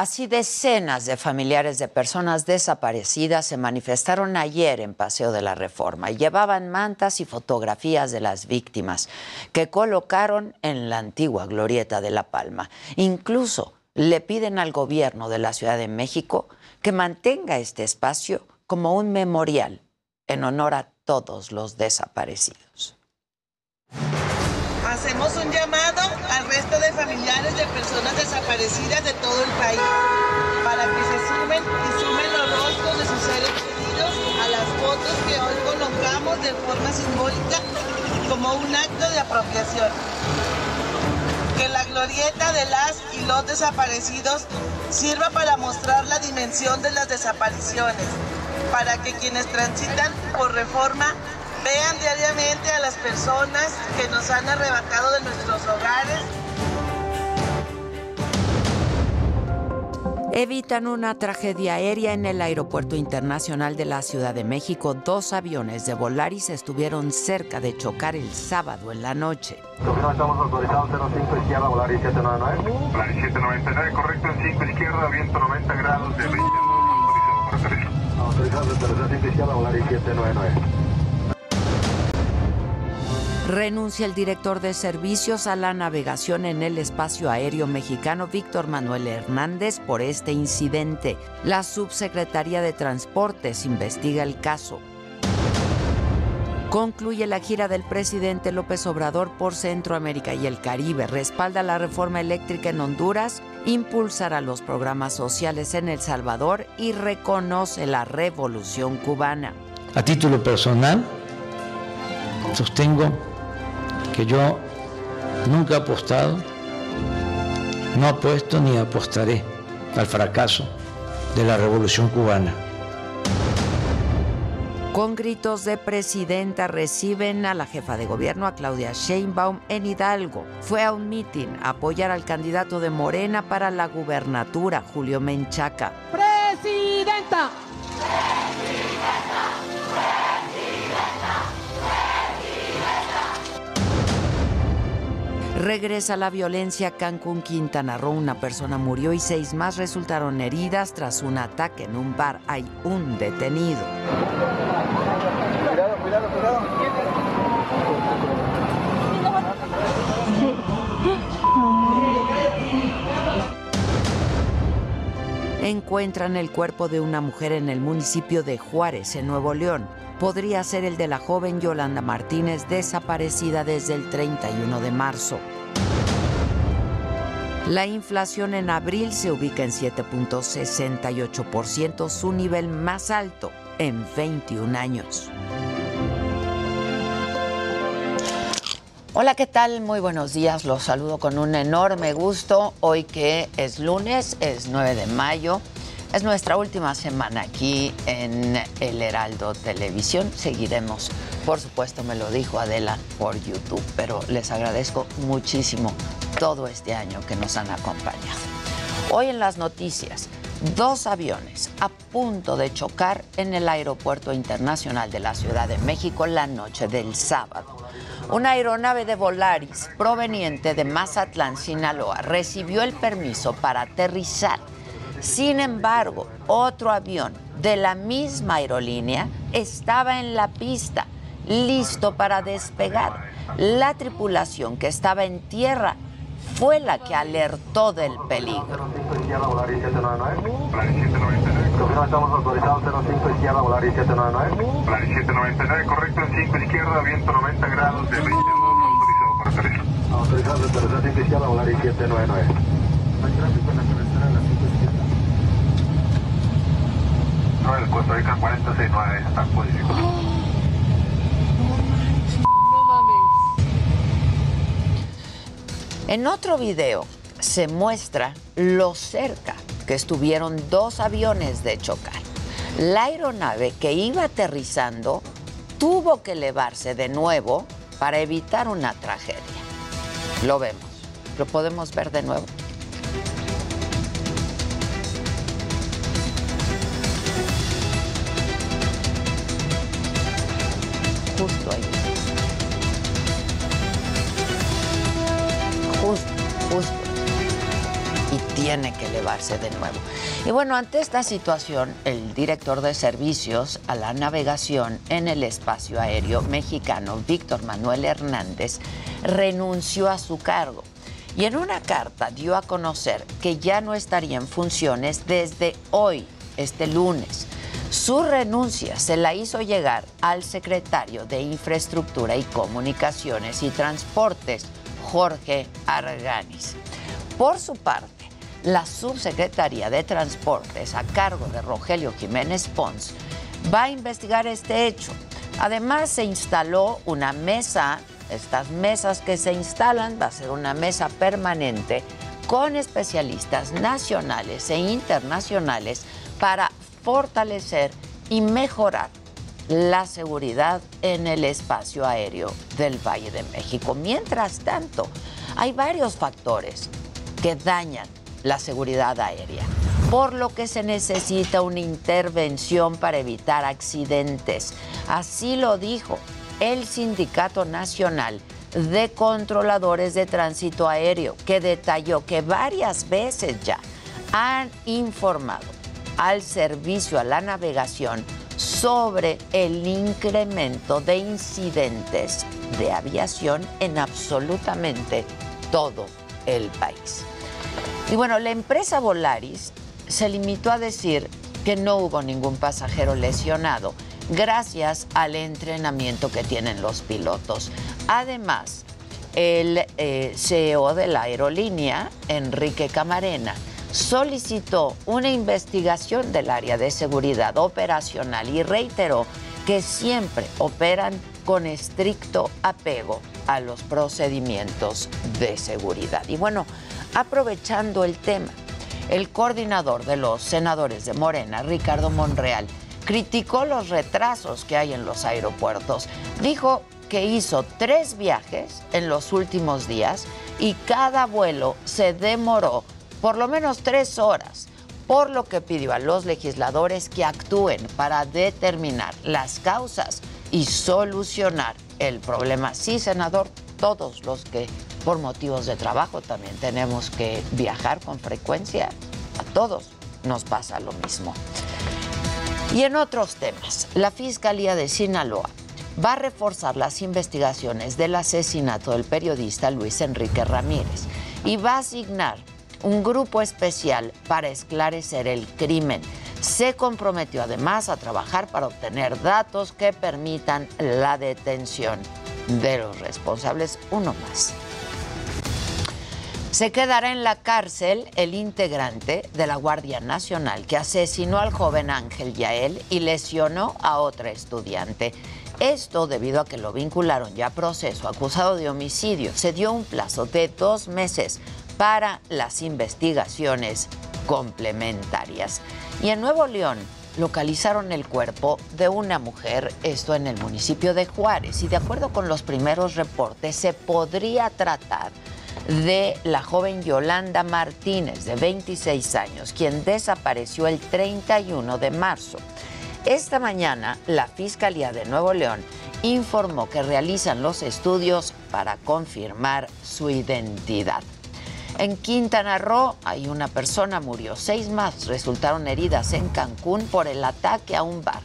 Así decenas de familiares de personas desaparecidas se manifestaron ayer en Paseo de la Reforma y llevaban mantas y fotografías de las víctimas que colocaron en la antigua glorieta de La Palma. Incluso le piden al gobierno de la Ciudad de México que mantenga este espacio como un memorial en honor a todos los desaparecidos. Hacemos un llamado al resto de familiares de personas desaparecidas de todo el país para que se sumen y sumen los rostros de sus seres queridos a las fotos que hoy colocamos de forma simbólica como un acto de apropiación. Que la glorieta de las y los desaparecidos sirva para mostrar la dimensión de las desapariciones, para que quienes transitan por reforma Vean diariamente a las personas que nos han arrebatado de nuestros hogares. Evitan una tragedia aérea en el Aeropuerto Internacional de la Ciudad de México. Dos aviones de Volaris estuvieron cerca de chocar el sábado en la noche. Estamos autorizados 05 izquierda, Volaris 799. Volaris 799, correcto, en 5 izquierda, viento 90 grados de 20 Autorizado en 05 izquierda, Volaris 799. Renuncia el director de servicios a la navegación en el espacio aéreo mexicano, Víctor Manuel Hernández, por este incidente. La subsecretaría de Transportes investiga el caso. Concluye la gira del presidente López Obrador por Centroamérica y el Caribe. Respalda la reforma eléctrica en Honduras, impulsará los programas sociales en El Salvador y reconoce la revolución cubana. A título personal, sostengo que yo nunca he apostado, no apuesto ni apostaré al fracaso de la revolución cubana. Con gritos de presidenta reciben a la jefa de gobierno, a Claudia Sheinbaum, en Hidalgo. Fue a un mitin a apoyar al candidato de Morena para la gubernatura, Julio Menchaca. ¡Presidenta! Regresa la violencia Cancún, Quintana Roo. Una persona murió y seis más resultaron heridas tras un ataque en un bar. Hay un detenido. Cuidado, cuidado, cuidado. Encuentran el cuerpo de una mujer en el municipio de Juárez, en Nuevo León. Podría ser el de la joven Yolanda Martínez desaparecida desde el 31 de marzo. La inflación en abril se ubica en 7.68%, su nivel más alto en 21 años. Hola, ¿qué tal? Muy buenos días. Los saludo con un enorme gusto. Hoy que es lunes, es 9 de mayo. Es nuestra última semana aquí en El Heraldo Televisión. Seguiremos, por supuesto, me lo dijo Adela por YouTube, pero les agradezco muchísimo todo este año que nos han acompañado. Hoy en las noticias, dos aviones a punto de chocar en el Aeropuerto Internacional de la Ciudad de México la noche del sábado. Una aeronave de Volaris proveniente de Mazatlán, Sinaloa, recibió el permiso para aterrizar sin embargo, otro avión de la misma aerolínea estaba en la pista, listo para despegar. La tripulación que estaba en tierra fue la que alertó del peligro. estamos autorizados 05 izquierda, volar 799. Plan 799, correcto, en 5 izquierda, viento 90 grados, de 20 autorizado para aterrizar. Autorizado de aterrizar 5 izquierda, volar 799. No, el Costa Rica 469 está en posición. No mames. En otro video se muestra lo cerca que estuvieron dos aviones de chocar. La aeronave que iba aterrizando tuvo que elevarse de nuevo para evitar una tragedia. Lo vemos. ¿Lo podemos ver de nuevo? De nuevo. Y bueno, ante esta situación, el director de servicios a la navegación en el espacio aéreo mexicano, Víctor Manuel Hernández, renunció a su cargo. Y en una carta dio a conocer que ya no estaría en funciones desde hoy, este lunes. Su renuncia se la hizo llegar al secretario de Infraestructura y Comunicaciones y Transportes, Jorge Arganis. Por su parte, la subsecretaría de Transportes a cargo de Rogelio Jiménez Pons va a investigar este hecho. Además, se instaló una mesa, estas mesas que se instalan, va a ser una mesa permanente con especialistas nacionales e internacionales para fortalecer y mejorar la seguridad en el espacio aéreo del Valle de México. Mientras tanto, hay varios factores que dañan la seguridad aérea, por lo que se necesita una intervención para evitar accidentes. Así lo dijo el Sindicato Nacional de Controladores de Tránsito Aéreo, que detalló que varias veces ya han informado al servicio a la navegación sobre el incremento de incidentes de aviación en absolutamente todo el país. Y bueno, la empresa Volaris se limitó a decir que no hubo ningún pasajero lesionado gracias al entrenamiento que tienen los pilotos. Además, el eh, CEO de la aerolínea, Enrique Camarena, solicitó una investigación del área de seguridad operacional y reiteró que siempre operan con estricto apego a los procedimientos de seguridad. Y bueno, aprovechando el tema, el coordinador de los senadores de Morena, Ricardo Monreal, criticó los retrasos que hay en los aeropuertos. Dijo que hizo tres viajes en los últimos días y cada vuelo se demoró por lo menos tres horas, por lo que pidió a los legisladores que actúen para determinar las causas y solucionar el problema. Sí, senador, todos los que por motivos de trabajo también tenemos que viajar con frecuencia, a todos nos pasa lo mismo. Y en otros temas, la Fiscalía de Sinaloa va a reforzar las investigaciones del asesinato del periodista Luis Enrique Ramírez y va a asignar un grupo especial para esclarecer el crimen. se comprometió además a trabajar para obtener datos que permitan la detención de los responsables, uno más. Se quedará en la cárcel el integrante de la Guardia Nacional que asesinó al joven Ángel Yael y lesionó a otra estudiante. Esto debido a que lo vincularon ya a proceso acusado de homicidio. Se dio un plazo de dos meses para las investigaciones complementarias. Y en Nuevo León localizaron el cuerpo de una mujer, esto en el municipio de Juárez, y de acuerdo con los primeros reportes se podría tratar de la joven Yolanda Martínez, de 26 años, quien desapareció el 31 de marzo. Esta mañana, la Fiscalía de Nuevo León informó que realizan los estudios para confirmar su identidad. En Quintana Roo, hay una persona murió, seis más resultaron heridas en Cancún por el ataque a un bar.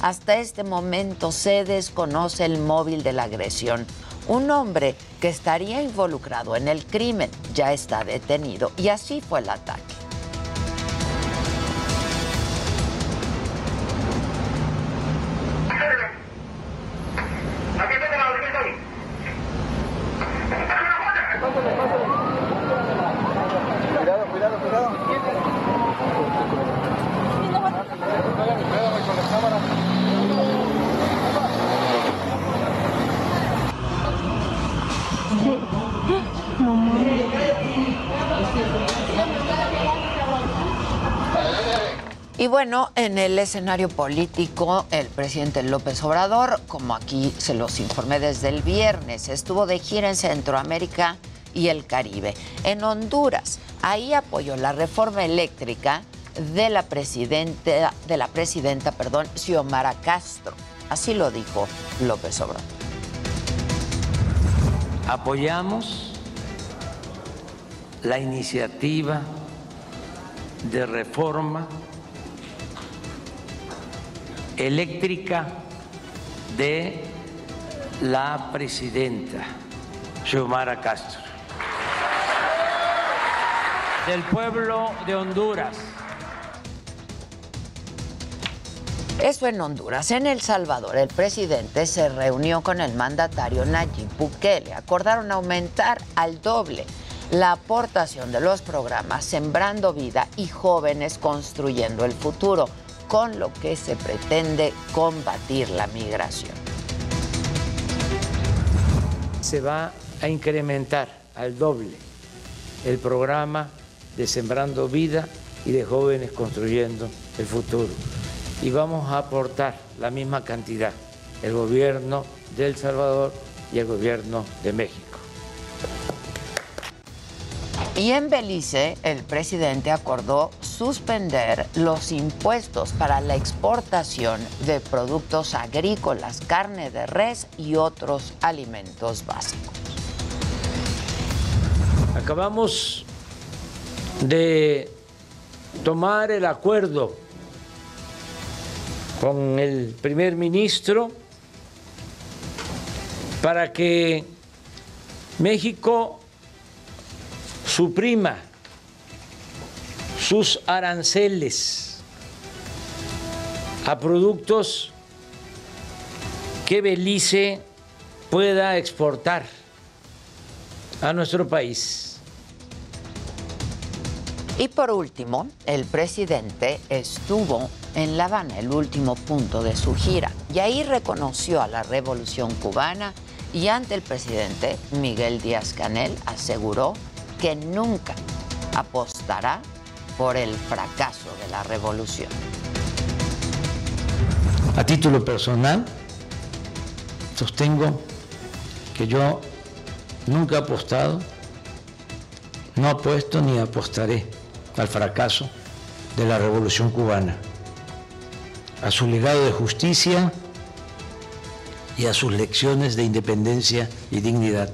Hasta este momento se desconoce el móvil de la agresión. Un hombre que estaría involucrado en el crimen ya está detenido y así fue el ataque. Y bueno, en el escenario político, el presidente López Obrador, como aquí se los informé desde el viernes, estuvo de gira en Centroamérica y el Caribe. En Honduras, ahí apoyó la reforma eléctrica de la presidenta, de la presidenta, perdón, Xiomara Castro. Así lo dijo López Obrador. Apoyamos la iniciativa de reforma eléctrica de la presidenta Xiomara Castro, del pueblo de Honduras. Eso en Honduras. En El Salvador, el presidente se reunió con el mandatario Nayib Bukele. Acordaron aumentar al doble la aportación de los programas Sembrando Vida y Jóvenes Construyendo el Futuro, con lo que se pretende combatir la migración. Se va a incrementar al doble el programa de Sembrando Vida y de Jóvenes Construyendo el Futuro. Y vamos a aportar la misma cantidad, el gobierno de El Salvador y el gobierno de México. Y en Belice, el presidente acordó suspender los impuestos para la exportación de productos agrícolas, carne de res y otros alimentos básicos. Acabamos de tomar el acuerdo con el primer ministro para que México suprima sus aranceles a productos que Belice pueda exportar a nuestro país. Y por último, el presidente estuvo en La Habana, el último punto de su gira, y ahí reconoció a la revolución cubana y ante el presidente Miguel Díaz Canel aseguró que nunca apostará por el fracaso de la revolución. A título personal, sostengo que yo nunca he apostado, no apuesto ni apostaré al fracaso de la revolución cubana, a su legado de justicia y a sus lecciones de independencia y dignidad.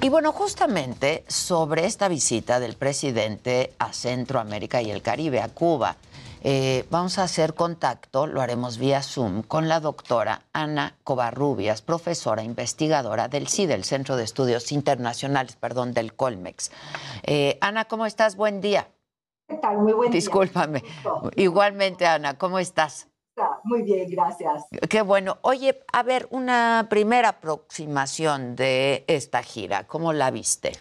Y bueno, justamente sobre esta visita del presidente a Centroamérica y el Caribe, a Cuba, eh, vamos a hacer contacto, lo haremos vía Zoom, con la doctora Ana Covarrubias, profesora investigadora del CIDE, el Centro de Estudios Internacionales, perdón, del Colmex. Eh, Ana, ¿cómo estás? Buen día. ¿Qué tal? Muy buen día. Discúlpame. Igualmente, Ana, ¿cómo estás? Muy bien, gracias. Qué bueno. Oye, a ver, una primera aproximación de esta gira, ¿cómo la viste?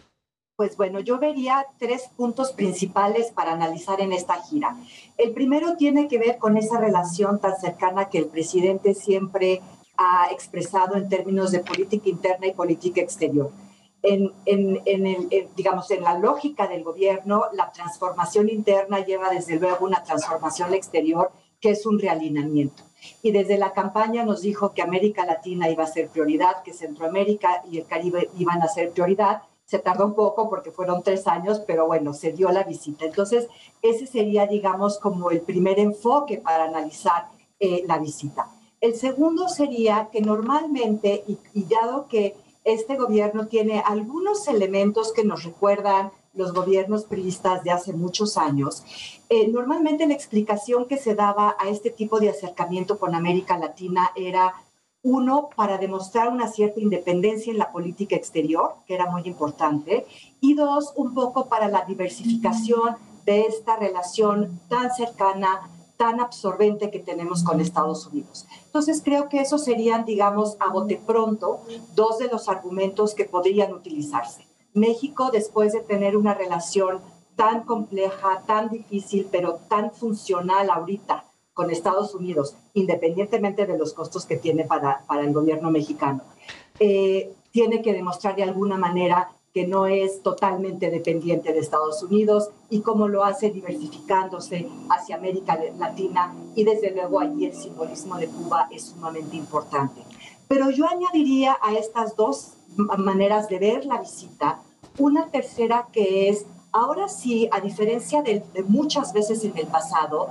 Pues bueno, yo vería tres puntos principales para analizar en esta gira. El primero tiene que ver con esa relación tan cercana que el presidente siempre ha expresado en términos de política interna y política exterior. En, en, en el, en, digamos, en la lógica del gobierno, la transformación interna lleva desde luego una transformación exterior que es un realineamiento. Y desde la campaña nos dijo que América Latina iba a ser prioridad, que Centroamérica y el Caribe iban a ser prioridad. Se tardó un poco porque fueron tres años, pero bueno, se dio la visita. Entonces, ese sería, digamos, como el primer enfoque para analizar eh, la visita. El segundo sería que normalmente, y, y dado que este gobierno tiene algunos elementos que nos recuerdan los gobiernos priistas de hace muchos años, eh, normalmente la explicación que se daba a este tipo de acercamiento con América Latina era, uno, para demostrar una cierta independencia en la política exterior, que era muy importante, y dos, un poco para la diversificación de esta relación tan cercana, tan absorbente que tenemos con Estados Unidos. Entonces creo que esos serían, digamos, a bote pronto, dos de los argumentos que podrían utilizarse. México, después de tener una relación tan compleja, tan difícil, pero tan funcional ahorita con Estados Unidos, independientemente de los costos que tiene para, para el gobierno mexicano, eh, tiene que demostrar de alguna manera que no es totalmente dependiente de Estados Unidos y cómo lo hace diversificándose hacia América Latina y desde luego allí el simbolismo de Cuba es sumamente importante. Pero yo añadiría a estas dos maneras de ver la visita una tercera que es, ahora sí, a diferencia de, de, muchas veces en el pasado,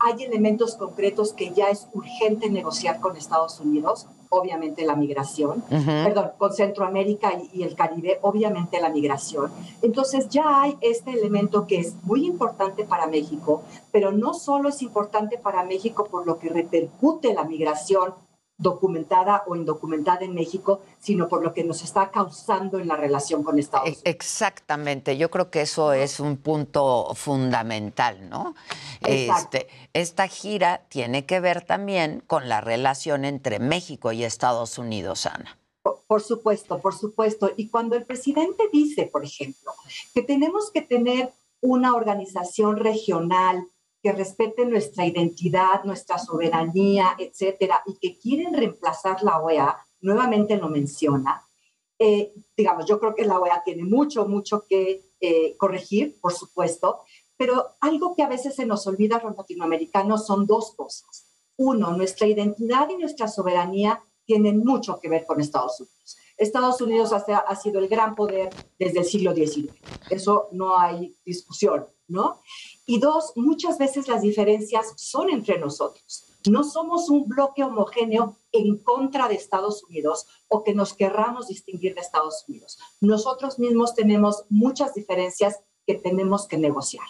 hay elementos concretos que ya es urgente negociar con Estados Unidos, obviamente la migración, uh -huh. perdón, con Centroamérica y, y, el Caribe, obviamente la migración. Entonces ya hay este elemento que es muy importante para México, pero no solo es importante para México por lo que repercute la migración documentada o indocumentada en México, sino por lo que nos está causando en la relación con Estados Unidos. Exactamente, yo creo que eso es un punto fundamental, ¿no? Este, esta gira tiene que ver también con la relación entre México y Estados Unidos, Ana. Por, por supuesto, por supuesto. Y cuando el presidente dice, por ejemplo, que tenemos que tener una organización regional que respeten nuestra identidad, nuestra soberanía, etcétera, y que quieren reemplazar la OEA, nuevamente lo menciona. Eh, digamos, yo creo que la OEA tiene mucho, mucho que eh, corregir, por supuesto, pero algo que a veces se nos olvida los latinoamericanos son dos cosas. Uno, nuestra identidad y nuestra soberanía tienen mucho que ver con Estados Unidos. Estados Unidos ha sido el gran poder desde el siglo XIX. Eso no hay discusión, ¿no? Y dos, muchas veces las diferencias son entre nosotros. No somos un bloque homogéneo en contra de Estados Unidos o que nos querramos distinguir de Estados Unidos. Nosotros mismos tenemos muchas diferencias que tenemos que negociar.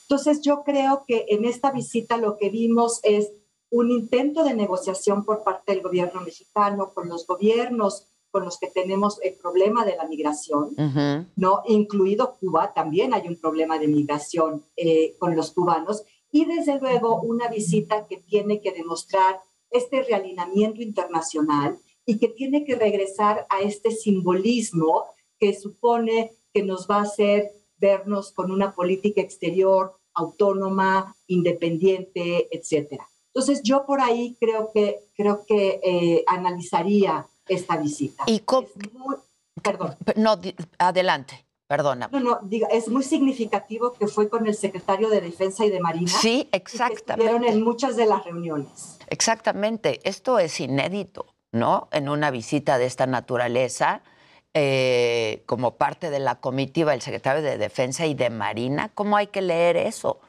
Entonces yo creo que en esta visita lo que vimos es un intento de negociación por parte del gobierno mexicano con los gobiernos con los que tenemos el problema de la migración, uh -huh. ¿no? Incluido Cuba, también hay un problema de migración eh, con los cubanos, y desde luego una visita que tiene que demostrar este realineamiento internacional y que tiene que regresar a este simbolismo que supone que nos va a hacer vernos con una política exterior autónoma, independiente, etcétera. Entonces yo por ahí creo que creo que eh, analizaría esta visita. ¿Y? Muy, perdón. No, adelante, perdona. No, no, diga, es muy significativo que fue con el secretario de Defensa y de Marina. Sí, exactamente. Que en muchas de las reuniones. Exactamente. Esto es inédito, ¿no? En una visita de esta naturaleza. Eh, como parte de la comitiva del secretario de Defensa y de Marina, ¿cómo hay que leer eso?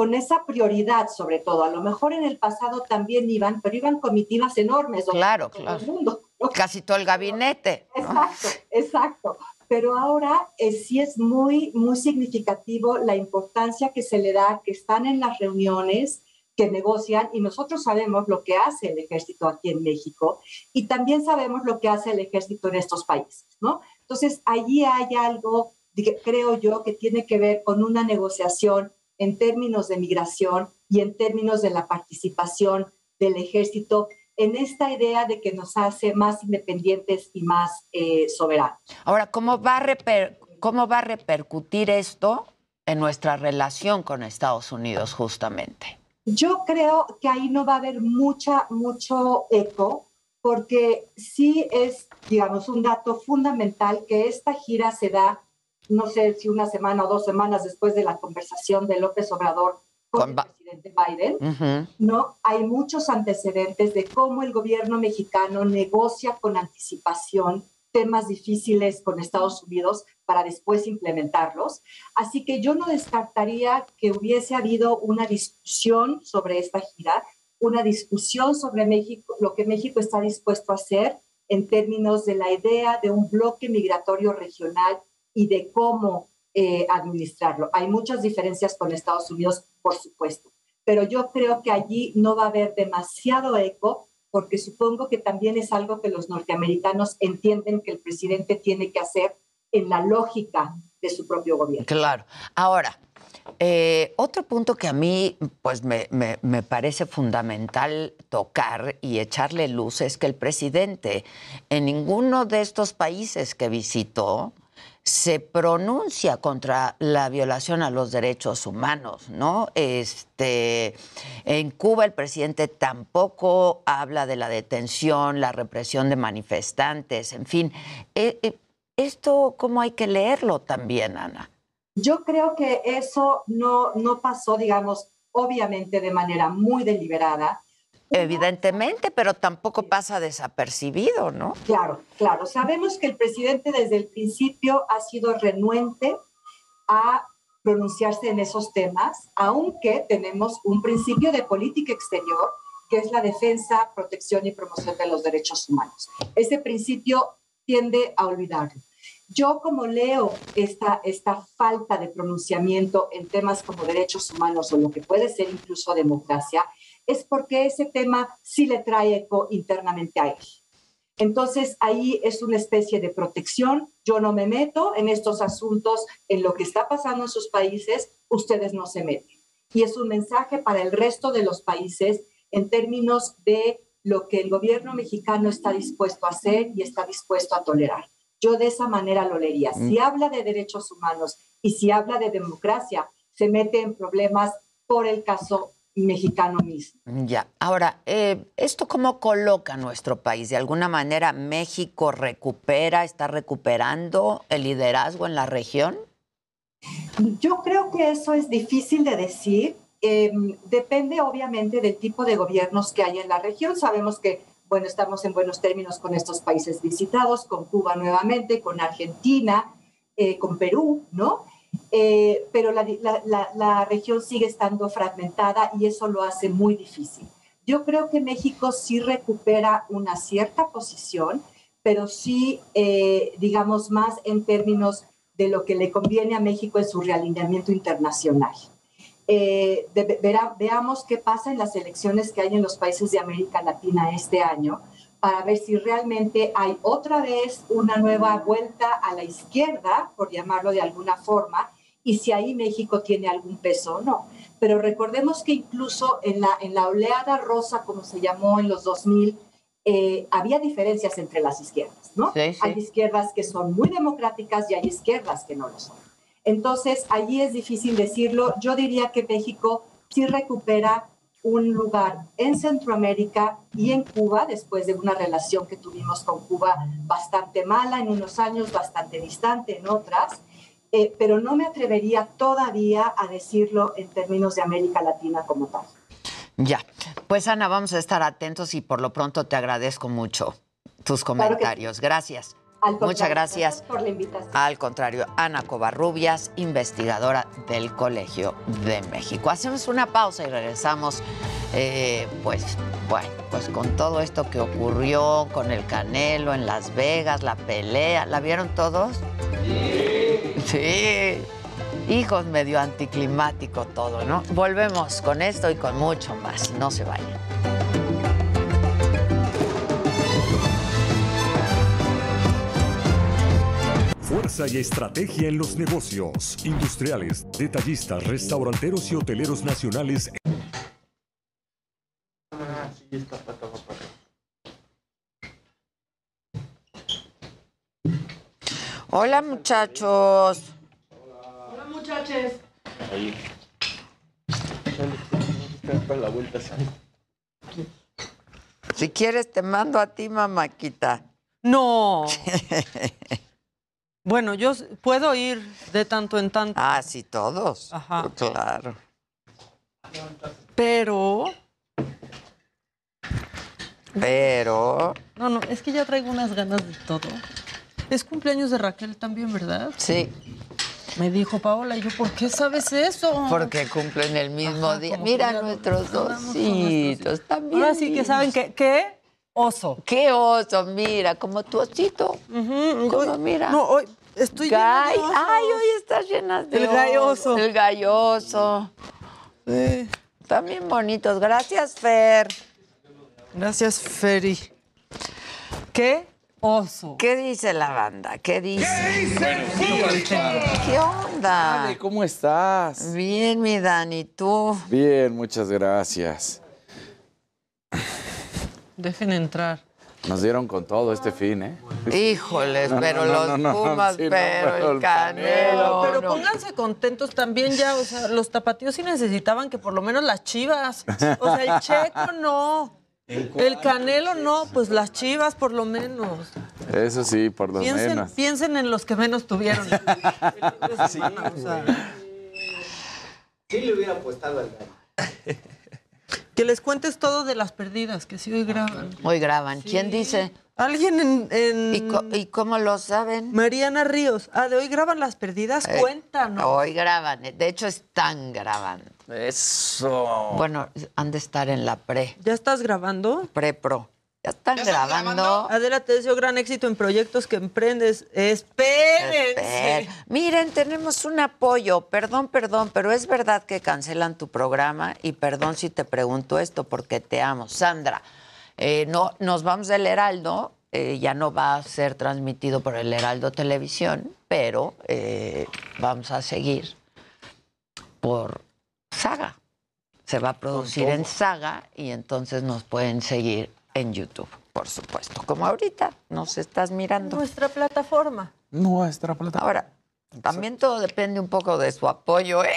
con esa prioridad sobre todo. A lo mejor en el pasado también iban, pero iban comitivas enormes. Claro, claro. Todo el mundo. Casi todo el gabinete. ¿no? Exacto, exacto. Pero ahora eh, sí es muy, muy significativo la importancia que se le da, que están en las reuniones, que negocian, y nosotros sabemos lo que hace el ejército aquí en México, y también sabemos lo que hace el ejército en estos países, ¿no? Entonces, allí hay algo, creo yo, que tiene que ver con una negociación en términos de migración y en términos de la participación del ejército en esta idea de que nos hace más independientes y más eh, soberanos. Ahora, ¿cómo va, a ¿cómo va a repercutir esto en nuestra relación con Estados Unidos justamente? Yo creo que ahí no va a haber mucha, mucho eco, porque sí es, digamos, un dato fundamental que esta gira se da, no sé si una semana o dos semanas después de la conversación de López Obrador con, el presidente Biden, ¿no? Hay muchos antecedentes de cómo el gobierno mexicano negocia con anticipación temas difíciles con Estados Unidos para después implementarlos. Así que yo no descartaría que hubiese habido una discusión sobre esta gira, una discusión sobre México, lo que México está dispuesto a hacer en términos de la idea de un bloque migratorio regional y de cómo eh, administrarlo. Hay muchas diferencias con Estados Unidos, por supuesto, pero yo creo que allí no va a haber demasiado eco porque supongo que también es algo que los norteamericanos entienden que el presidente tiene que hacer en la lógica de su propio gobierno. Claro. Ahora, eh, otro punto que a mí pues me, me, parece fundamental tocar y echarle luz es que el presidente en ninguno de estos países que visitó se pronuncia contra la violación a los derechos humanos, ¿no? Este, en Cuba el presidente tampoco habla de la detención, la represión de manifestantes, en fin. Eh, eh, esto, ¿cómo hay que leerlo también, Ana? Yo creo que eso no, no pasó, digamos, obviamente de manera muy deliberada, Evidentemente, pero tampoco pasa desapercibido, ¿no? Claro, claro. Sabemos que el presidente desde el principio ha sido renuente a pronunciarse en esos temas, aunque tenemos un principio de política exterior que es la defensa, protección y promoción de los derechos humanos. Ese principio tiende a olvidarlo. Yo como leo esta, esta falta de pronunciamiento en temas como derechos humanos o lo que puede ser incluso democracia, es porque ese tema sí le trae eco internamente a él. Entonces ahí es una especie de protección. Yo no me meto en estos asuntos, en lo que está pasando en sus países, ustedes no se meten. Y es un mensaje para el resto de los países en términos de lo que el gobierno mexicano está dispuesto a hacer y está dispuesto a tolerar. Yo de esa manera lo leería. Si mm. habla de derechos humanos y si habla de democracia, se mete en problemas por el caso mexicano mismo. Ya, ahora, eh, ¿esto cómo coloca nuestro país? ¿De alguna manera México recupera, está recuperando el liderazgo en la región? Yo creo que eso es difícil de decir. Em, depende obviamente del tipo de gobiernos que hay en la región. Sabemos que, bueno, estamos en buenos términos con estos países visitados, con Cuba nuevamente, con Argentina, eh, con Perú, ¿no? Eh, pero la, región sigue estando fragmentada y eso lo hace muy difícil. Yo creo que México sí recupera una cierta posición, pero sí, eh, digamos, más en términos de lo que le conviene a México en su realineamiento internacional. Eh, veamos qué pasa en las elecciones que hay en los países de América Latina este año, para ver si realmente hay otra vez una nueva vuelta a la izquierda, por llamarlo de alguna forma, y si ahí México tiene algún peso o no. Pero recordemos que incluso en la, en la oleada rosa, como se llamó en los 2000, eh, había diferencias entre las izquierdas, ¿no? Hay izquierdas que son muy democráticas y hay izquierdas que no lo son. Entonces, allí es difícil decirlo. Yo diría que México sí recupera un lugar en Centroamérica y en Cuba, después de una relación que tuvimos con Cuba bastante mala en unos años, bastante distante en otras, eh, pero no me atrevería todavía a decirlo en términos de América Latina como tal. Ya, pues Ana, vamos a estar atentos y por lo pronto te agradezco mucho tus comentarios. Gracias. Muchas gracias. por la invitación. Al contrario, Ana Covarrubias, investigadora del Colegio de México. Hacemos una pausa y regresamos, eh, pues, bueno, pues con todo esto que ocurrió con el Canelo en Las Vegas, la pelea, ¿la vieron todos? Sí. Sí. Hijos, medio anticlimático todo, ¿no? Volvemos con esto y con mucho más. No se vayan. Fuerza y estrategia en los negocios. Industriales, detallistas, restauranteros y hoteleros nacionales. Hola, muchachos. Hola, muchachos. Ahí. Para la vuelta. Si quieres, te mando a ti, mamáquita. No. Bueno, yo puedo ir de tanto en tanto. Ah, sí, todos. Ajá. Claro. Pero. Pero. No, no, es que ya traigo unas ganas de todo. Es cumpleaños de Raquel también, ¿verdad? Sí. Me dijo Paola, y yo, ¿por qué sabes eso? Porque cumplen el mismo Ajá, día. Mira nuestros ositos, también. Ahora sí que saben que, ¿qué? Oso. Qué oso, mira, como tu osito. Como, mira. No, hoy estoy llena de Gay. osos. Ay, hoy estás llena de El galloso. El galloso. También bonitos. Gracias, Fer. Gracias, Feri. ¿Qué oso? ¿Qué dice la banda? ¿Qué dice? Buenos días, ¿Qué onda? Dani, ¿cómo estás? Bien, mi Dani, ¿tú? Bien, muchas gracias. Dejen entrar. Nos dieron con todo este fin, ¿eh? Híjoles, No, pero no, los no, Pumas, sí, pero pero el el Canelo. Pero no. pónganse contentos también ya, o sea, los tapatíos sí necesitaban que por lo menos las chivas. O sea, el checo no. El canelo no, pues las chivas por lo menos. Eso sí, por lo Piensen, menos. piensen en los que menos tuvieron. de semana, o sea. Sí le hubiera apostado al gallo. Que les cuentes todo de las perdidas, que sí hoy graban. Hoy graban. ¿Quién dice? Alguien en... en- ¿Y, co- y cómo lo saben? Mariana Ríos. Ah, de hoy graban las perdidas. Eh, Cuéntanos. Hoy graban. De hecho, están grabando. Eso. Bueno, han de estar en la pre, ¿Ya estás grabando? pre-pro. Ya están grabando. Adela, te deseo gran éxito en proyectos que emprendes. Espérense. Espera. Miren, tenemos un apoyo. Perdón, perdón, pero es verdad que cancelan tu programa y perdón si te pregunto esto porque te amo. Sandra, eh, no, nos vamos del Heraldo. eh, ya no va a ser transmitido por el Heraldo Televisión, pero eh, vamos a seguir por Saga. Se va a producir en Saga y entonces nos pueden seguir en YouTube, por supuesto. Como ahorita nos estás mirando. Nuestra plataforma. Nuestra plataforma. Ahora, también todo depende un poco de su apoyo, ¿eh?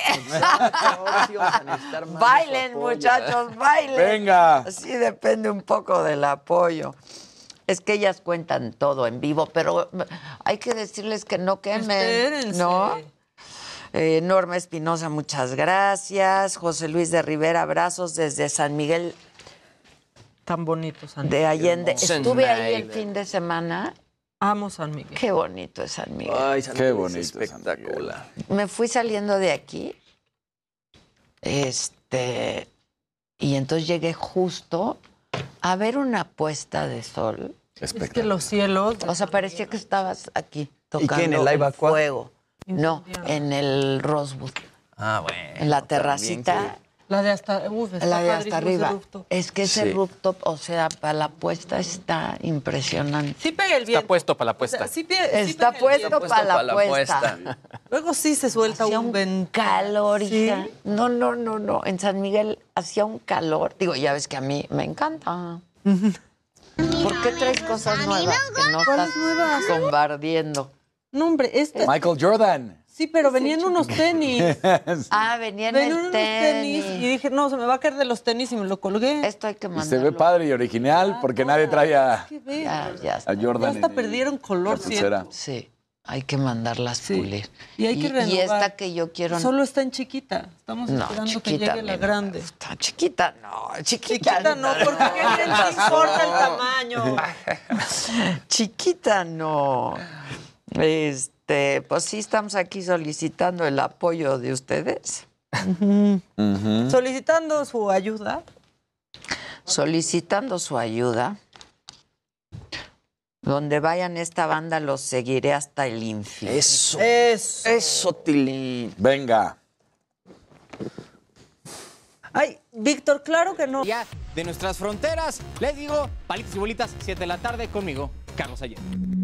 bailen, muchachos, bailen. Venga. Sí, depende un poco del apoyo. Es que ellas cuentan todo en vivo, pero hay que decirles que no quemen, Espérense. ¿no? Eh, Norma Espinosa, muchas gracias. José Luis de Rivera, abrazos desde San Miguel Tan bonito, San de Allende. Estuve ahí el fin de semana. Amo San Miguel. Qué bonito es San Miguel. Ay, San Qué bonito, Espectacular. me fui saliendo de aquí. Este. Y entonces llegué justo a ver una puesta de sol. Es que los cielos. O sea, parecía que estabas aquí ¿Y tocando qué, en el Aqua? fuego. No, en el Rosewood, Ah, bueno. en la también terracita, La de hasta. Uf, está la de hasta padrísimo ese arriba. Es que ese Sí. rooftop, o sea, para la puesta está impresionante. Sí pega el viento. Está puesto para la O puesta. sea, sí pie- sí Está puesto para la, pa' la puesta. puesta. Luego sí se suelta Hacía un, un calor. No, no, no, no. En San Miguel hacía un calor. Digo, ya ves que a mí me encanta. ¿Por qué traes cosas nuevas que no ¿Cuáles estás nuevas? bombardeando? No, hombre, este. Michael Jordan. Sí, pero venían unos tenis. Ah, venía en Venían el unos tenis. tenis. Y dije, no, se me va a caer de los tenis y me lo colgué. Esto hay que Y se mandarlo. ve padre y original porque nadie trae a. Ya, ya a está. Ya Jordan. hasta perdieron color. Sí, hay que mandarlas Sí. pulir. Y hay que y renovar. esta que yo quiero... Solo está en chiquita. Estamos no, esperando que chiquita. llegue la grande. Está chiquita, no. Chiquita, Chiquita no, porque ¿qué te importa el tamaño? Chiquita no. Este, pues sí estamos aquí solicitando el apoyo de ustedes. Solicitando su ayuda. Solicitando su ayuda. Donde vayan esta banda los seguiré hasta el infinito. Eso. Eso. Eso, Tilín. Venga. Ay, Víctor, claro que no. Ya de nuestras fronteras, les digo, palitos y bolitas, 7 de la tarde conmigo, Carlos Allende.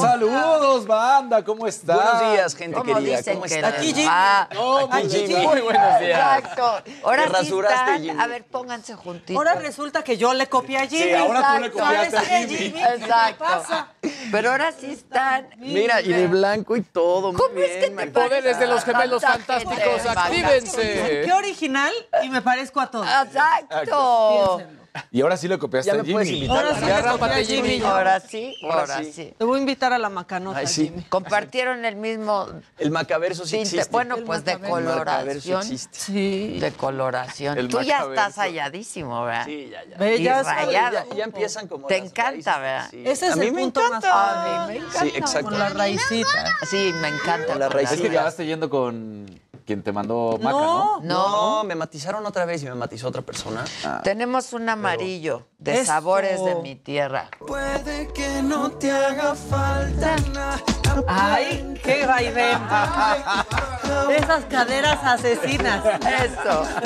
Saludos, banda, ¿cómo están? Buenos días, gente ¿Cómo querida. dicen ¿Cómo que están? Aquí Jimmy. Ah, No, Aquí muy Jimmy. muy buenos días. Exacto. Ahora Te sí rasuraste, están- Jimmy. A ver, pónganse juntitos. Ahora resulta que yo le copié a Jimmy. Sí, ahora tú le Exacto. copiaste a ¿Sabes qué, Jimmy. Exacto. ¿Qué pasa? Pero ahora sí están. Mira, y de blanco y todo. muy ¿Cómo es bien, que te. Poderes de los gemelos fantásticos, actívense. Qué original y me parezco a todos. Exacto. Y ahora sí le copiaste Ya a Jimmy. invitar. Ahora sí Ya le copié a rápate, Jimmy. Jimmy. Ahora sí, ahora, sí. sí. Te voy a invitar a la macanota, Ay, sí. Jimmy. Compartieron el mismo El macaverso sí tinte. existe. Bueno, pues de coloración. existe. Sí. De coloración. El Tú ya macaverso. estás halladísimo, ¿verdad? Sí, ya, ya. Ve, Y ya, rayado. Ya, ya empiezan como Te las encanta, raíces. ¿verdad? Sí. Ese es a mí el me punto encanta. más A mí me encanta. Sí, exacto. Con la raicita. Sí, me encanta. La con raíz. Es que acabaste yendo con quien te mandó Maca, No. ¿no? No. No, me matizaron otra vez y me matizó otra persona. Tenemos un amarillo de sabores de mi tierra. Puede que no te haga falta nada. Ay, qué vaivén. Esas caderas asesinas. Eso.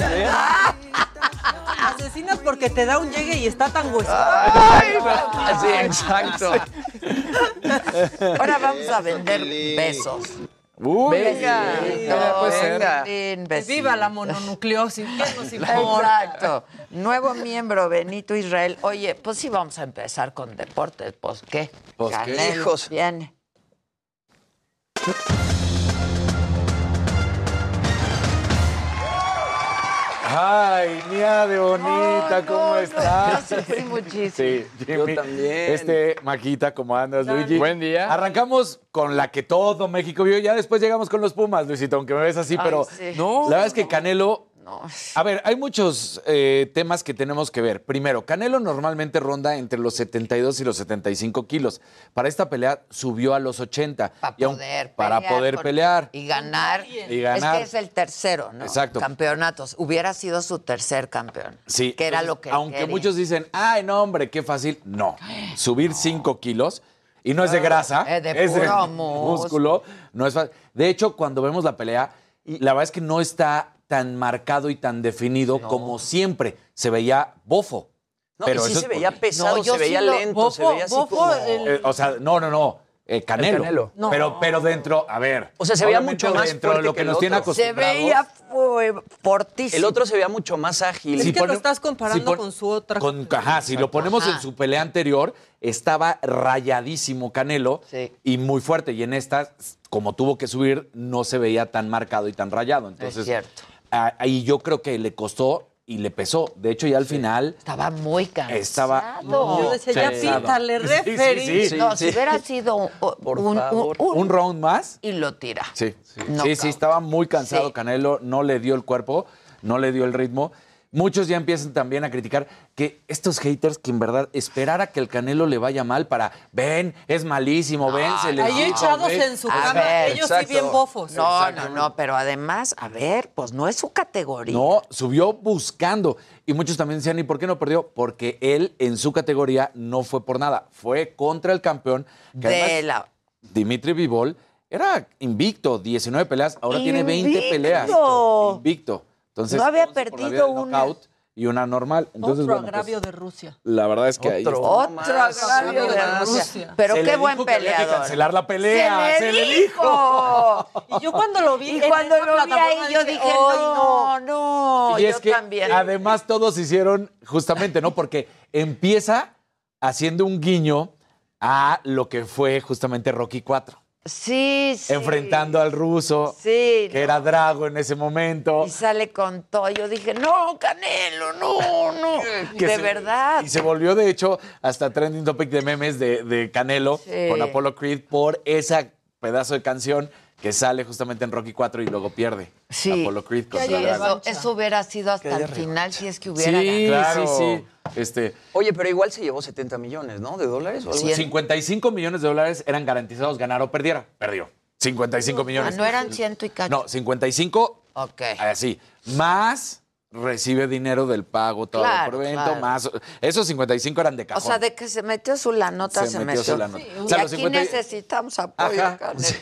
Asesinas porque te da un llegue y está tan huesudo. Sí, exacto. Ahora vamos a vender besos. Uy, Venga. Puede ser. fin, besitos. Viva la mononucleosis. ¿Qué nos importa? Exacto. Nuevo miembro, Benito Israel. Oye, pues sí vamos a empezar con deportes. Pues qué. Pues, ¿qué? Canelo Hijos. Viene. Ay, mía de bonita, Ay, ¿cómo no, no, estás? yo sufrí muchísimo. Sí, Yo Jimmy. también. Este, Maquita, ¿cómo andas, Luigi? Buen día. Arrancamos con la que todo México vio, ya después llegamos con los Pumas, Luisito, aunque me ves así, Ay, pero sí. No. la verdad es que Canelo No. A ver, hay muchos eh, temas que tenemos que ver. Primero, Canelo normalmente ronda entre los 72 y los 75 kilos. Para esta pelea subió a los 80. Para poder Para pelear poder con- pelear. Y ganar. Y ganar. Es que es el tercero, ¿no? Exacto. Campeonatos. Hubiera sido su tercer campeón. Sí. Que era lo que Aunque quería. muchos dicen, ay, no, hombre, qué fácil. No. Subir 5 kilos. Y no es de grasa, es de es de músculo. No es fácil. De hecho, cuando vemos la pelea, la verdad es que no está tan marcado y tan definido como siempre. Se veía bofo. No, y sí eso se es veía porque- pesado, No, se veía sí lento, se Bofo- veía así Bofo, como... el- Eh, o sea, no, no, no. eh, Canelo. El Canelo. No. Pero, pero dentro, a ver. O sea, se veía mucho más dentro de lo que, que el nos tiene otro. Se acostumbrados. veía fortísimo. El otro se veía mucho más ágil. Es Si que lo estás comparando si pon- con su otra. con- ajá, si lo ponemos Ajá. en su pelea anterior, estaba rayadísimo Canelo Sí. y muy fuerte. Y en esta, como tuvo que subir, no se veía tan marcado y tan rayado. Entonces, cierto. Ahí yo creo que le costó y le pesó. De hecho, ya al final Estaba muy cansado. estaba. Yo decía, ya pítale, Sí, sí, no, si hubiera sido un, un- un- Un round más. y lo tira. Sí, sí, Knockout. sí, sí, estaba muy cansado Sí. Canelo, no le dio el cuerpo, no le dio el ritmo. Muchos ya empiezan también a criticar que estos haters que en verdad esperar a que el Canelo le vaya mal para, ven, es malísimo, ven, se le Ahí echados en su A cama, ver, ellos exacto. sí bien bofos. No, no, no, pero además, a ver, pues no es su categoría. No, subió buscando. Y muchos también decían, ¿y por qué no perdió? Porque él en su categoría no fue por nada, fue contra el campeón. Que de además, la. Dimitri Vivol era invicto, 19 peleas, ahora tiene 20 ¡Invicto! peleas. Invicto. Entonces, No había 11 por la vía perdido knockout Y una normal. Entonces, Otro bueno, pues, agravio de Rusia. la verdad es que ahí Otro. está. Otro más, agravio de. Rusia. Pero Se qué buen dijo que había que peleador. cancelar la pelea, Se se le le dijo. Y yo cuando lo vi. Y en cuando lo vi ahí, yo dije, no, no, y yo es que también. además todos hicieron justamente, ¿no? Porque empieza haciendo un guiño a lo que fue justamente Rocky 4. Sí, sí. Enfrentando al ruso, Sí, que era Drago en ese momento. Y sale con todo. Yo dije, no, Canelo, no, no. de se- verdad. Y se volvió, de hecho, hasta trending topic de memes de, de Canelo Sí. con Apollo Creed por ese pedazo de canción que sale justamente en Rocky 4 y luego pierde. Sí. Apollo Creed contra eso, eso hubiera sido hasta el final si es que hubiera Sí, ganado. sí, sí. Este, Oye, pero igual se llevó 70 millones, ¿no? De dólares o algo así. 55 millones de dólares eran garantizados ganar o perdiera. Perdió. 55 Ah, millones. no eran ciento y cacho. No, 55, Ok. así. Más recibe dinero del pago, todo Claro, por evento, claro. más. Esos 55 eran de O cajón. sea, de que se metió su la nota, Se se, metió metió. su lanota. Sí, O y los aquí 50 necesitamos apoyo.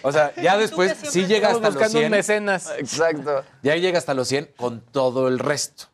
O sea, ya después sí llega hasta los buscando un 100. mecenas. Exacto. Ya llega hasta los 100 con todo el resto.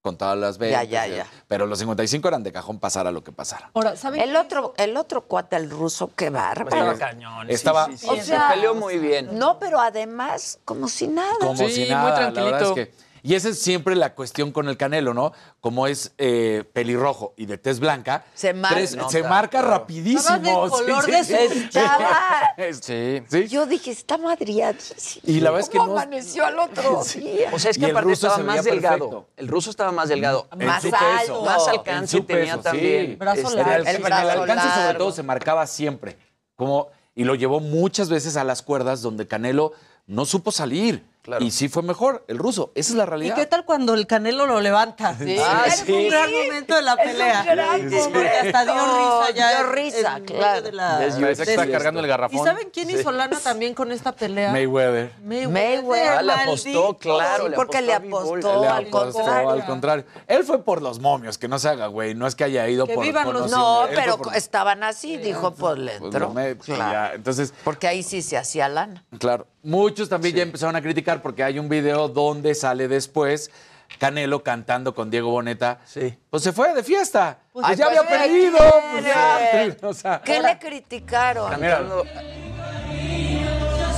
con todas las Ya, ventas. ya, y- ya. Pero los 55 eran de cajón pasara lo que pasara. Ahora, ¿saben El otro, el otro cuate, el ruso, qué bárbaro. Estaba cañón. Estaba- Sí, sí, sí. O se peleó muy bien. No, pero además, como si nada. Como Sí, si muy nada, la verdad tranquilito. es que- y esa es siempre la cuestión con el Canelo, ¿no? Como es eh, pelirrojo y de tez blanca, Se marca. tres- Nota, se marca claro. rapidísimo. Estaba de color de su- Estaba- Es- Sí. sí. Yo dije, está madriadísimo. Y la verdad es que ¿Cómo no- amaneció al otro día? O sea, es que el aparte ruso estaba más delgado. perfecto. El ruso estaba más delgado. En Más su alto. Más En alcance su tenía peso, también. sí. Brazo Este, largo. El, El brazo el alcance sobre todo se marcaba siempre. Como, y lo llevó muchas veces a las cuerdas donde Canelo no supo salir. Claro. Y sí fue mejor, el ruso. Esa es la ¿Y realidad. qué tal cuando el Canelo lo levanta? Sí. Ah, Es sí. un gran momento de la Es un pelea. gran Sí, porque hasta dio risa ya. Dio risa, en claro. de la- que Sí, está cargando el ¿Y garrafón. saben quién hizo lana también con esta pelea? Mayweather. Mayweather. Ah, le apostó, claro. Sí, le porque le apostó, al contrario. al contrario. Él fue por los momios, que no se haga, güey. No es que haya ido Que por. vivan por los- No, Él fue pero por- estaban así, dijo, pues le pues, entró. y. Entonces, Porque ahí sí se hacía lana. Claro. Muchos también ya empezaron a criticar porque hay un video donde sale después Canelo cantando con Diego Boneta. Sí. Pues se fue de fiesta. Pues, ya pues, había ¿qué perdido. Pues ya. quieren? O sea, ¿Qué le criticaron? Cantando-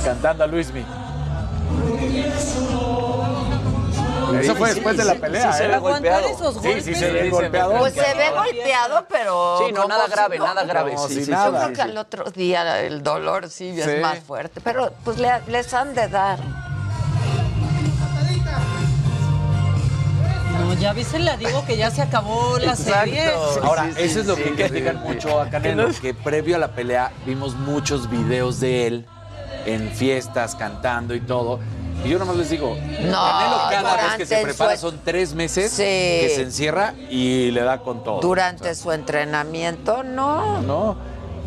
cantando a Luismi. Eso fue Sí, después de la pelea, sí se ¿eh? ve golpeado. esos Sí, golpes. sí, se ve Sí, se golpeado. Pues se ve golpeado, pero. Sí, no, nada grave, no- nada grave. Sí, si sí, nada. Yo creo que sí. al otro día el dolor sí, Sí. es más fuerte. Pero pues le- les han de dar. No, ya viste, le digo que ya se acabó la Exacto. serie. Ahora, Sí, sí, eso es lo sí, que sí, critican sí. mucho a Canelo, que previo a la pelea vimos muchos videos de él en fiestas, cantando y todo. Y yo nomás les digo, Canelo cada vez que se prepara su- son tres meses Sí. que se encierra y le da con todo. Durante su entrenamiento, no. No.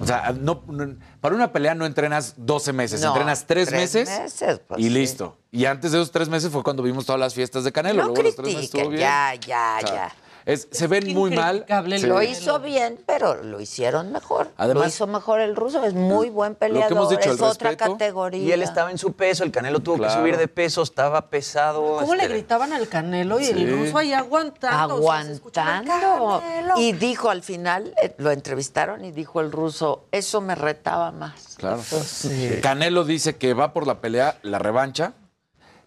O sea, no, no- para una pelea no entrenas 12 meses, No, entrenas tres, tres meses, meses, pues, y sí. listo. Y antes de esos tres meses fue cuando vimos todas las fiestas de Canelo. No Luego los tres meses estuvo bien. ya, ya, O sea, ya. Es- se ven muy mal. Sí. Lo hizo bien, pero lo hicieron mejor. Además- lo hizo mejor el ruso, es muy buen Lo que peleador. hemos dicho, es el otra respeto. categoría. Y él estaba en su peso, el Canelo tuvo Claro. que subir de peso, estaba pesado. ¿Cómo le este, gritaban al Canelo y Sí. el ruso ahí aguantando? aguantando. Y dijo al final, eh, lo entrevistaron y dijo el ruso, eso me retaba más. Claro. Canelo dice que va por la pelea, la revancha.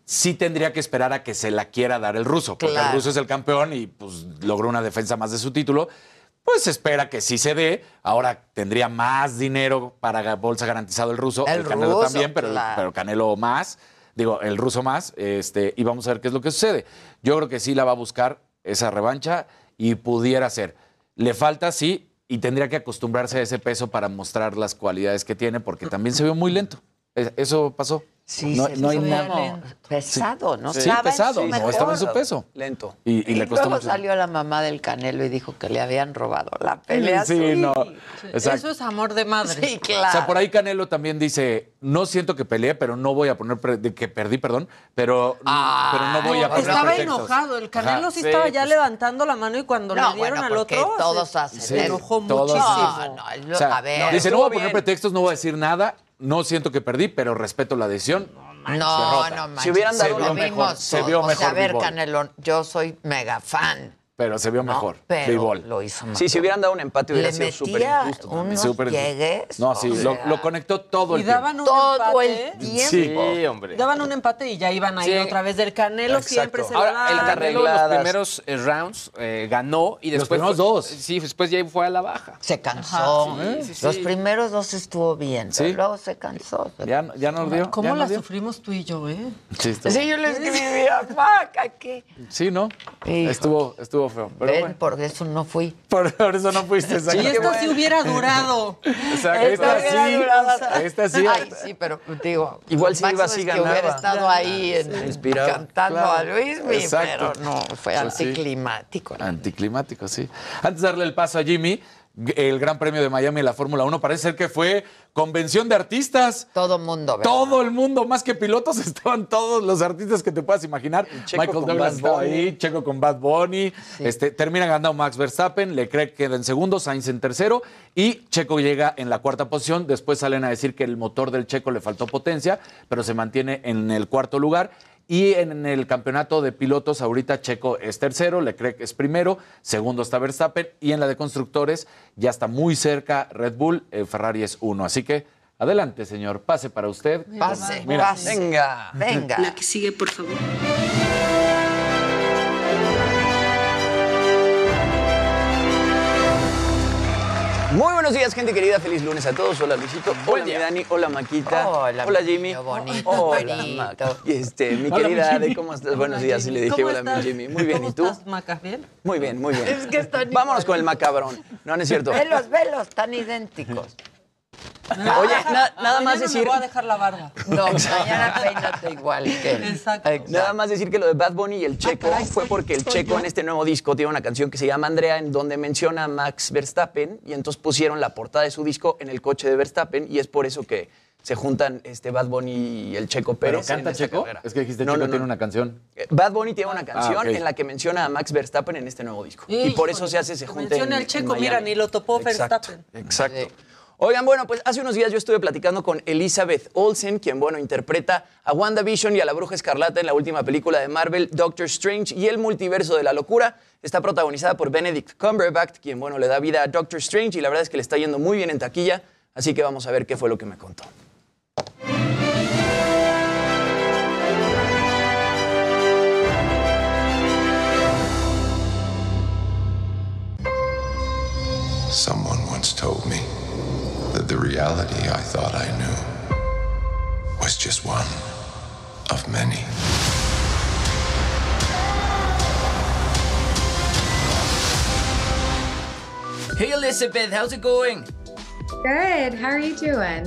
Sí tendría que esperar a que se la quiera dar el ruso, porque Claro. el ruso es el campeón y pues logró una defensa más de su título. Pues espera que sí se dé. Ahora tendría más dinero para bolsa garantizado el ruso. El El, Canelo ruso, también, pero, claro. pero Canelo más. Digo, el ruso más. Este, y vamos a ver qué es lo que sucede. Yo creo que sí la va a buscar esa revancha y pudiera ser. Le falta, sí, y tendría que acostumbrarse a ese peso para mostrar las cualidades que tiene, porque también se ve muy lento. Es- Eso pasó. Sí, no, se no hay nada. pesado, ¿no? Sí, Estaba en pesado, su no, estaba en su peso. Lento. Y, y Y, le costó luego mucho. salió la mamá del Canelo y dijo que le habían robado la pelea. Sí, no. Eso es amor de madre. Sí, claro. O sea, por ahí Canelo también dice, no siento que peleé, pero no voy a poner de que perdí, perdón, pero, Ah, pero no voy a poner Estaba pretextos. enojado. El Canelo Ajá. sí, Sí, estaba ya pues- levantando la mano y cuando No, le dieron bueno, al otro. todos se, hacen se enojó Todos muchísimo. No, no, O sea, a ver. dice, no voy a poner pretextos, no voy a decir nada, no siento que perdí, pero respeto la decisión. No, no manches. Si hubieran dado Lo lo vimos mejor, se todos. vio O sea, mejor a ver. Canelo, yo soy mega fan. Pero se vio ¿no? mejor. Pero lo hizo mejor. Sí, si hubieran dado un empate hubiera Le sido súper injusto. unos Súper injusto. llegues. No, sí, lo, conectó todo Y el tiempo. daban un todo empate. el tiempo. Sí. Hombre. Daban un empate y ya iban a ir Sí. otra vez del Canelo. Exacto. Siempre se Ahora, la el. Canelo los primeros eh, rounds eh, ganó y Los después. primeros fue- dos. Sí, después ya fue a la baja. Se cansó. Ajá, sí, sí, sí. Los primeros dos estuvo bien, pero Sí. luego se cansó. Ya, no- ya nos dio. ya ¿Cómo nos la dio. sufrimos tú y yo, eh? Sí, estuvo- Sí, yo le escribí a Maca que... Sí, ¿no? Hijo. Estuvo, estuvo feo. Pero Ven, bueno, por eso no fui. por, por eso no fuiste. Y esto sí hubiera durado. Exacto. Esta Esta hubiera sí. durado. Esta sí. Ay, sí, pero digo. Igual si iba, es sí que hubiera ganaba. estado ahí en- inspirado. cantando Claro. a Luis, pero no, fue Pues sí. anticlimático. Anticlimático, sí. Antes de darle el paso a Jimmy, el Gran Premio de Miami en la Fórmula 1 parece ser que fue convención de artistas. Todo mundo, ¿verdad? Todo el mundo, más que pilotos, estaban todos los artistas que te puedas imaginar. Checo Michael Douglas estaba ahí, Checo con Bad Bunny. Este, termina ganando Max Verstappen, Leclerc queda en segundo, Sainz en tercero y Checo llega en la cuarta posición. Después salen a decir que el motor del Checo le faltó potencia, pero se mantiene en el cuarto lugar. Y en el campeonato de pilotos, ahorita Checo es tercero, Leclerc es primero, segundo está Verstappen, y en la de constructores ya está muy cerca Red Bull, eh, Ferrari es uno. Así que adelante, señor, pase para usted. Pase, Mira. pase. Venga. Venga. La que sigue, por favor. Muy buenos días, gente querida. Feliz lunes a todos. Hola, Luisito. Hola, mi Dani. Hola, Maquita. Hola, Hola Jimmy. bonito, Hola, bonito. Y este, mi Hola, querida Ade. ¿cómo estás? Buenos días. Sí le dije ¿Cómo hola, mi Jimmy. Muy bien. ¿Cómo ¿Y tú? estás, Maca? ¿Bien? Muy bien, muy bien. Es que están Vámonos con el macabrón. No, no es cierto. Velos, velos, están idénticos. Oye, na- nada más decir. me voy a dejar la barba. No, mañana peínate igual que él. Exacto. Nada más decir que lo de Bad Bunny y el Checo fue porque el Checo en este nuevo disco tiene una canción que se llama Andrea, en donde menciona a Max Verstappen, y entonces pusieron la portada de su disco en el coche de Verstappen, y es por eso que se juntan este Bad Bunny y el Checo ¿Pero Pérez. en canta esta Checo? carrera. Es que dijiste No, Checo no, no. tiene una canción. Bad Bunny tiene una canción ok. en la que menciona a Max Verstappen en este nuevo disco. y por eso se hace, se junta Menciona en- al Checo, en mira, ni lo topó Exacto, Verstappen. Exacto. Oigan, bueno, pues hace unos días yo estuve platicando con Elizabeth Olsen, quien, bueno, interpreta a WandaVision y a la Bruja Escarlata en la última película de Marvel, Doctor Strange y el Multiverso de la Locura. Está protagonizada por Benedict Cumberbatch, quien, bueno, le da vida a Doctor Strange y la verdad es que le está yendo muy bien en taquilla, así que vamos a ver qué fue lo que me contó. Someone once told me that the reality I thought I knew was just one of many. Hey Elizabeth, how's it going? Good. How are you doing?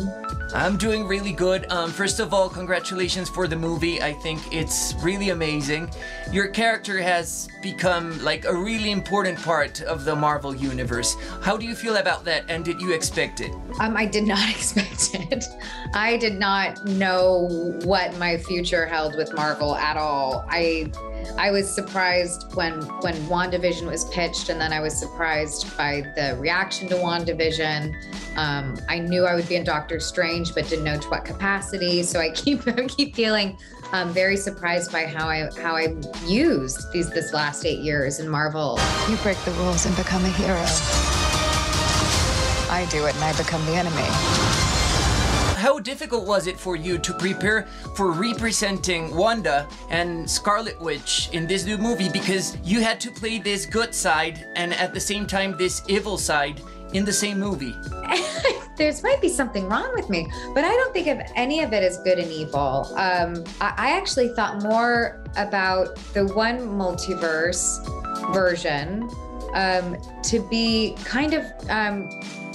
I'm doing really good. Um, first of all, congratulations for the movie. I think it's really amazing. Your character has become like a really important part of the Marvel universe. How do you feel about that, and did you expect it? Um, I did not expect it. I did not know what my future held with Marvel at all. I I was surprised when when WandaVision was pitched, and then I was surprised by the reaction to WandaVision. Um, I knew I would be in Doctor Strange, but didn't know to what capacity. So I keep I keep feeling um, very surprised by how I how I used these this last eight years in Marvel. You break the rules and become a hero. I do it and I become the enemy. How difficult was it for you to prepare for representing Wanda and Scarlet Witch in this new movie? Because you had to play this good side and at the same time this evil side in the same movie. There's might be something wrong with me, but I don't think of any of it as good and evil. Um, I, I actually thought more about the one multiverse version um, to be kind of um,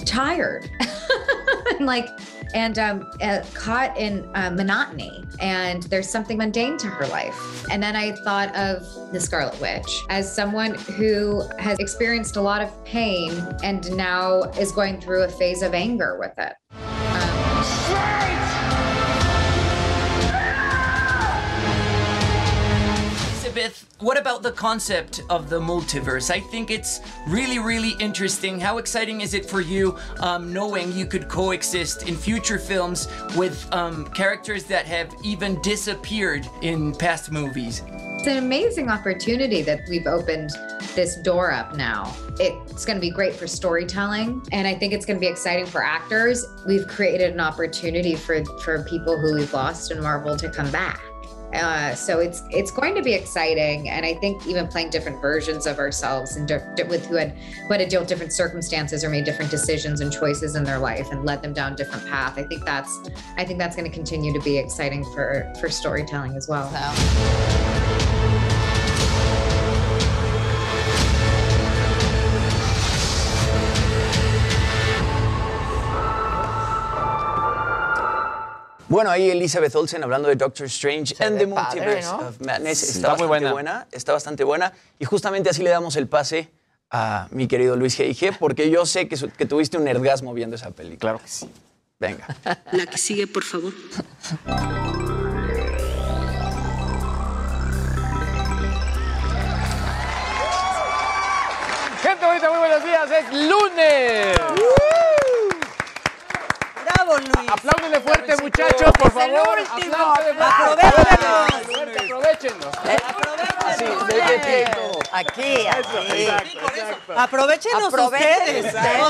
tired and like and um, uh, caught in uh, monotony and there's something mundane to her life. And then i thought of the scarlet witch as someone who has experienced a lot of pain and now is going through a phase of anger with it Elizabeth, what about the concept of the multiverse? I think it's really, really interesting. How exciting is it for you um, knowing you could coexist in future films with um, characters that have even disappeared in past movies? It's an amazing opportunity that we've opened this door up now. It's going to be great for storytelling, and I think it's going to be exciting for actors. We've created an opportunity for for people who we've lost in Marvel to come back. Uh, so it's it's going to be exciting, and I think even playing different versions of ourselves and di- with who had who had to deal with different circumstances or made different decisions and choices in their life and led them down different path. I think that's I think that's going to continue to be exciting for for storytelling as well. Bueno, ahí Elizabeth Olsen hablando de Doctor Strange and the padre, Multiverse ¿no? of Madness. Sí. Está, Está muy bastante buena. Está bastante buena. Y justamente así le damos el pase a mi querido Luis G.I.G., porque yo sé que, su- que tuviste un ergasmo viendo esa película. Claro que sí. Venga. La que sigue, por favor. Gente bonita, muy buenos días. Es lunes. Bravo, fuerte, muchachos, por favor. Apláudele. Aprovechenlo. Aprovechenlo. Aquí, aquí. Aprovechenos ustedes. ¿eh?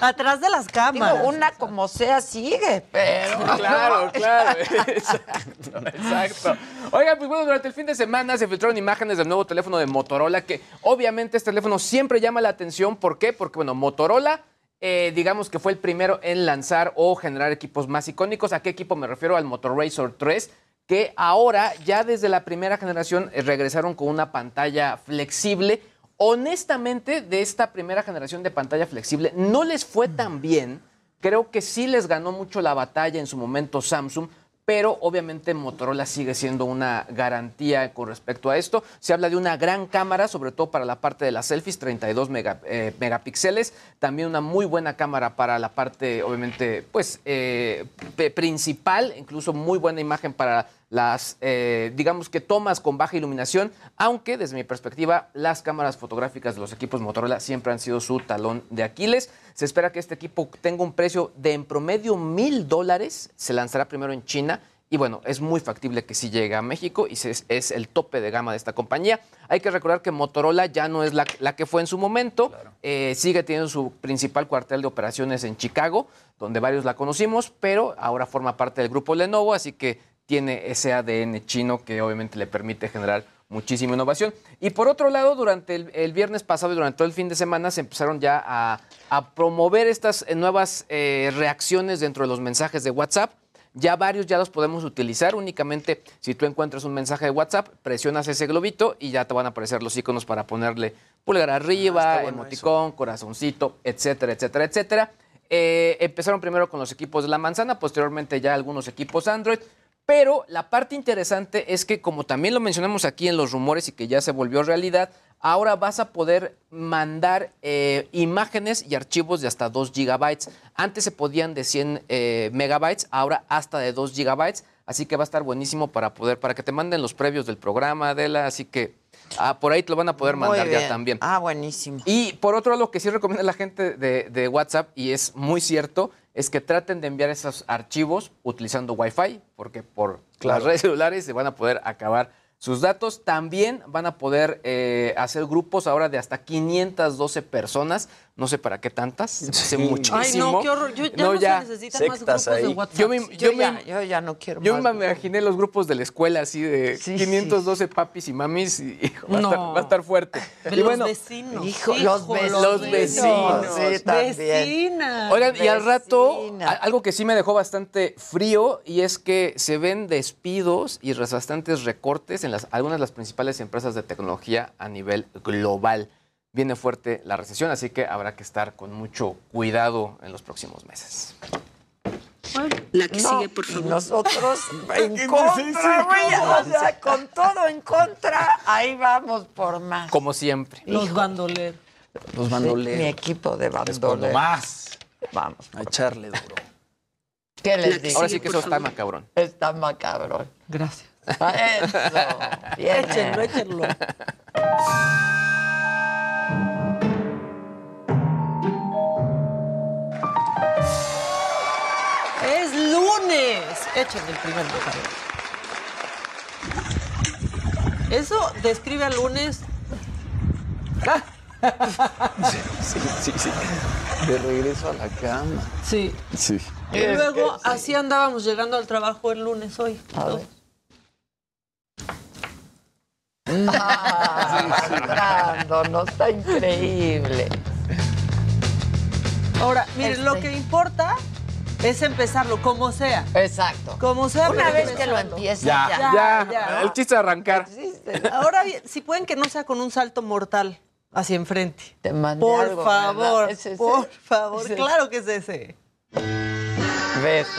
Atrás de las cámaras. Una como sea sigue, pero. Claro, claro. Exacto, exacto. Oiga, pues bueno, durante el fin de semana se filtraron imágenes del nuevo teléfono de Motorola, que obviamente este teléfono siempre llama la atención. ¿Por qué? Porque, bueno, Motorola eh, digamos que fue el primero en lanzar o generar equipos más icónicos. ¿A qué equipo me refiero? Al Motor Razr 3 que ahora ya desde la primera generación eh, regresaron con una pantalla flexible. Honestamente, de esta primera generación de pantalla flexible no les fue tan bien. Creo que sí les ganó mucho la batalla en su momento Samsung, pero obviamente Motorola sigue siendo una garantía con respecto a esto. Se habla de una gran cámara, sobre todo para la parte de las selfies, 32 mega- eh, megapíxeles. También una muy buena cámara para la parte, obviamente, pues, eh, principal, incluso muy buena imagen para las, eh, digamos que tomas con baja iluminación, aunque desde mi perspectiva las cámaras fotográficas de los equipos Motorola siempre han sido su talón de Aquiles. Se espera que este equipo tenga un precio de en promedio mil dólares, se lanzará primero en China y bueno, es muy factible que sí llegue a México y se- es, el tope de gama de esta compañía. Hay que recordar que Motorola ya no es la, la que fue en su momento, eh, sigue teniendo su principal cuartel de operaciones en Chicago, donde varios la conocimos, pero ahora forma parte del grupo Lenovo, así que tiene ese ADN chino que obviamente le permite generar muchísima innovación. Y por otro lado, durante el, el viernes pasado y durante todo el fin de semana se empezaron ya a, a promover estas eh, nuevas eh, reacciones dentro de los mensajes de WhatsApp. Ya varios ya los podemos utilizar. Únicamente si tú encuentras un mensaje de WhatsApp, presionas ese globito y ya te van a aparecer los iconos para ponerle pulgar arriba, emoticón, corazoncito, etcétera, etcétera, etcétera. Eh, empezaron primero con los equipos de la manzana, posteriormente ya algunos equipos Android. Pero la parte interesante es que, como también lo mencionamos aquí en los rumores y que ya se volvió realidad, ahora vas a poder mandar eh, imágenes y archivos de hasta 2 gigabytes. Antes se podían de 100 eh, megabytes, ahora hasta de 2 gigabytes. Así que va a estar buenísimo para poder, para que te manden los previos del programa, Adela. Así que ah, por ahí te lo van a poder Muy mandar ya también. Ah, buenísimo. Y por otro lado, lo que sí recomienda la gente de, de WhatsApp, y es muy cierto, es que traten de enviar esos archivos utilizando Wi-Fi, porque por Claro. las redes celulares se van a poder acabar sus datos. También van a poder eh, hacer grupos ahora de hasta 512 personas. No sé para qué tantas, hace muchísimo. Ay, no, qué horror. Yo- ya no se necesitan más grupos de WhatsApp. Yo, me, Yo, yo ya, yo ya no quiero yo más. me imaginé los grupos de la escuela así de Sí, 512 papis y mamis y hijo, va, a estar, No. va a estar fuerte. Y los bueno, vecinos. Hijo, los vecinos. Los vecinos. Sí, también. Vecinas. Oigan, y al rato, algo que sí me dejó bastante frío y es que se ven despidos y bastantes recortes en las, algunas de las principales empresas de tecnología a nivel global. Viene fuerte la recesión, así que habrá que estar con mucho cuidado en los próximos meses. La que No, sigue, por y favor. nosotros en contra, güey. O sea, con todo en contra, ahí vamos por más. Como siempre. Los bandoleros. Los Sí, bandoleros. mi equipo de bandoleros. más. Vamos. A echarle duro. ¿Qué les digo? Ahora sí que eso está favor. macabrón. Está macabrón. Gracias. Eso. Bien. Échenlo, échenlo. Es lunes. Échenle el primer bocado. Eso describe al lunes. Sí, sí, sí. De regreso a la cama. Sí. Sí. Y luego así andábamos llegando al trabajo el lunes hoy. A ¿no? ver. Ah, no está increíble. Ahora, miren, lo Este. que importa es empezarlo, como sea. Exacto. Como sea, Una vez que lo empieces, Ya, ya. ya, ya. El chiste de arrancar. Ahora bien, si pueden que no sea con un salto mortal hacia enfrente. Te mandé Por algo, favor, por favor, claro que es ese. Beso.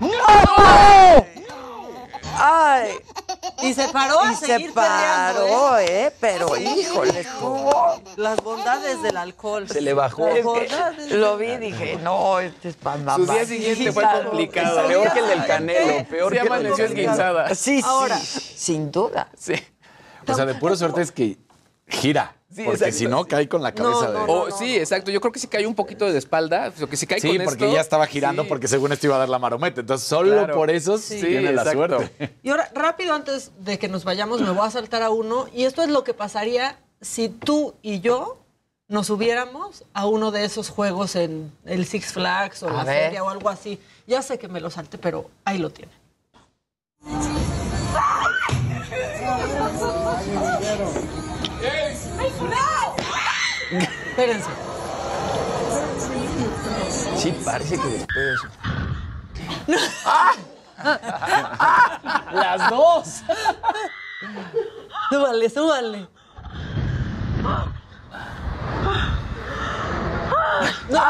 ¡No! ¡Ay! Y se paró a Y se peleando, paró, ¿eh? Pero, híjole. Las bondades del alcohol. Se le bajó. Las Es que bondades lo vi y dije, no, este es para mamá. Su día siguiente fue Claro. complicado. Peor que el del Canelo, peor Se que el amaneció del Canelo. esguinzada. Sí, Ahora. sí, sin duda. Sí. O sea, de pura suerte es que gira. Sí, porque exacto. si no, cae con la cabeza de. O- sí, exacto. Yo creo que si cae un poquito de espalda, o que si cae Sí, con porque esto- ya estaba girando sí. porque según esto iba a dar la marometa. Entonces, solo Claro. por eso Sí, tiene la exacto. suerte. Y ahora, rápido, antes de que nos vayamos, me voy a saltar a uno. Y esto es lo que pasaría si tú y yo nos subiéramos a uno de esos juegos en el Six Flags o A la ver. feria o algo así. Ya sé que me lo salte, pero ahí lo tiene. Espérense. Sí, parece que despega eso. ¡Las dos! Súbale, súbale. No,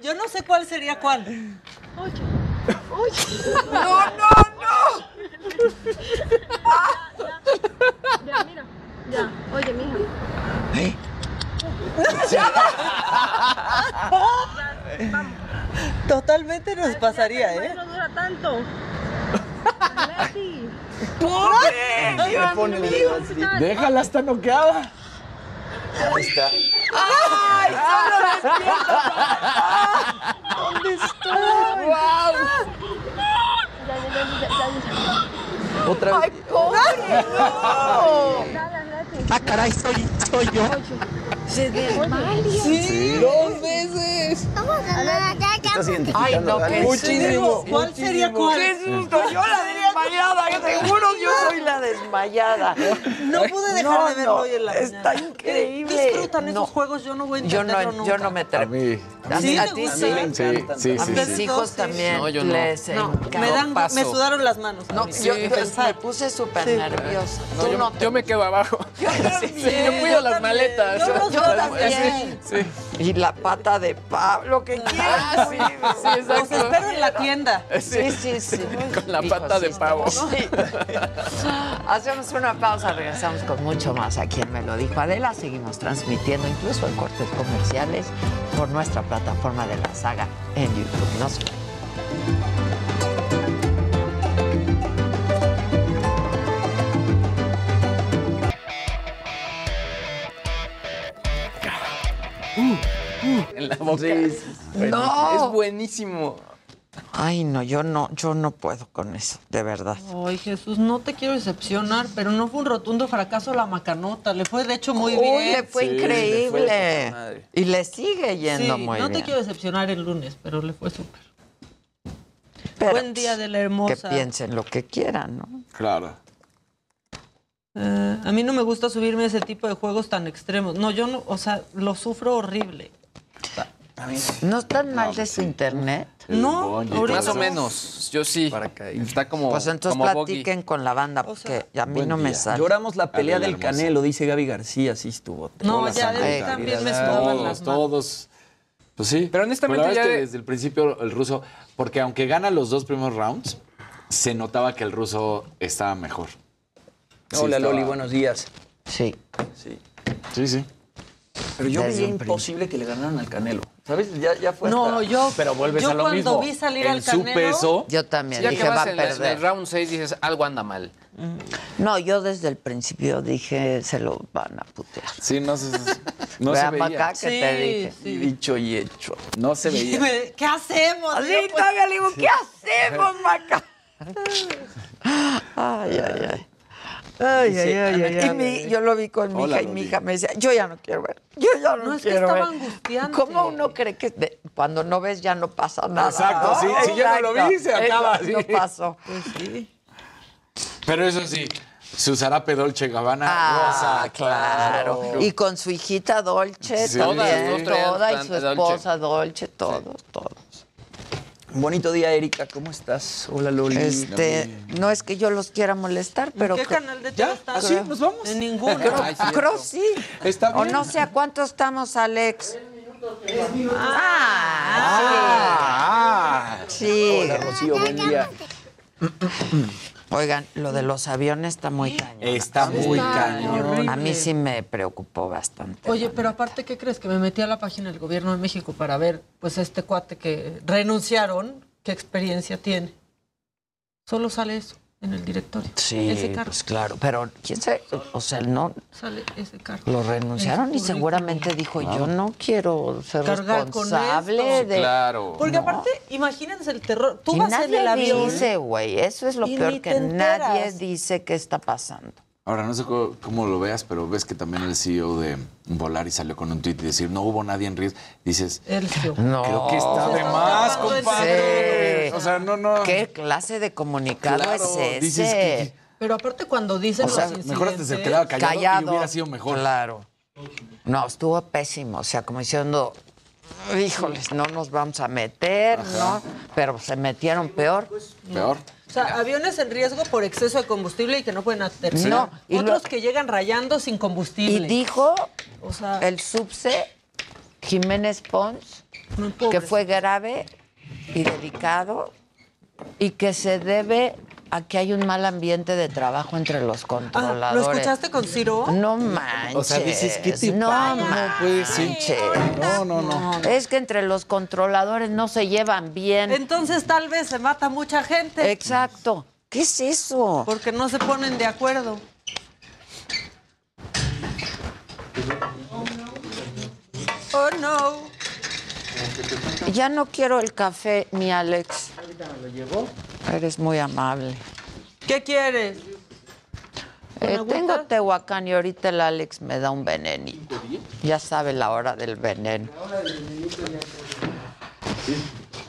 yo no sé cuál sería cuál. No, no, no. Ya, mira. Ya. Oye, mija. Totalmente nos pasaría, ¿eh? No dura tanto. Leti. ¡Pobre! Déjala, está noqueada. Ahí está. ¡Ay, solo despierta! ¿Dónde está? ¡Wow! Ya, ya, ya, ya, ya, ya. Otra vez. ¡Ay, pobre! ¡No! Ah, caray, soy, soy yo. Se desmaya. Sí. Dos veces. Estás Ay, identificando no, a qué alguien. Muchísimo. ¿Cuál sería cuál? ¡Qué susto! Yo la desmayada, seguro yo soy la desmayada. No pude dejar No, de verlo no, hoy en la Está mañana. increíble. Disfrutan esos juegos, yo no voy a Yo no, entenderlo yo nunca. no me atrevo. ¿A, ¿Sí a ti sí? A mí me encantan Sí, A sí, mis sí. hijos sí. también No, yo no. les No, encanta. me, dan, paso. me sudaron las manos. No, yo, Sí, yo me puse súper Sí. nerviosa. Tú yo, no yo me quedo abajo. Sí, yo cuido yo las también. maletas. Yo Yo también. Y la pata de Pablo, que quieras. Ah, sí, sí, Los exacto. espero en la tienda. Sí, sí, sí. Con la Hijo, pata sí de pavo. Sí. Hacemos una pausa, regresamos con mucho más aquí en Me lo dijo Adela. Seguimos transmitiendo incluso en cortes comerciales por nuestra plataforma de la saga en YouTube. No se En la boca. No. Es buenísimo. Ay, no, yo no, yo no puedo con eso, de verdad. Ay, Jesús, no te quiero decepcionar, pero no fue un rotundo fracaso la macanota. Le fue, de hecho, muy Uy, bien. le fue Sí, le fue de increíble. madre. y le sigue yendo Sí, muy no bien. te quiero decepcionar el lunes, pero le fue súper. Pero, Buen día de la Que hermosa. piensen lo que quieran, ¿no? Claro. Eh, a mí no me gusta subirme a ese tipo de juegos tan extremos. No, yo no, o sea, lo sufro horrible. ¿No están mal de su internet? No, Más o no. menos. Yo sí. Está como. Pues entonces como bogey. platiquen con la banda, porque a mí no me sale. Lloramos la pelea del hermosa. Canelo, dice Gaby García, sí estuvo. No, ya de también me sudaban las Todos, manos. todos. Pues sí. Pero honestamente ya es que de- desde el principio el ruso, porque aunque gana los dos primeros rounds, se notaba que el ruso estaba mejor. Sí, Hola estaba- Loli, buenos días. Sí. Sí. Sí, sí. Pero yo veía imposible que le ganaran al Canelo. ¿Sabes? Ya, ya fue No, hasta- yo, Pero vuelves yo a lo cuando mismo. vi salir en al su Canelo, peso, Yo también Ya dije, que va a en, el round 6 dices, algo anda mal. No, yo desde el principio dije, se lo van a putear. sí, no se, no se Vean veía. acá que te dije. sí. Dicho y hecho. No se veía. me- ¿Qué hacemos? Así Yo, pues, todavía le digo, ¿qué hacemos, Maca? Ay, ay, ay. Ay, ay, ay, ay, Y mi- yo lo vi con mi Hola, hija y mi hija me decía, yo ya no quiero ver, yo ya no, No, es que estaba ver. angustiante. ¿Cómo uno cree que de- cuando no ves ya no pasa nada? Exacto, no? sí, si yo no lo vi, se acaba, Eso sí. No pasó. Pues sí. Pero eso sí, se usará Pedolce Gabbana Ah, rosa. claro. Y con su hijita Dolce Sí. también, toda, y su Dolce. esposa Dolce, todo, todo. Bonito día, Erika. ¿Cómo estás? Hola, Loli. Este, no es que yo los quiera molestar, pero ¿Qué canal de TV está? ¿Ah, sí? ¿Nos vamos? En ninguno. Creo sí. Está O no sé a cuánto estamos, Alex. Ah, Sí. Hola, Rocío, buen día. Oigan, lo de los aviones está muy cañón. está muy Está cañón. horrible. A mí sí me preocupó bastante. Oye, pero aparte, ¿qué crees? Que me metí a la página del gobierno de México para ver, pues, a este cuate que renunciaron, qué experiencia tiene. Solo sale eso. En el directorio. Sí, Ese cargo. pues claro, pero quién sabe, o sea, no Sale ese cargo. lo renunciaron y seguramente dijo, yo no quiero ser Cargar responsable de... Claro. Porque No. aparte, imagínense el terror. Tú y vas en nadie el avión. dice, güey, eso es lo y peor que nadie dice qué está pasando. Ahora, no sé cómo, cómo lo veas, pero ves que también el CEO de Volaris salió con un tuit y decir, no hubo nadie en riesgo. Dices, El CEO. No. creo que está de más, compadre. serio. O sea, no, no. ¿Qué clase de comunicado Claro, es ese? dices que- Pero aparte cuando dicen O sea, los mejor hasta se quedaba callado, Callado. y hubiera sido mejor. Claro. No, estuvo pésimo. O sea, como diciendo, híjoles, no nos vamos a meter, ¿no? Pero se metieron peor. Peor. O sea, aviones en riesgo por exceso de combustible y que no pueden aterrizar. No, y Otros lo- que llegan rayando sin Y combustible. dijo O sea, el subse Jiménez Pons que fue grave y delicado y que se debe a que hay un mal ambiente de trabajo entre los Ah, controladores. ¿Lo escuchaste con Ciro? No manches. O sea, dices, ¿qué te no pasa? No, manches. pues, sí. No, no, no. Es que entre los controladores no se llevan bien. Entonces tal vez se mata mucha gente. Exacto. ¿Qué es eso? Porque no se ponen de acuerdo. Oh no. Ya no quiero el café, mi Alex. Eres muy amable. ¿Qué quieres? Eh, tengo Tehuacán y ahorita el Alex me da un venenito. Ya sabe la hora del veneno.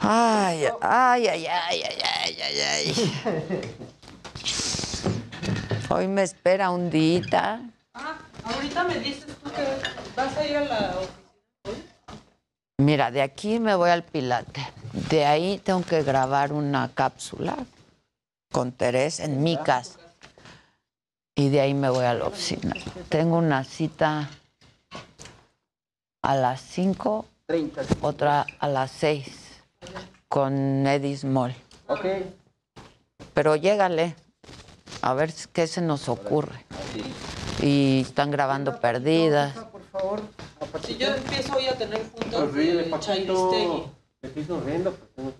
Ay, ay, ay, ay, ay, ay, ay, ay. Hoy me espera un día. Ah, ahorita me dices tú que vas a ir a la oficina. Mira, de aquí me voy al Pilate. De ahí tengo que grabar una cápsula con Teresa en mi casa. Y de ahí me voy a la oficina. Tengo una cita a las 5, otra a las 6 con Eddie Small. Ok. Pero llégale, a ver qué se nos ocurre. Y están grabando perdidas. Si yo empiezo hoy a tener juntas Sonríe, de. Chairistegui. Te estoy sonriendo. pues.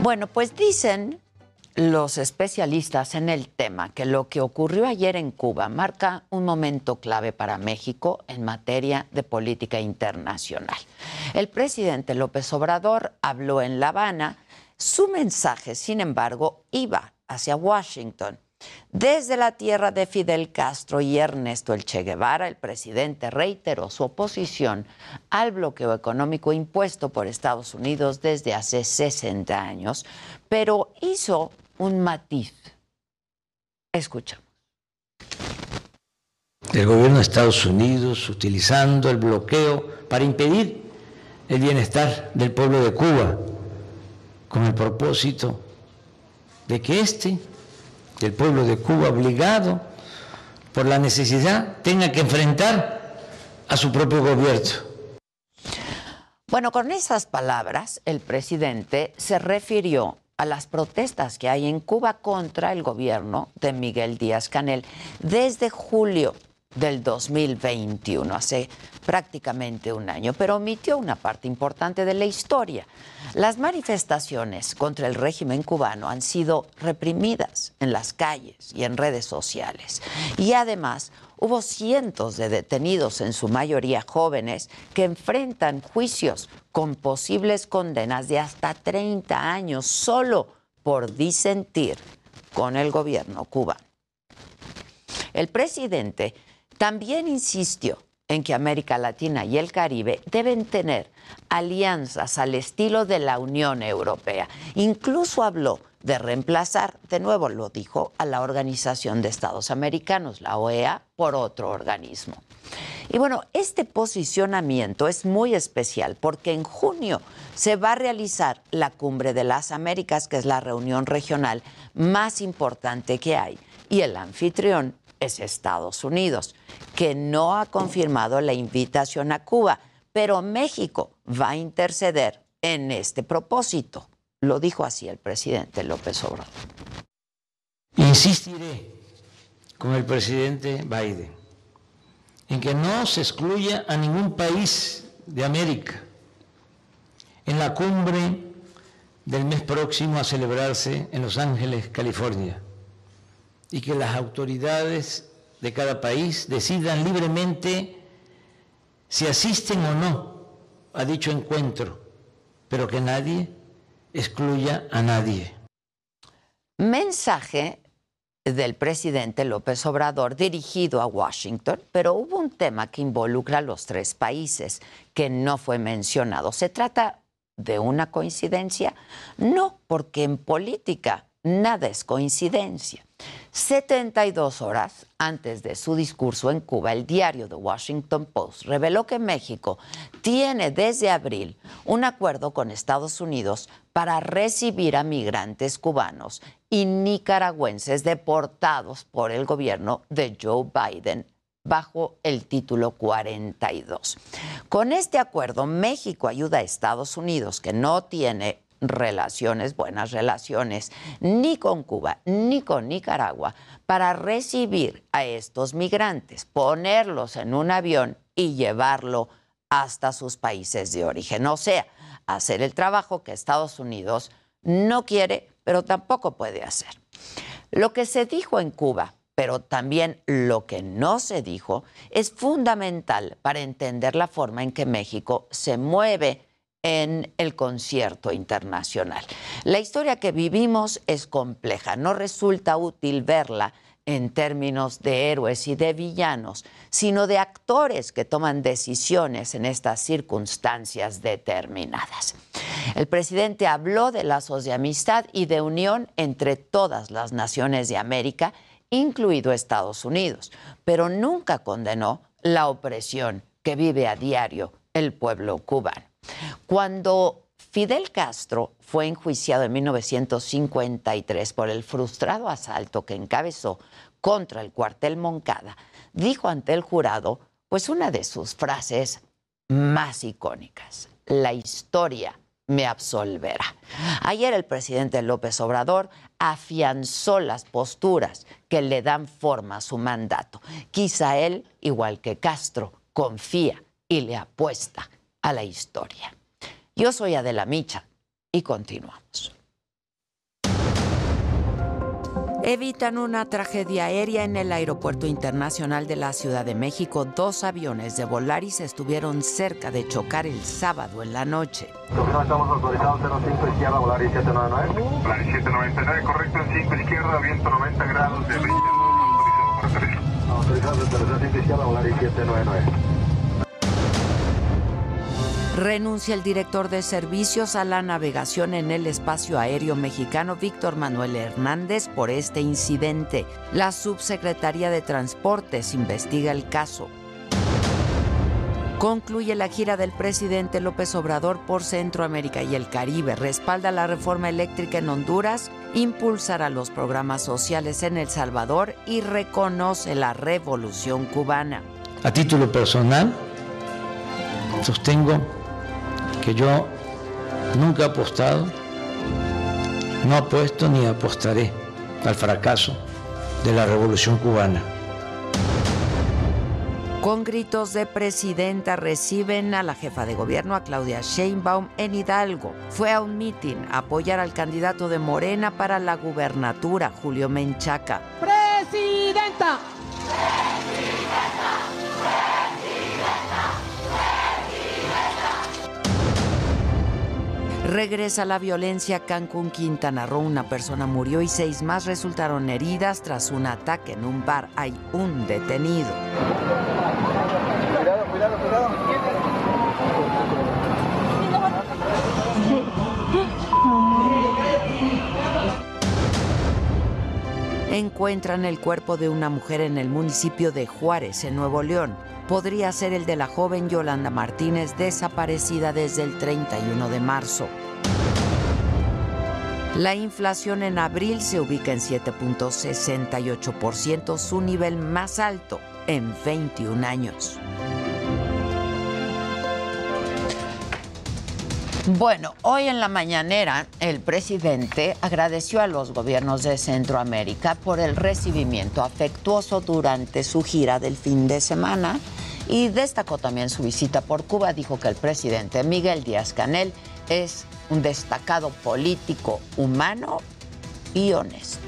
Bueno, pues dicen los especialistas en el tema que lo que ocurrió ayer en Cuba marca un momento clave para México en materia de política internacional. El presidente López Obrador habló en La Habana. Su mensaje, sin embargo, iba hacia Washington. Desde la tierra de Fidel Castro y Ernesto El Che Guevara, el presidente reiteró su oposición al bloqueo económico impuesto por Estados Unidos desde hace 60 años, pero hizo un matiz. Escuchamos. El gobierno de Estados Unidos utilizando el bloqueo para impedir el bienestar del pueblo de Cuba, con el propósito de que este el pueblo de Cuba obligado por la necesidad tenga que enfrentar a su propio gobierno. Bueno, con esas palabras, el presidente se refirió a las protestas que hay en Cuba contra el gobierno de Miguel Díaz Canel desde julio del 2021, hace prácticamente un año, pero omitió una parte importante de la historia. Las manifestaciones contra el régimen cubano han sido reprimidas en las calles y en redes sociales. Y además hubo cientos de detenidos, en su mayoría jóvenes, que enfrentan juicios con posibles condenas de hasta 30 años solo por disentir con el gobierno cubano. El presidente también insistió en que América Latina y el Caribe deben tener alianzas al estilo de la Unión Europea. Incluso habló de reemplazar, de nuevo lo dijo, a la Organización de Estados Americanos, la OEA, por otro organismo. Y bueno, este posicionamiento es muy especial porque en junio se va a realizar la Cumbre de las Américas, que es la reunión regional más importante que hay. Y el anfitrión es Estados Unidos, que no ha confirmado la invitación a Cuba, pero México va a interceder en este propósito. Lo dijo así el presidente López Obrador. Insistiré con el presidente Biden en que no se excluya a ningún país de América en la cumbre del mes próximo a celebrarse en Los Ángeles, California, y que las autoridades de cada país decidan libremente si asisten o no a dicho encuentro, pero que nadie excluya a nadie. Mensaje del presidente López Obrador dirigido a Washington, pero hubo un tema que involucra a los tres países que no fue mencionado. Se trata de una coincidencia? No, porque en política nada es coincidencia. 72 horas antes de su discurso en Cuba, el diario The Washington Post reveló que México tiene desde abril un acuerdo con Estados Unidos para recibir a migrantes cubanos y nicaragüenses deportados por el gobierno de Joe Biden bajo el título 42. Con este acuerdo, México ayuda a Estados Unidos, que no tiene relaciones, buenas relaciones, ni con Cuba, ni con Nicaragua, para recibir a estos migrantes, ponerlos en un avión y llevarlo hasta sus países de origen. O sea, hacer el trabajo que Estados Unidos no quiere, pero tampoco puede hacer. Lo que se dijo en Cuba pero también lo que no se dijo es fundamental para entender la forma en que México se mueve en el concierto internacional. La historia que vivimos es compleja, no resulta útil verla en términos de héroes y de villanos, sino de actores que toman decisiones en estas circunstancias determinadas. El presidente habló de lazos de amistad y de unión entre todas las naciones de América incluido Estados Unidos, pero nunca condenó la opresión que vive a diario el pueblo cubano. Cuando Fidel Castro fue enjuiciado en 1953 por el frustrado asalto que encabezó contra el cuartel Moncada, dijo ante el jurado pues una de sus frases más icónicas, la historia me absolverá. Ayer el presidente López Obrador afianzó las posturas que le dan forma a su mandato. Quizá él, igual que Castro, confía y le apuesta a la historia. Yo soy Adela Micha y continuamos. Evitan una tragedia aérea en el Aeropuerto Internacional de la Ciudad de México. Dos aviones de Volaris estuvieron cerca de chocar el sábado en la noche. Estamos autorizados 05 izquierda, Volaris 799. Volaris 799, correcto en 5 izquierda, viento 90 grados de 22, autorizado para aterrizar. Autorizados en 05 izquierda, Volaris 799. Renuncia el director de servicios a la navegación en el espacio aéreo mexicano, Víctor Manuel Hernández, por este incidente. La subsecretaría de Transportes investiga el caso. Concluye la gira del presidente López Obrador por Centroamérica y el Caribe. Respalda la reforma eléctrica en Honduras, impulsará los programas sociales en El Salvador y reconoce la revolución cubana. A título personal, sostengo que yo nunca he apostado, no apuesto ni apostaré al fracaso de la revolución cubana. Con gritos de presidenta reciben a la jefa de gobierno, a Claudia Sheinbaum, en Hidalgo. Fue a un mitin a apoyar al candidato de Morena para la gubernatura, Julio Menchaca. ¡Presidenta! Regresa la violencia a Cancún, Quintana Roo. Una persona murió y seis más resultaron heridas tras un ataque en un bar. Hay un detenido. Cuidado, cuidado, cuidado. Encuentran el cuerpo de una mujer en el municipio de Juárez, en Nuevo León. Podría ser el de la joven Yolanda Martínez, desaparecida desde el 31 de marzo. La inflación en abril se ubica en 7.68%, su nivel más alto en 21 años. Bueno, hoy en la mañanera el presidente agradeció a los gobiernos de Centroamérica por el recibimiento afectuoso durante su gira del fin de semana y destacó también su visita por Cuba. Dijo que el presidente Miguel Díaz Canel es un destacado político humano y honesto.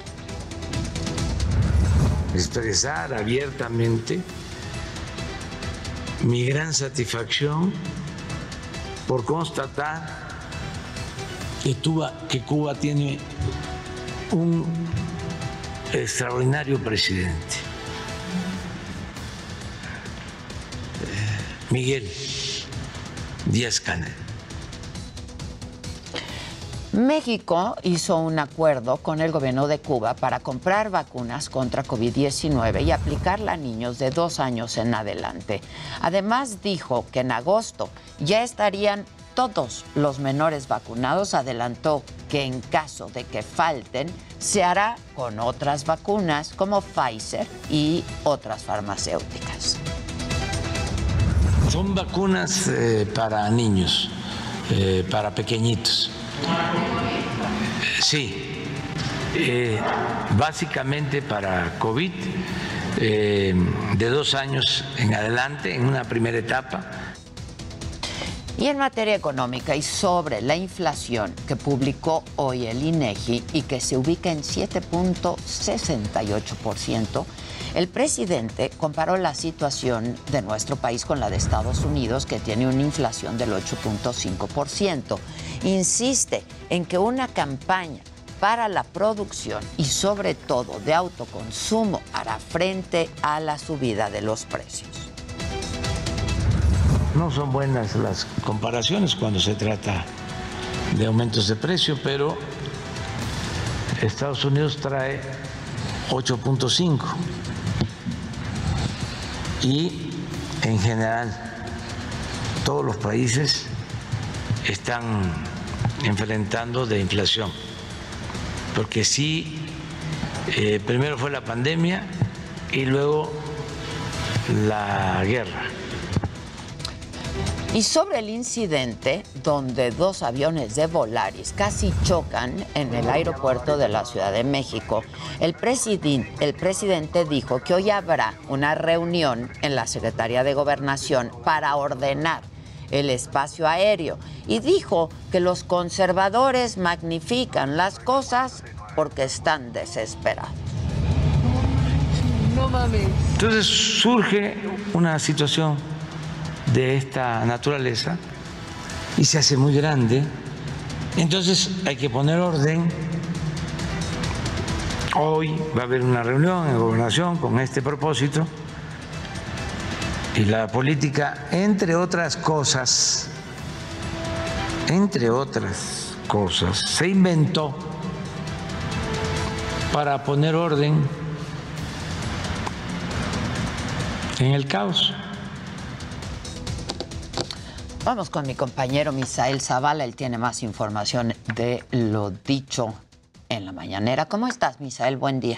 Expresar abiertamente mi gran satisfacción por constatar que Cuba, tiene un extraordinario presidente, Miguel Díaz Canel. México hizo un acuerdo con el gobierno de Cuba para comprar vacunas contra COVID-19 y aplicarla a niños de dos años en adelante. Además dijo que en agosto ya estarían todos los menores vacunados. Adelantó que en caso de que falten, se hará con otras vacunas como Pfizer y otras farmacéuticas. Son vacunas eh, para niños, eh, para pequeñitos. Sí, eh, básicamente para COVID, eh, de dos años en adelante, en una primera etapa. Y en materia económica y sobre la inflación que publicó hoy el INEGI y que se ubica en 7.68%, el presidente comparó la situación de nuestro país con la de Estados Unidos, que tiene una inflación del 8.5%. Insiste en que una campaña para la producción y sobre todo de autoconsumo hará frente a la subida de los precios. No son buenas las comparaciones cuando se trata de aumentos de precio, pero Estados Unidos trae 8.5 y en general todos los países están enfrentando de inflación, porque sí, eh, primero fue la pandemia y luego la guerra. Y sobre el incidente donde dos aviones de Volaris casi chocan en el aeropuerto de la Ciudad de México, el, presidente, dijo que hoy habrá una reunión en la Secretaría de Gobernación para ordenar el espacio aéreo y dijo que los conservadores magnifican las cosas porque están desesperados. Entonces surge una situación de esta naturaleza y se hace muy grande. Entonces hay que poner orden. Hoy va a haber una reunión en gobernación con este propósito y la política, entre otras cosas, entre otras cosas, se inventó para poner orden en el caos. Vamos con mi compañero Misael Zavala, él tiene más información de lo dicho en la mañanera. ¿Cómo estás, Misael? Buen día.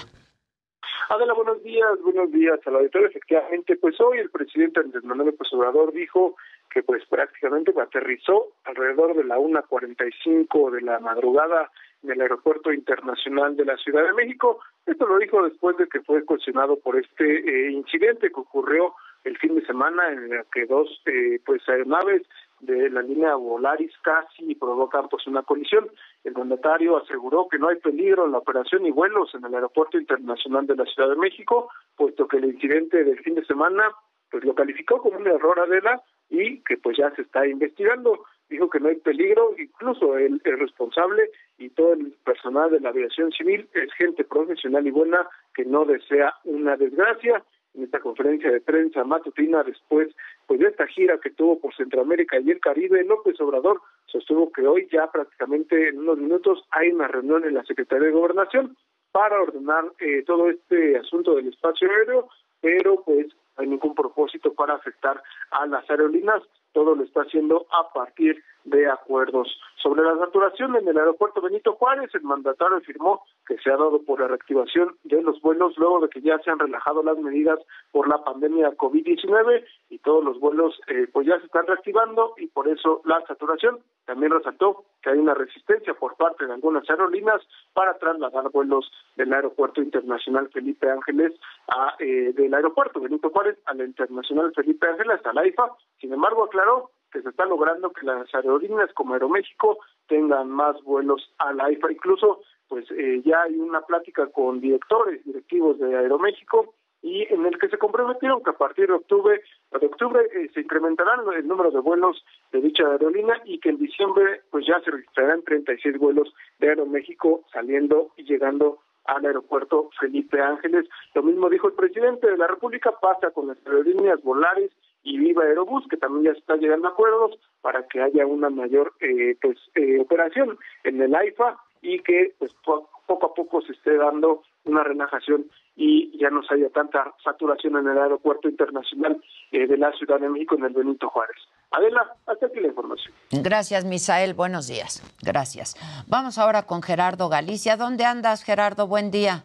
Adela, buenos días, buenos días al auditorio. Efectivamente, pues hoy el presidente Andrés Manuel López dijo que pues prácticamente aterrizó alrededor de la 1.45 de la madrugada en el Aeropuerto Internacional de la Ciudad de México. Esto lo dijo después de que fue cuestionado por este eh, incidente que ocurrió el fin de semana en el que dos eh, pues aeronaves de la línea Volaris casi provocan pues una colisión. El mandatario aseguró que no hay peligro en la operación y vuelos en el Aeropuerto Internacional de la Ciudad de México, puesto que el incidente del fin de semana pues lo calificó como un error Adela y que pues ya se está investigando. Dijo que no hay peligro, incluso el, el responsable y todo el personal de la aviación civil es gente profesional y buena que no desea una desgracia en esta conferencia de prensa matutina después pues de esta gira que tuvo por Centroamérica y el Caribe, López Obrador sostuvo que hoy ya prácticamente en unos minutos hay una reunión en la Secretaría de Gobernación para ordenar eh, todo este asunto del espacio aéreo, pero pues no hay ningún propósito para afectar a las aerolíneas, todo lo está haciendo a partir de acuerdos. Sobre la saturación en el aeropuerto Benito Juárez, el mandatario afirmó que se ha dado por la reactivación de los vuelos luego de que ya se han relajado las medidas por la pandemia COVID-19 y todos los vuelos eh, pues ya se están reactivando y por eso la saturación. También resaltó que hay una resistencia por parte de algunas aerolíneas para trasladar vuelos del aeropuerto internacional Felipe Ángeles a eh, del aeropuerto Benito Juárez al internacional Felipe Ángeles hasta la IFA. Sin embargo, aclaró que se está logrando que las aerolíneas como Aeroméxico tengan más vuelos a la IFA. Incluso, pues eh, ya hay una plática con directores, directivos de Aeroméxico y en el que se comprometieron que a partir de octubre, de octubre eh, se incrementarán el número de vuelos de dicha aerolínea y que en diciembre pues ya se registrarán 36 vuelos de Aeroméxico saliendo y llegando al aeropuerto Felipe Ángeles. Lo mismo dijo el presidente de la República, pasa con las aerolíneas Volaris y Viva Aerobús, que también ya se está llegando a acuerdos para que haya una mayor eh, pues eh, operación en el AIFA y que pues po- poco a poco se esté dando una relajación y ya no se haya tanta saturación en el aeropuerto internacional eh, de la Ciudad de México en el Benito Juárez. Adela, hasta aquí la información. Gracias, Misael. Buenos días. Gracias. Vamos ahora con Gerardo Galicia. ¿Dónde andas, Gerardo? Buen día.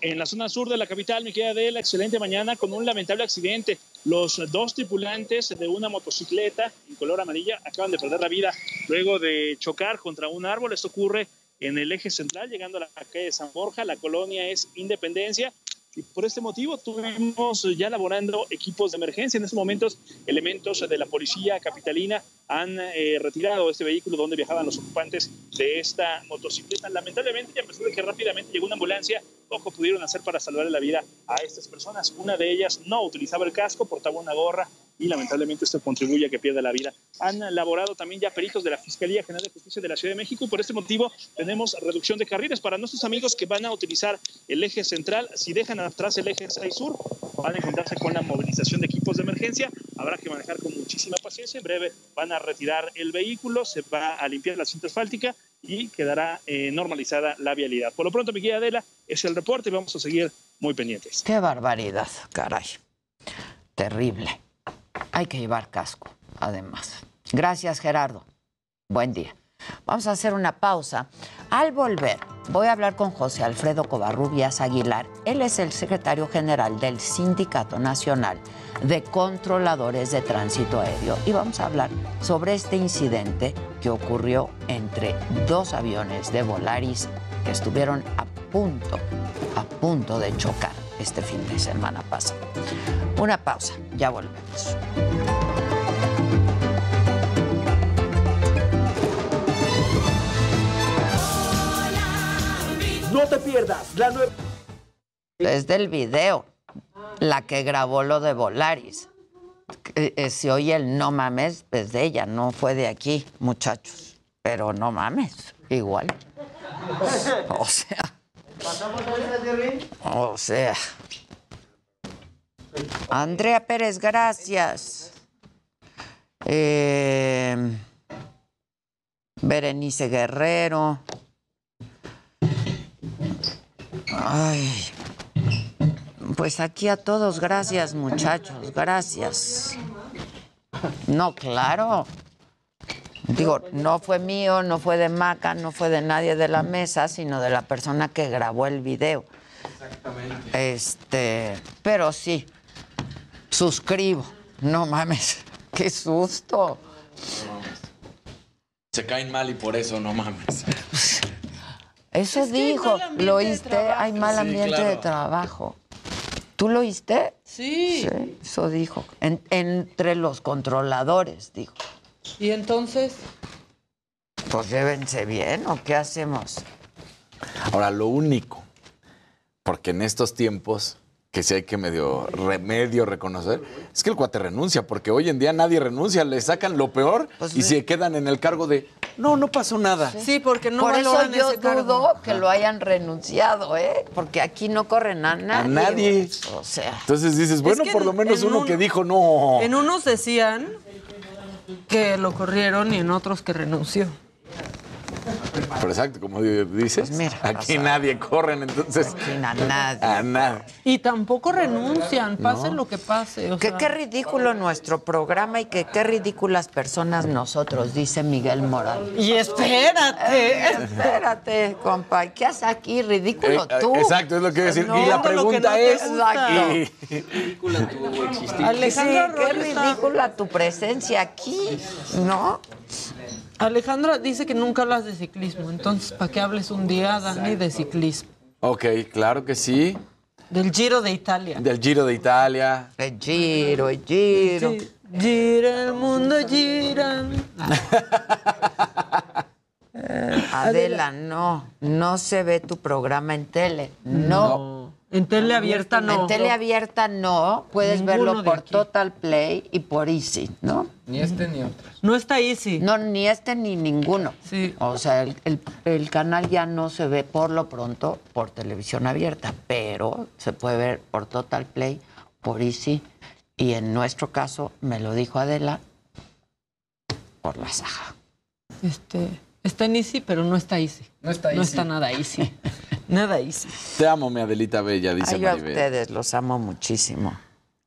en la zona sur de la capital, mi querida Adela, excelente mañana con un lamentable accidente. Los dos tripulantes de una motocicleta en color amarilla acaban de perder la vida luego de chocar contra un árbol. Esto ocurre en el eje central, llegando a la calle de San Borja. La colonia es Independencia. Y por este motivo tuvimos ya laborando equipos de emergencia. En estos momentos, elementos de la policía capitalina han eh, retirado este vehículo donde viajaban los ocupantes de esta motocicleta. Lamentablemente, a pesar de que rápidamente llegó una ambulancia, poco pudieron hacer para salvarle la vida a estas personas. Una de ellas no utilizaba el casco, portaba una gorra y lamentablemente esto contribuye a que pierda la vida. Han laborado también ya peritos de la Fiscalía General de Justicia de la Ciudad de México y por este motivo tenemos reducción de carriles para nuestros amigos que van a utilizar el eje central. Si dejan atrás el eje 6 sur, van a encontrarse con la movilización de equipos de emergencia. Habrá que manejar con muchísima paciencia. En breve van a retirar el vehículo, se va a limpiar la cinta asfáltica y quedará eh, normalizada la vialidad. Por lo pronto, mi guía Adela, es el reporte y vamos a seguir muy pendientes. Qué barbaridad, caray. Terrible. Hay que llevar casco, además. Gracias, Gerardo. Buen día. Vamos a hacer una pausa. Al volver, voy a hablar con José Alfredo Covarrubias Aguilar. Él es el secretario general del Sindicato Nacional de Controladores de Tránsito Aéreo. Y vamos a hablar sobre este incidente que ocurrió entre dos aviones de Volaris que estuvieron a punto, a punto de chocar este fin de semana pasado. Una pausa, ya volvemos. No te pierdas la nueva. Es del video, la que grabó lo de Volaris. Eh, eh, Se oye el no mames, es de ella, no fue de aquí, muchachos. Pero no mames, igual. O sea, o sea. Andrea Pérez, gracias. Eh, Berenice Guerrero. Ay. Pues aquí a todos, gracias muchachos, gracias. No, claro. Digo, no fue mío, no fue de Maca, no fue de nadie de la mesa, sino de la persona que grabó el video. Exactamente. Este, pero sí, suscribo. No mames, qué susto. Se caen mal y por eso no mames. Eso Es dijo, lo oíste, hay mal Sí, ambiente de trabajo. ¿Tú lo oíste? Sí. Sí, eso dijo. En- entre los controladores, dijo. Y entonces, Pues llévense bien, ¿o qué hacemos? Ahora, lo único, porque en estos tiempos, que sí hay que medio remedio reconocer, es que el cuate renuncia, porque hoy en día nadie renuncia, le sacan lo peor Pues y se quedan en el cargo de, no, no pasó nada. sí, porque no Por eso yo ese cargo. dudo que lo hayan renunciado, ¿eh? Porque aquí no corren a nadie. nadie. güey. O sea, Entonces dices, bueno, que por lo en- menos en uno un- que dijo no. En unos decían que lo corrieron y en otros que renunció. Pero exacto, como dices, Pues mira, aquí pasa. nadie corren, entonces. Aquí a nadie. A nada. Y tampoco renuncian, pase No. lo que pase. o Que sea. qué ridículo nuestro programa y que qué ridículas personas nosotros, dice Miguel Morales. Y espérate. espérate, compa. ¿Qué haces aquí? Ridículo Eh, eh, tú. exacto, es lo que iba a decir. No, y la pregunta no es. y- Ridícula tú existir. Alejandra sí, qué ridícula tu presencia aquí, ¿no? Alejandra dice que nunca hablas de ciclismo, entonces ¿para qué hables un día, Dani, de ciclismo? Ok, claro que sí. Del Giro de Italia. Del Giro de Italia. El giro, el giro. Sí, gira el mundo, gira. Adela, no, no se ve tu programa en tele, no. En tele abierta no. En tele abierta no, puedes Ninguno verlo por aquí. Total Play y por Easy, ¿no? Ni este ni otro. No está easy. No, ni este ni ninguno. Sí. O sea, el, el- el canal ya no se ve por lo pronto por televisión abierta, pero se puede ver por Total Play, por Easy y en nuestro caso, me lo dijo Adela, por la saga. Este, está en easy, pero no está easy. No está No easy. está nada easy. nada easy. Te amo, mi Adelita Bella, dice Ay, yo a Maribel. ustedes los amo muchísimo.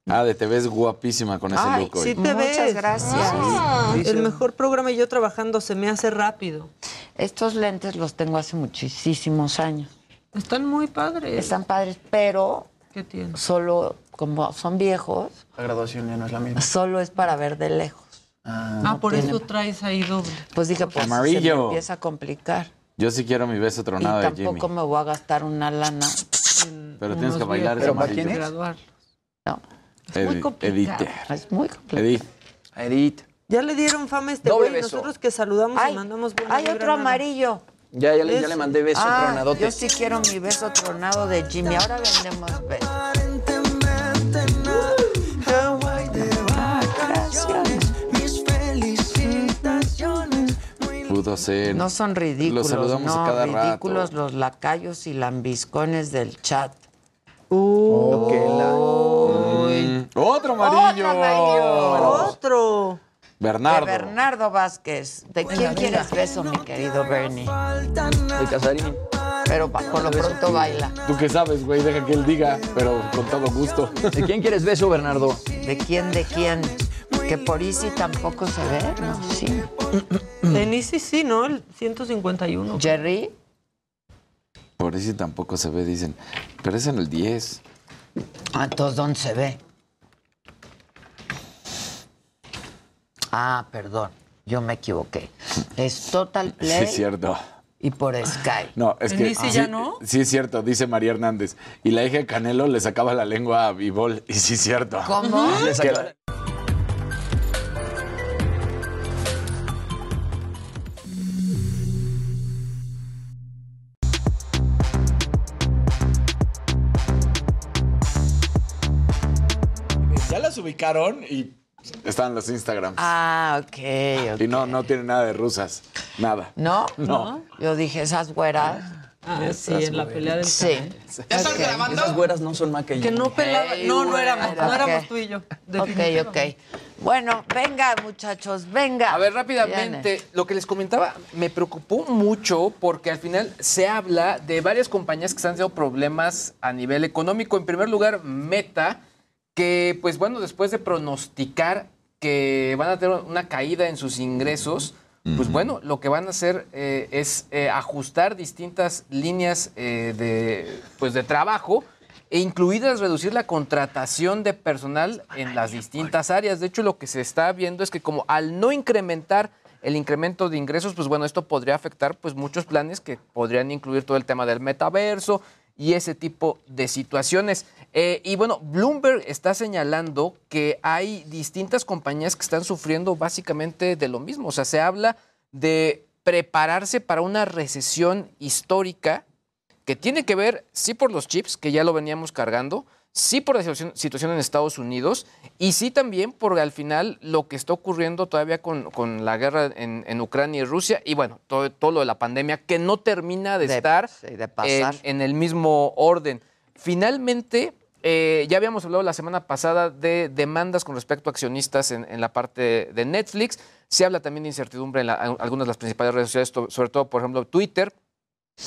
Ah, de te ves guapísima con ese Ay, look hoy. Sí te Muchas ves. gracias. Ah, el mejor programa y yo trabajando se me hace rápido. Estos lentes los tengo hace muchísimos años. Están muy padres. Están padres, pero ¿Qué tiene? solo como son viejos, La graduación ya no es la misma. solo es para ver de lejos. Ah, por tiene- eso traes ahí doble. Pues dije, pues se me Amarillo. empieza a complicar. Yo sí quiero mi beso Y tronado de Jimmy. tampoco me voy a gastar una lana. Pero tienes que bailar ese ¿Pero para amarillo. quién es? Graduarlos. No, Es muy complicado. Edith. es muy complicado. Edith. Edith. Ya le dieron fama a este Doble güey. beso. Nosotros que saludamos Ay, y mandamos buena hay otro amarillo. Ya, ya, le, ya le mandé beso Ah, tronadote. yo sí quiero mi beso tronado de Jimmy. Ahora vendemos besos. Pudo ser. No son ridículos. Los saludamos no, a cada ridículos rato. los lacayos y lambiscones del chat. Oh, que la- Mm, Otro amarillo. Otro amarillo. Otro. Bernardo. De Bernardo Vázquez. ¿De quién quieres beso, mi querido Bernie? De Casarín. Pero por lo pronto baila. Tú qué sabes, güey, deja que él diga, pero con todo gusto. ¿De quién quieres beso, Bernardo? ¿De quién, de quién? Que por Easy tampoco se ve, ¿no? Sí. En Easy sí, ¿no? El 151. Jerry. Por eso tampoco se ve, dicen. Pero es en el 10. Ah, entonces, ¿dónde se ve? Ah, perdón. Yo me equivoqué. Es Total Sí, Play es cierto. y por Sky. No, es ¿En que. Easy sí, ya no? Sí, es cierto, dice María Hernández. Y la hija de Canelo le sacaba la lengua a Vivol. Y sí, es cierto. ¿Cómo? Le Que ubicaron y están los Instagrams. Ah, ok, ok. Y no, no tienen nada de rusas. Nada. ¿No? No. Yo dije, esas güeras. Ah, sí, en la pelea del Sí. canal. Esas güeras no son más que yo. Que no No, no éramos. No éramos ok. tú y yo. Ok, ok. Bueno, venga, muchachos, venga. A ver, rápidamente, Viene. lo que les comentaba me preocupó mucho porque al final se habla de varias compañías que están teniendo problemas a nivel económico. En primer lugar, Meta, que pues bueno, después de pronosticar que van a tener una caída en sus ingresos, pues bueno, lo que van a hacer eh, es eh, ajustar distintas líneas eh, de, pues de trabajo e incluidas reducir la contratación de personal en las distintas áreas. De hecho, lo que se está viendo es que como al no incrementar el incremento de ingresos, pues bueno, esto podría afectar pues muchos planes que podrían incluir todo el tema del metaverso y ese tipo de situaciones. Eh, y bueno, Bloomberg está señalando que hay distintas compañías que están sufriendo básicamente de lo mismo. O sea, se habla de prepararse para una recesión histórica que tiene que ver, sí, por los chips, que ya lo veníamos cargando, sí por la situación, situación en Estados Unidos y sí también por al final lo que está ocurriendo todavía con, con la guerra en, en Ucrania y Rusia y bueno, todo, todo lo de la pandemia que no termina de, De- estar sí, de pasar. En, en el mismo orden. Finalmente, eh, ya habíamos hablado la semana pasada de demandas con respecto a accionistas en, en la parte de Netflix. Se habla también de incertidumbre en la- en algunas de las principales redes sociales, sobre todo, por ejemplo, Twitter.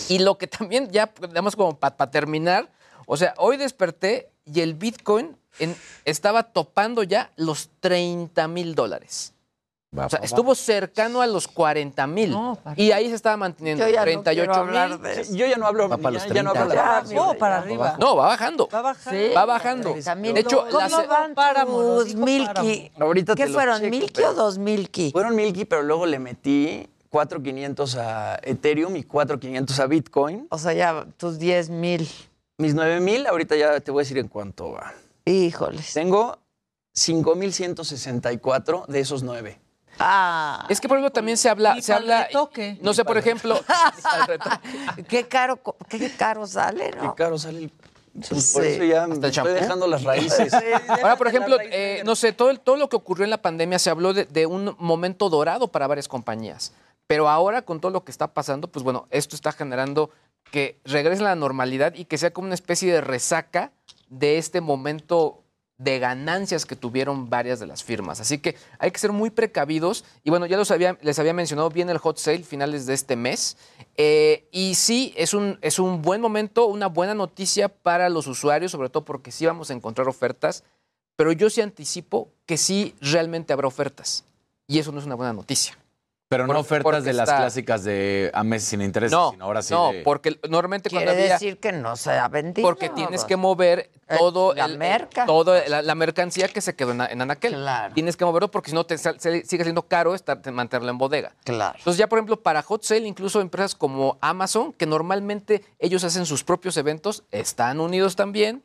Y lo que también, ya, digamos, como para terminar, o sea, hoy desperté y el Bitcoin en- estaba topando ya los 30 mil dólares. O sea, estuvo cercano a los 40 mil. y ahí se estaba manteniendo. Yo ya no 38 quiero hablar mil. de. Yo ya no hablo- Va para ya- los ya no 30. hablo de- Ya, mira, oh, para arriba. No, va bajando. Va bajando. Va bajando. De hecho, ¿Cómo la van dijo Milky? Ahorita ¿Qué te fueron, checo, Milky pero- o dos Milky? Fueron Milky, pero luego le metí 4,500 a Ethereum y 4,500 a Bitcoin. O sea, ya tus 10 mil. Mis 9,000, ahorita ya te voy a decir en cuánto va. Híjoles. Tengo 5,164 de esos 9. Ah. Es que por ejemplo también se habla, se habla, retoque. no sé, por ejemplo, qué caro, qué caro sale, Qué ¿no? caro sale el... Pues Sí. Por eso ya me estoy dejando las raíces. Ahora, por ejemplo, eh, no sé, todo, el- todo lo que ocurrió en la pandemia se habló de, de un momento dorado para varias compañías. Pero ahora, con todo lo que está pasando, pues bueno, esto está generando que regrese a la normalidad y que sea como una especie de resaca de este momento de ganancias que tuvieron varias de las firmas. Así que hay que ser muy precavidos. Y bueno, ya los había- les había mencionado bien el hot sale finales de este mes. Eh, y sí, es un, es un buen momento, una buena noticia para los usuarios, sobre todo porque sí vamos a encontrar ofertas. Pero yo sí anticipo que sí realmente habrá ofertas. Y eso no es una buena noticia. Pero no Por- ofertas de las está- clásicas de a meses sin interés, No, sino ahora sí no, de- porque normalmente Quiere cuando había... decir que no se ha vendido. Porque tienes que mover todo la el- merca. todo la, la mercancía que se quedó en, en Anaquel. Tienes que moverlo porque si no te sal- se- sigue siendo caro estar, mantenerlo en bodega. Claro. Entonces ya por ejemplo para hot sale incluso empresas como Amazon que normalmente ellos hacen sus propios eventos están unidos también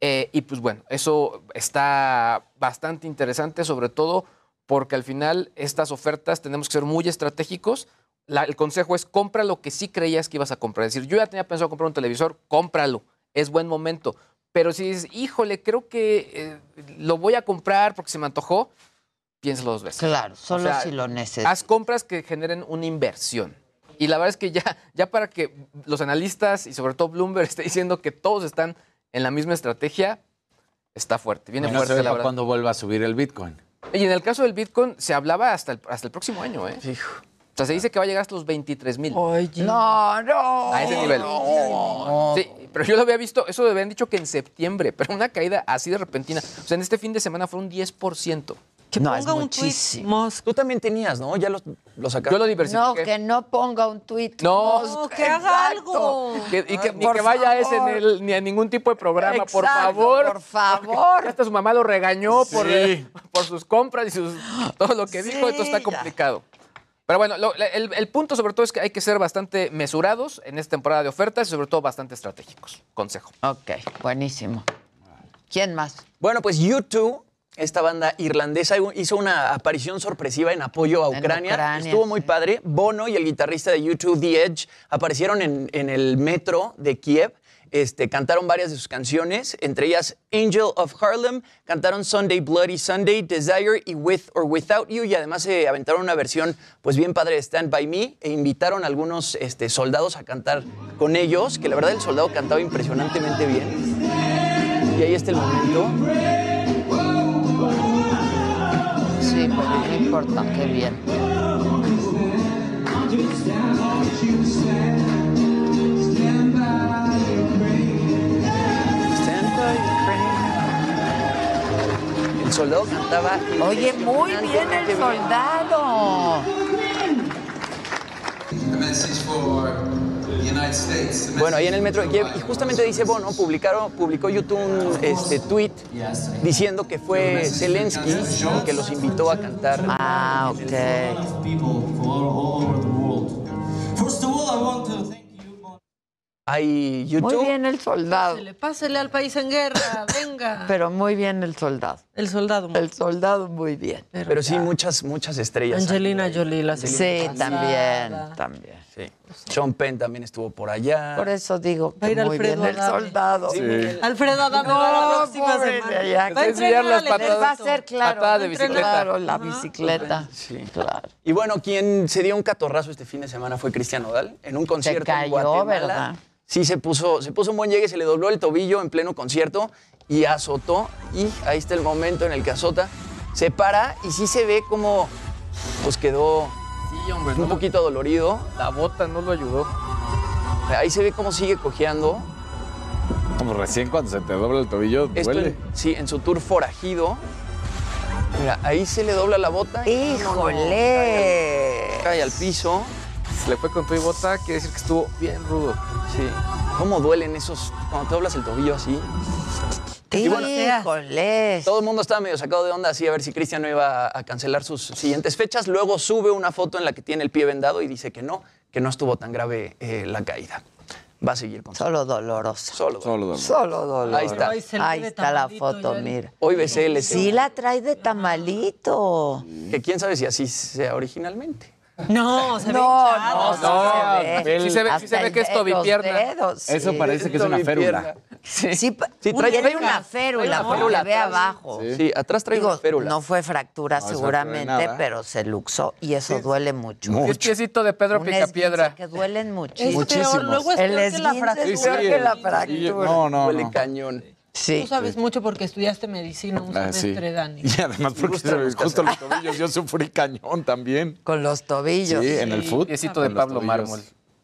eh, y pues bueno eso está bastante interesante sobre todo porque al final estas ofertas tenemos que ser muy estratégicos. La- el consejo es compra lo que sí creías que ibas a comprar. Es decir, yo ya tenía pensado comprar un televisor, cómpralo, es buen momento. Pero si dices, híjole, creo que eh, lo voy a comprar porque se me antojó, piénsalo dos veces. Claro, solo O sea, si lo necesitas. Haz compras que generen una inversión. Y la verdad es que ya, ya para que los analistas y sobre todo Bloomberg esté diciendo que todos están en la misma estrategia, está fuerte. Viene Bueno, fuerte la verdad. cuando vuelva a subir el Bitcoin. Y en el caso del Bitcoin se hablaba hasta el, hasta el próximo año, ¿eh? O sea, se dice que va a llegar hasta los 23 mil. No, no. A ese nivel. Sí, pero yo lo había visto, eso lo habían dicho que en septiembre, pero una caída así de repentina. O sea, en este fin de semana fue un 10%. No, es un muchísimo. Tú también tenías, ¿no? Ya lo, lo sacaste. Yo lo diversifiqué. No, que no ponga un tuit. No. Que haga algo. Que- y que, ni Por que vaya a ese en el- ni a ningún tipo de programa, por favor. por favor. Hasta su mamá lo regañó por, Sí. eh, por sus compras y sus, todo lo que Sí, dijo, esto está complicado. Pero bueno, lo- el, el punto sobre todo es que hay que ser bastante mesurados en esta temporada de ofertas y sobre todo bastante estratégicos. Consejo. Ok, buenísimo. ¿Quién más? Bueno, pues U2, esta banda irlandesa, hizo una aparición sorpresiva en apoyo a Ucrania. Ucrania, Estuvo muy sí. padre. Bono y el guitarrista de U2, The Edge, aparecieron en, en el metro de Kiev. Este, cantaron varias de sus canciones, entre ellas Angel of Harlem, cantaron Sunday Bloody Sunday, Desire y With or Without You, y además se aventaron una versión pues bien padre de Stand By Me, e invitaron a algunos este, soldados a cantar con ellos, que la verdad el soldado cantaba impresionantemente bien. Y ahí está el momento. Sí, pero no importa, qué bien. El soldado cantaba. Oye, muy bien el soldado. Bueno, ahí en el metro de Kiev, y justamente dice Bono, publicaron, publicó YouTube un este, tweet diciendo que fue Zelensky el que los invitó a cantar. Ah, ok. Hay Muy YouTube. bien el soldado. Pásele, pásele al país en guerra, venga. Pero muy bien el soldado. El soldado. El soldado muy bien. Pero sí, muchas, muchas estrellas. Angelina Jolie, la Sí, también, también. Sí. Sean Penn también estuvo por allá. Por eso digo Va a que ir muy Alfredo bien el Adame. soldado. Alfredo Adame va la próxima pobre semana. de allá. Va a enseñar las patadas. Va a ser claro. Patada de bicicleta. Claro, la bicicleta. Sí. Claro. Y bueno, quien se dio un catorrazo este fin de semana fue Cristian Nodal en un Se concierto en cayó, Guatemala. ¿verdad? sí se puso, se puso un buen llegue, se le dobló el tobillo en pleno concierto y azotó. Y ahí está el momento en el que azota. Se para y sí se ve como pues quedó Sí, hombre. un no poquito dolorido. La bota no lo ayudó. Ahí se ve cómo sigue cojeando. Como recién cuando se te dobla el tobillo, Esto duele. en- sí, en su tour forajido. Mira, ahí se le dobla la bota. y ¡Híjole! Cae al piso. Se le fue con tu y bota, quiere decir que estuvo bien rudo. Sí. ¿Cómo duelen esos cuando te doblas el tobillo así? Y bueno, Híjole. Todo el mundo estaba medio sacado de onda así a ver si Cristian no iba a cancelar sus siguientes fechas. Luego sube una foto en la que tiene el pie vendado y dice que no, que no estuvo tan grave eh, la caída. Va a seguir con Solo doloroso. Solo Solo Solo doloroso. Ahí está. Ahí está la foto, mira. Hoy BCL. Sí la trae de tamalito. Que quién sabe si así sea originalmente. No, se ve No, hinchado. no, No, se ve. Sí se ve, sí se ve que es tobipierna. dedos, Eso sí. parece que es una férula. Sí, Sí, trae, trae- trae una férula, trae una férula ve atrás. abajo. Sí, atrás trae Digo, una férula. no fue fractura No, seguramente, pero se luxó y eso duele mucho. Mucho. Es piecito de Pedro Un Picapiedra. que duelen mucho. Es peor, luego es peor que la fractura. es peor que la Sí, fractura. No, no, Huele no. cañón. Sí. Tú sabes mucho porque estudiaste medicina un Ah, sí. semestre, Dani. Y además porque gusta se justo los tobillos yo sufrí cañón también. Con los tobillos. Sí, en el foot. Piecito de Pablo. Mármol.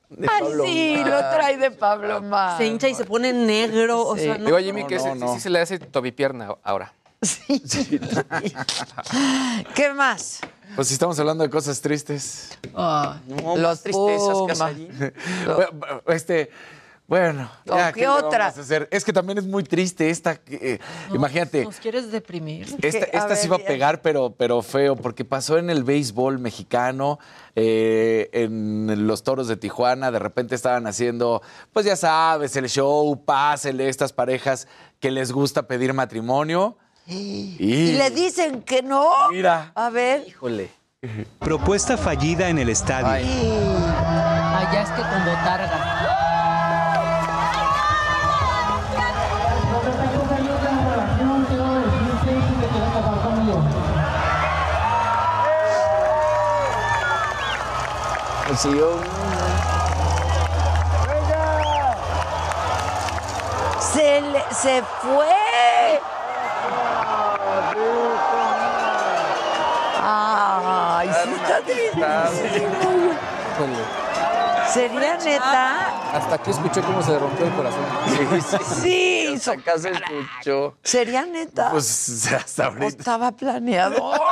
De Ay, Pablo sí, Mar. lo trae de Pablo Mar. Se hincha y se pone negro. O Sí. sea, no. Digo, Jimmy, No, que no, no. sí se le hace tobipierna ahora. ¿Qué más? Pues si estamos hablando de cosas tristes. Ay. No, Los más tristezas. Casarín. Bueno, Este, bueno, ¿O ya, qué vamos otra? a hacer? Es que también es muy triste esta. eh, imagínate, ¿Nos quieres deprimir? esta, esta ver, sí va a pegar, pero, pero feo, porque pasó en el béisbol mexicano, eh, en los toros de Tijuana. De repente estaban haciendo, pues ya sabes, el show, pásele estas parejas que les gusta pedir matrimonio. Y Y, le dicen que no. Mira. A ver. Híjole. Propuesta fallida en el estadio. Allá es que con botarga. Consiguió un- Se, le- se fue. Ay, sí está triste. ¿Sería neta? Hasta aquí escuché cómo se le rompió el corazón. Sí, Hasta acá se escuchó. ¿Sería neta? Pues hasta ¿O ahorita. estaba planeado?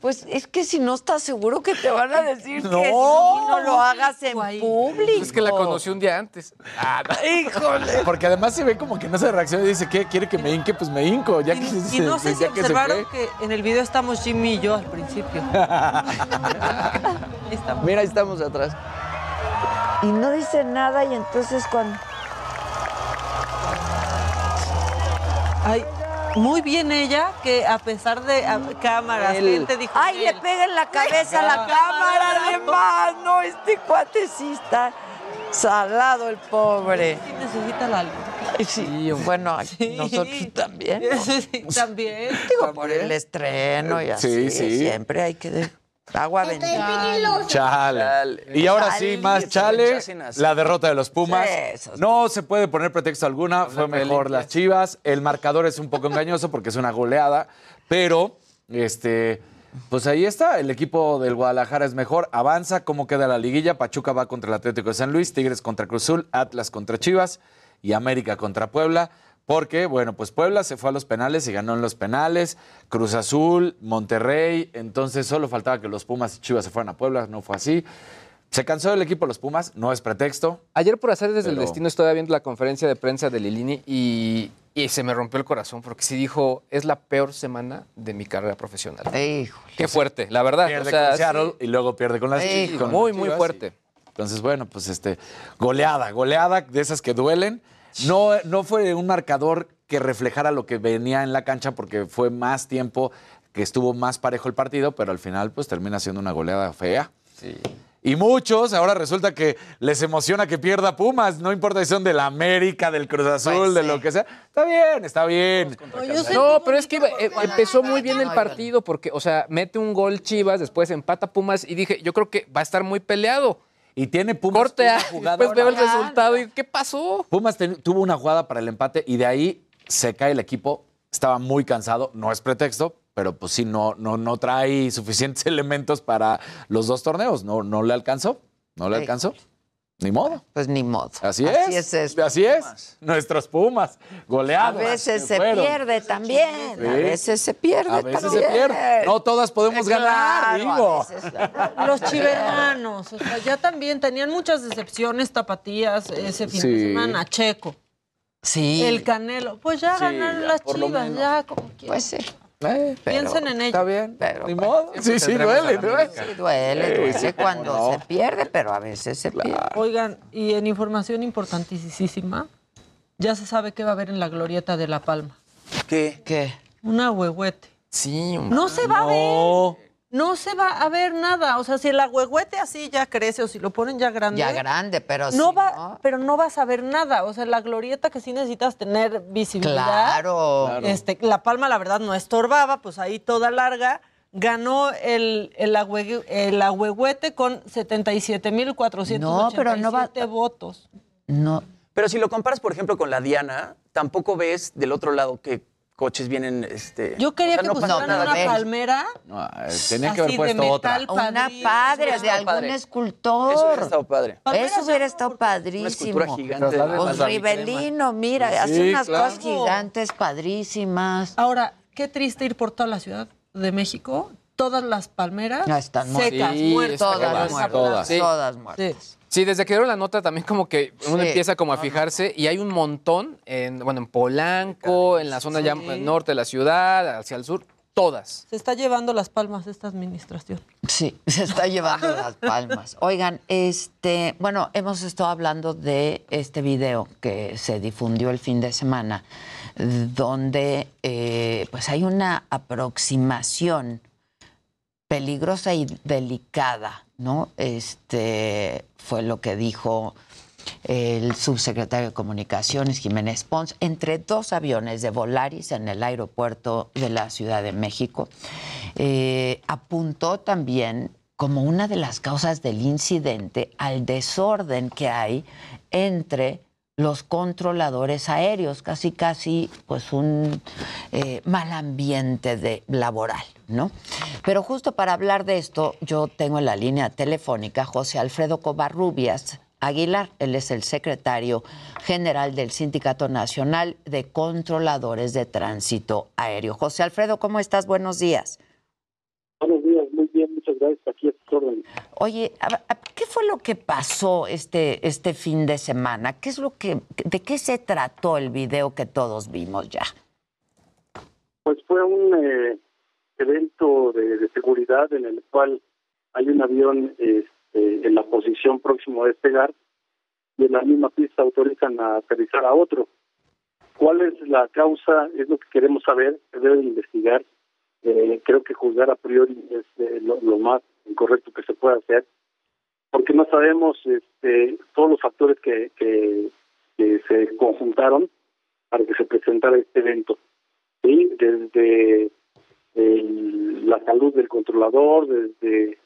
Pues es que si no estás seguro que te van a decir No. que sí, no lo hagas en público. Es que la conocí un día antes. Ah, Híjole. Porque además se ve como que no se reacciona y dice, ¿qué? ¿Quiere que me hinque? Pues me hinco. Ya que, Y no sé si ya que se observaron fue. que en el video estamos Jimmy y yo al principio. Ahí estamos. Mira, ahí estamos atrás. Y no dice nada y entonces cuando... Ay, muy bien ella, que a pesar de a- cámaras, Él. gente dijo. ¡Ay, le pega en la cabeza a la La cámara! cámara, Además, no, este cuate sí está salado el pobre. Sí, necesita la luz. Ay, Sí, bueno, nosotros también. ¿no? Sí, también. Digo, por el estreno y Sí, así. sí. Siempre hay que... Agua bendita. Chale. Chale. Y ahora sí, más chale, la derrota de los Pumas. No se puede poner pretexto alguna, fue mejor las Chivas. El marcador es un poco engañoso porque es una goleada, pero este pues ahí está, el equipo del Guadalajara es mejor, avanza, cómo queda la liguilla, Pachuca va contra el Atlético de San Luis, Tigres contra Cruz Azul, Atlas contra Chivas y América contra Puebla. Porque, bueno, pues Puebla se fue a los penales y ganó en los penales. Cruz Azul, Monterrey. Entonces solo faltaba que los Pumas y Chivas se fueran a Puebla. No fue así. Se cansó el equipo de los Pumas, no es pretexto. Ayer por hacer desde el destino estaba viendo la conferencia de prensa de Lilini y, y se me rompió el corazón porque sí dijo, es la peor semana de mi carrera profesional. Híjole. Qué fuerte, la verdad. Pierde o sea, con Seattle sí, y luego pierde con las Chi- con muy, muy fuerte. y- Entonces, bueno, pues este, goleada, goleada de esas que duelen. No, no fue un marcador que reflejara lo que venía en la cancha porque fue más tiempo que estuvo más parejo el partido, pero al final pues termina siendo una goleada fea. Y muchos ahora resulta que les emociona que pierda Pumas, no importa si son del América, del Cruz Azul, Pues de sí. lo que sea. Está bien, está bien. No, pero es que iba- eh, empezó muy bien el partido porque, o sea, mete un gol Chivas, después empata Pumas y dije, yo creo que va a estar muy peleado. Y tiene Pumas Corte una después veo el resultado y ¿qué pasó? Pumas ten- tuvo una jugada para el empate y de ahí se cae el equipo. Estaba muy cansado, no es pretexto, pero pues sí, no, no, no trae suficientes elementos para los dos torneos. No, no le alcanzó, no le Sí. alcanzó. Ni modo. Pues ni modo. Así, Así es. es esto. Así es. Nuestros Pumas, A goleados. veces que se fueron. pierde también. Sí. A veces se pierde A veces también. se pierde. No todas podemos ganar, Claro, a digo. veces- Los chivermanos, o sea, ya también tenían muchas decepciones tapatías ese fin de semana. Checo, Sí. el Canelo, pues ya Sí, ganaron ya, las chivas, ya como quieran. Pues sí. Eh, Piensen en ello. Está bien. Pero, Ni modo. Siempre Sí, sí, duele, duele. Sí, duele, Eh, duele sí, cuando no. se pierde, pero a veces se pierde. Oigan, y en información importantísima, ya se sabe qué va a haber en la glorieta de La Palma. ¿Qué? ¿Qué? Una huehuete. Sí, No se va a ver. No. Se va a ver nada. O sea, si el agüehuete así ya crece o si lo ponen ya grande. Ya grande, pero no sí, va, ¿no? pero no vas a ver nada. O sea, la glorieta que sí necesitas tener visibilidad. Claro. Claro. Este, la palma, la verdad, no estorbaba, pues ahí toda larga. Ganó el, el, agüe- el agüehuete con 77.487 No, pero no va- votos. No. Pero si lo comparas, por ejemplo, con la Diana, tampoco ves del otro lado que coches vienen. Este, Yo quería o sea, que no pusieran una palmera. No, eh, tenían que haber de puesto otra. metal. Una padre de algún padre. escultor. Eso hubiera estado padre. Eso hubiera estado Una padrísimo. escultura gigante. Pues Rivelino, mira, Sí, hace unas claro. cosas gigantes, padrísimas. Ahora, qué triste ir por toda la Ciudad de México. Todas las palmeras Ya están secas, Sí, muertas. Todas Todas, muertas. todas. Sí. Todas muertas. Sí. Desde que dieron la nota también como que uno Sí. empieza como a fijarse y hay un montón en, bueno, en Polanco, en la zona ya Sí. norte de la ciudad, hacia el sur, todas. Se está llevando las palmas esta administración. Sí, se está llevando las palmas. Oigan, este, bueno, hemos estado hablando de este video que se difundió el fin de semana, donde eh, pues hay una aproximación peligrosa y delicada, ¿no? Este fue lo que dijo el subsecretario de Comunicaciones, Jiménez Pons, entre dos aviones de Volaris en el aeropuerto de la Ciudad de México. Eh, apuntó también como una de las causas del incidente al desorden que hay entre los controladores aéreos, casi casi pues un eh, mal ambiente de, laboral, ¿no? Pero justo para hablar de esto, yo tengo en la línea telefónica José Alfredo Covarrubias Aguilar, él es el secretario general del Sindicato Nacional de Controladores de Tránsito Aéreo. José Alfredo, ¿cómo estás? Buenos días. Buenos días, muy bien, muchas gracias. Aquí órdenes. Oye, ¿qué fue lo que pasó este, este fin de semana? ¿Qué es lo que, ¿De qué se trató el video que todos vimos ya? Pues fue un eh, evento de, de seguridad en el cual hay un avión este, en la posición próximo a despegar y en la misma pista autorizan a aterrizar a otro. ¿Cuál es la causa? Es lo que queremos saber, se debe de investigar. Eh, creo que juzgar a priori es eh, lo, lo más incorrecto que se puede hacer, porque no sabemos este, todos los factores que, que, se conjuntaron para que se presentara este evento. ¿sí? Desde el- la salud del controlador, desde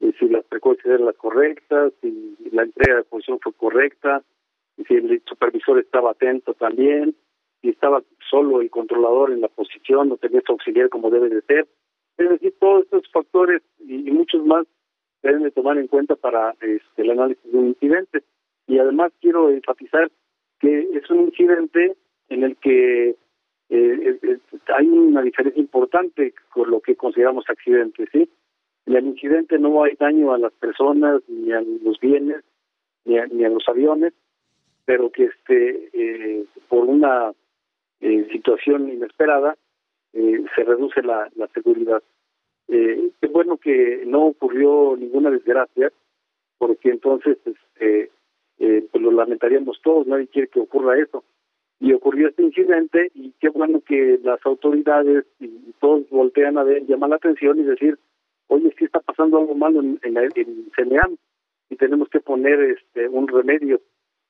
eh, si las frecuencias eran las correctas, si la entrega de posición fue correcta, si el supervisor estaba atento también, si estaba solo el controlador en la posición, o tenía su auxiliar como debe de ser. Es decir, todos estos factores y, muchos más deben de tomar en cuenta para este, el análisis de un incidente. Y además quiero enfatizar que es un incidente en el que eh, hay una diferencia importante con lo que consideramos accidente, ¿sí? En el incidente no hay daño a las personas, ni a los bienes, ni a, ni a los aviones, pero que este eh, por una eh, situación inesperada eh, se reduce la, la seguridad. Eh, es bueno que no ocurrió ninguna desgracia, porque entonces este, eh, pues lo lamentaríamos todos, nadie quiere que ocurra eso. Y ocurrió este incidente y qué bueno que las autoridades y todos voltean a ver, llamar la atención y decir, oye, sí está pasando algo malo en, en, en CNEAM y tenemos que poner este un remedio.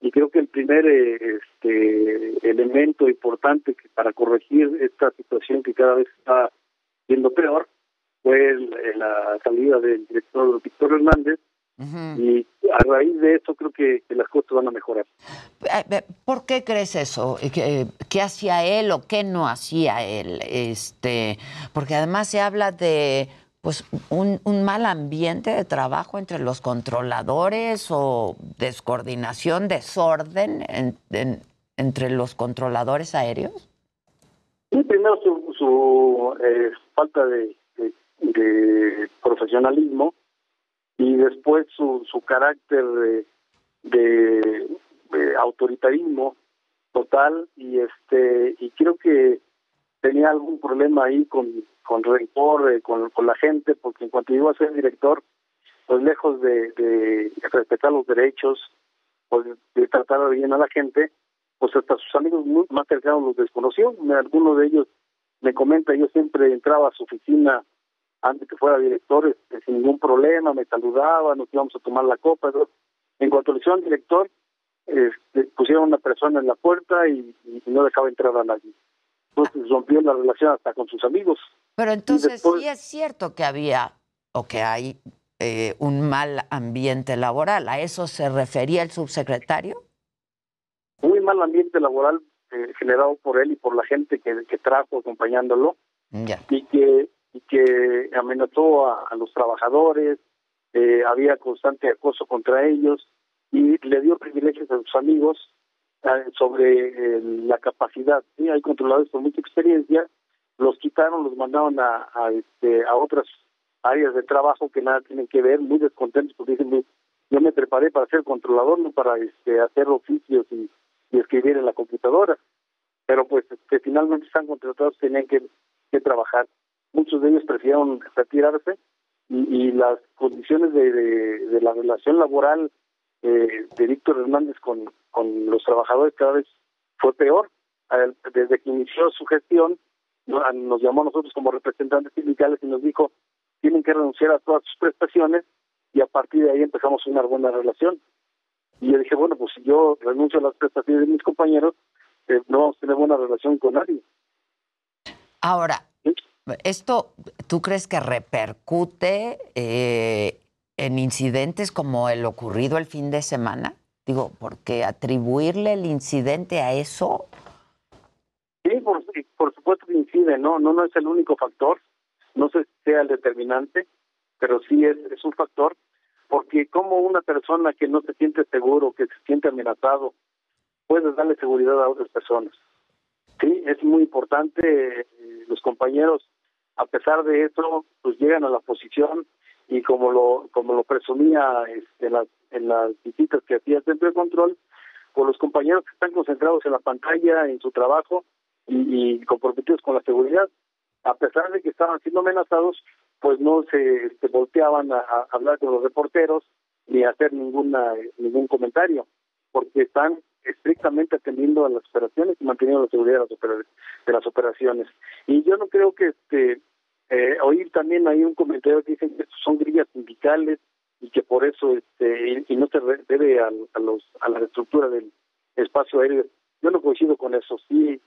Y creo que el primer eh, este elemento importante que para corregir esta situación que cada vez está siendo peor fue el- la salida del director Víctor Hernández Y a raíz de eso creo que, que las cosas van a mejorar. Eh, eh, ¿Por qué crees eso? ¿Qué, qué hacía él o qué no hacía él? Este, porque además se habla de pues un, un mal ambiente de trabajo entre los controladores o descoordinación, desorden en- en- entre los controladores aéreos. Y primero su, su eh, falta de, de- profesionalismo y después su, su carácter de- de autoritarismo total y este y creo que tenía algún problema ahí con, con rencor eh, con, la gente porque en cuanto llegó a ser director pues lejos de, respetar los derechos pues de tratar bien a la gente pues hasta sus amigos más cercanos los desconoció. Me- Alguno de ellos me comenta, yo siempre entraba a su oficina antes que fuera director este, sin ningún problema, me saludaba, nos íbamos a tomar la copa. En cuanto le hicieron director, este, pusieron una persona en la puerta y, y no dejaba entrar a nadie. Entonces rompió la relación hasta con sus amigos. Pero entonces después- sí es cierto que había o que hay eh, un mal ambiente laboral. ¿A eso se refería el subsecretario? Muy mal ambiente laboral eh, generado por él y por la gente que, que trajo acompañándolo. Ya. y que y que amenazó a, a los trabajadores, eh, había constante acoso contra ellos y le dio privilegios a sus amigos eh, sobre la capacidad. ¿sí? Hay controladores con mucha experiencia, los quitaron, los mandaron a, a, este, a otras áreas de trabajo que nada tienen que ver, muy descontentos porque dicen, yo me preparé para ser controlador, no para este, hacer oficios y, escribir en la computadora pero pues que finalmente están contratados tenían que, que trabajar. Muchos de ellos prefirieron retirarse y, y las condiciones de, de, la relación laboral eh, de Víctor Hernández con, con los trabajadores cada vez fue peor. Desde que inició su gestión, nos llamó a nosotros como representantes sindicales y nos dijo tienen que renunciar a todas sus prestaciones y a partir de ahí empezamos una buena relación. Y yo dije, bueno, pues si yo renuncio a las prestaciones de mis compañeros, eh, no vamos a tener buena relación con nadie. Ahora, ¿esto tú crees que repercute eh, en incidentes como el ocurrido el fin de semana? Digo, porque atribuirle el incidente a eso, supuesto que incide, ¿no? No, no es el único factor, no sé si sea el determinante, pero sí es, es un factor, porque como una persona que no se siente seguro, que se siente amenazado, puede darle seguridad a otras personas. Sí, es muy importante, eh, los compañeros, a pesar de eso, pues llegan a la posición y como lo como lo presumía este, en, las, en las visitas que hacía el centro de control, pues los compañeros que están concentrados en la pantalla, en su trabajo y, y comprometidos con la seguridad, a pesar de que estaban siendo amenazados, pues no se este, volteaban a, a hablar con los reporteros ni a hacer ninguna ningún comentario, porque están estrictamente atendiendo a las operaciones y manteniendo la seguridad de las, operaciones. Y yo no creo que este eh, oír también hay un comentario que dicen que son grillas sindicales y que por eso este y, no se debe al- a, los a la estructura del espacio aéreo. Yo no coincido con eso. Sí,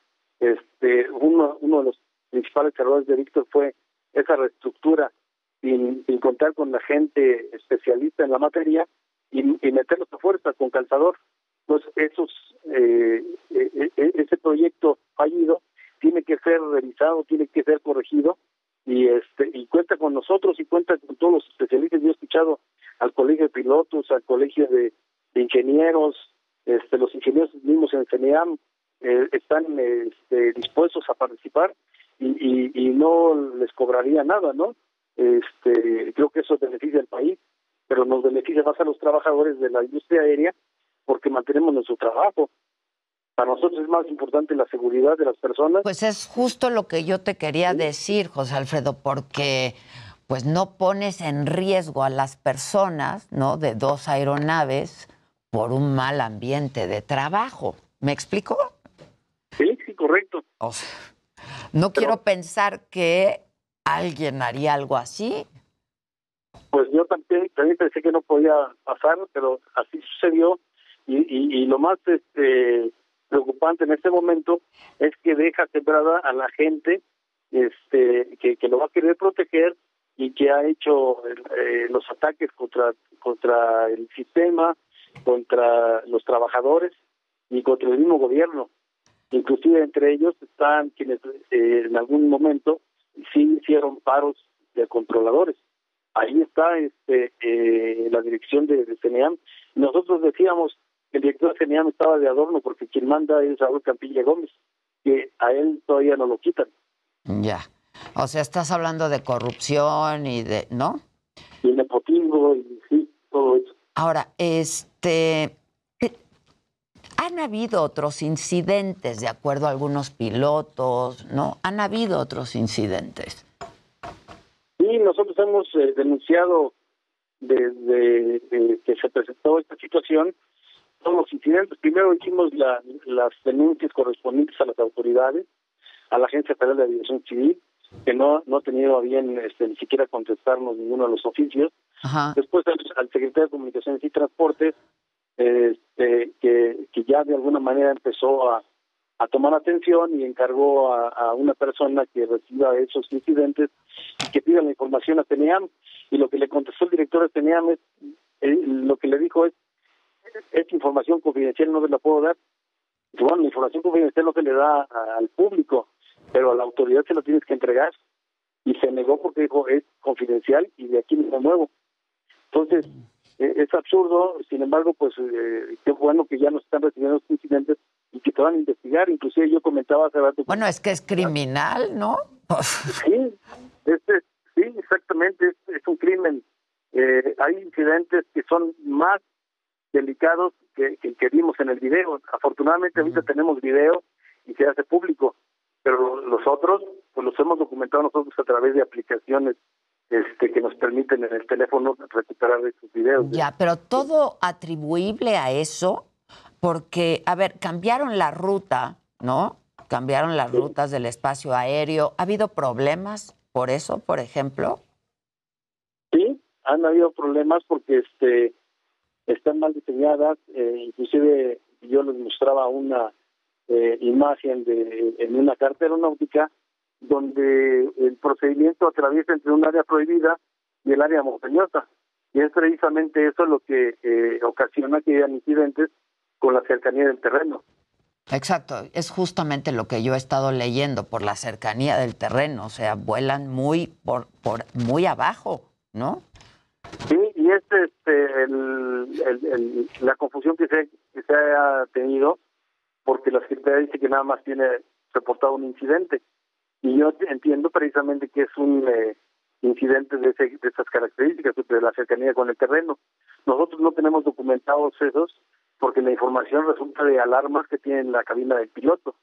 este uno uno de los principales errores de Víctor fue esa reestructura sin, contar con la gente especialista en la materia y, y meterlos a fuerza con calzador. Entonces, esos, eh, eh, eh, ese proyecto fallido tiene que ser revisado, tiene que ser corregido y este y cuenta con nosotros y cuenta con todos los especialistas. Yo he escuchado al colegio de pilotos, al colegio de, de ingenieros, este, los ingenieros mismos en CENEAM eh, están este, dispuestos a participar y, y, y no les cobraría nada, ¿no? Este, creo que eso beneficia al país, pero nos beneficia más a los trabajadores de la industria aérea porque mantenemos nuestro trabajo. Para nosotros es más importante la seguridad de las personas. pues es justo lo que yo te quería decir, José Alfredo, porque pues no pones en riesgo a las personas, ¿no? De dos aeronaves por un mal ambiente de trabajo. ¿Me explico? Sí, sí, correcto. O sea, no quiero pensar que alguien haría algo así. Pues yo también, también pensé que no podía pasar, pero así sucedió y, y, y lo más este, preocupante en este momento es que deja sembrada a la gente este, que, que lo va a querer proteger y que ha hecho eh, los ataques contra contra el sistema, contra los trabajadores y contra el mismo gobierno. Inclusive entre ellos están quienes eh, en algún momento sí hicieron paros de controladores. Ahí está este eh, la dirección de, de CENEAM. Nosotros decíamos que el director de CENEAM estaba de adorno porque quien manda es Raúl Campilla Gómez, que a él todavía no lo quitan. Ya. O sea, estás hablando de corrupción y de, ¿no? Y nepotismo y sí, todo eso. Ahora, este, han habido otros incidentes, de acuerdo a algunos pilotos, ¿no? Han habido otros incidentes. Sí, nosotros hemos eh, denunciado desde eh, que se presentó esta situación todos los incidentes. Primero hicimos la- las denuncias correspondientes a las autoridades, a la Agencia Federal de Aviación Civil, que no, no ha tenido a bien este, ni siquiera contestarnos ninguno de los oficios. Después al, al secretario de Comunicaciones y Transportes, este, que, ya de alguna manera empezó a, tomar atención y encargó a, una persona que reciba esos incidentes y que pida la información a TENEAM. Y lo que le contestó el director de TENEAM es, eh, lo que le dijo es, esta información confidencial no se la puedo dar. Bueno, la información confidencial no se le da al público, pero a la autoridad se lo tienes que entregar. Y se negó porque dijo, es confidencial y de aquí me muevo. Entonces, eh, es absurdo, sin embargo, pues eh, qué bueno que ya nos están recibiendo estos incidentes y que te van a investigar. Inclusive yo comentaba hace rato... Bueno, es que es criminal, ¿no? Sí, este, sí, exactamente, es, es un crimen. Eh, hay incidentes que son más delicados que, que, que vimos en el video. Afortunadamente ahorita tenemos video y se hace público, pero los otros, pues los hemos documentado nosotros a través de aplicaciones este, que nos permiten en el teléfono recuperar estos videos. Ya, pero todo atribuible a eso, porque, a ver, cambiaron la ruta, ¿no? Cambiaron las rutas del espacio aéreo. ¿Ha habido problemas por eso, por ejemplo? Sí, han habido problemas porque este están mal diseñadas, eh, inclusive yo les mostraba una eh, imagen de en una carta aeronáutica donde el procedimiento atraviesa entre un área prohibida y el área montañosa. Y es precisamente eso lo que eh, ocasiona que hayan incidentes con la cercanía del terreno. Exacto, es justamente lo que yo he estado leyendo por la cercanía del terreno, o sea, vuelan muy por, por muy abajo, ¿no? Sí, y es este, el, el- el- la confusión que se, que se ha tenido, porque la Secretaría dice que nada más tiene reportado un incidente. Y yo entiendo precisamente que es un eh, incidente de, ese- de esas características, de la cercanía con el terreno. Nosotros no tenemos documentados esos, porque la información resulta de alarmas que tiene en la cabina del piloto.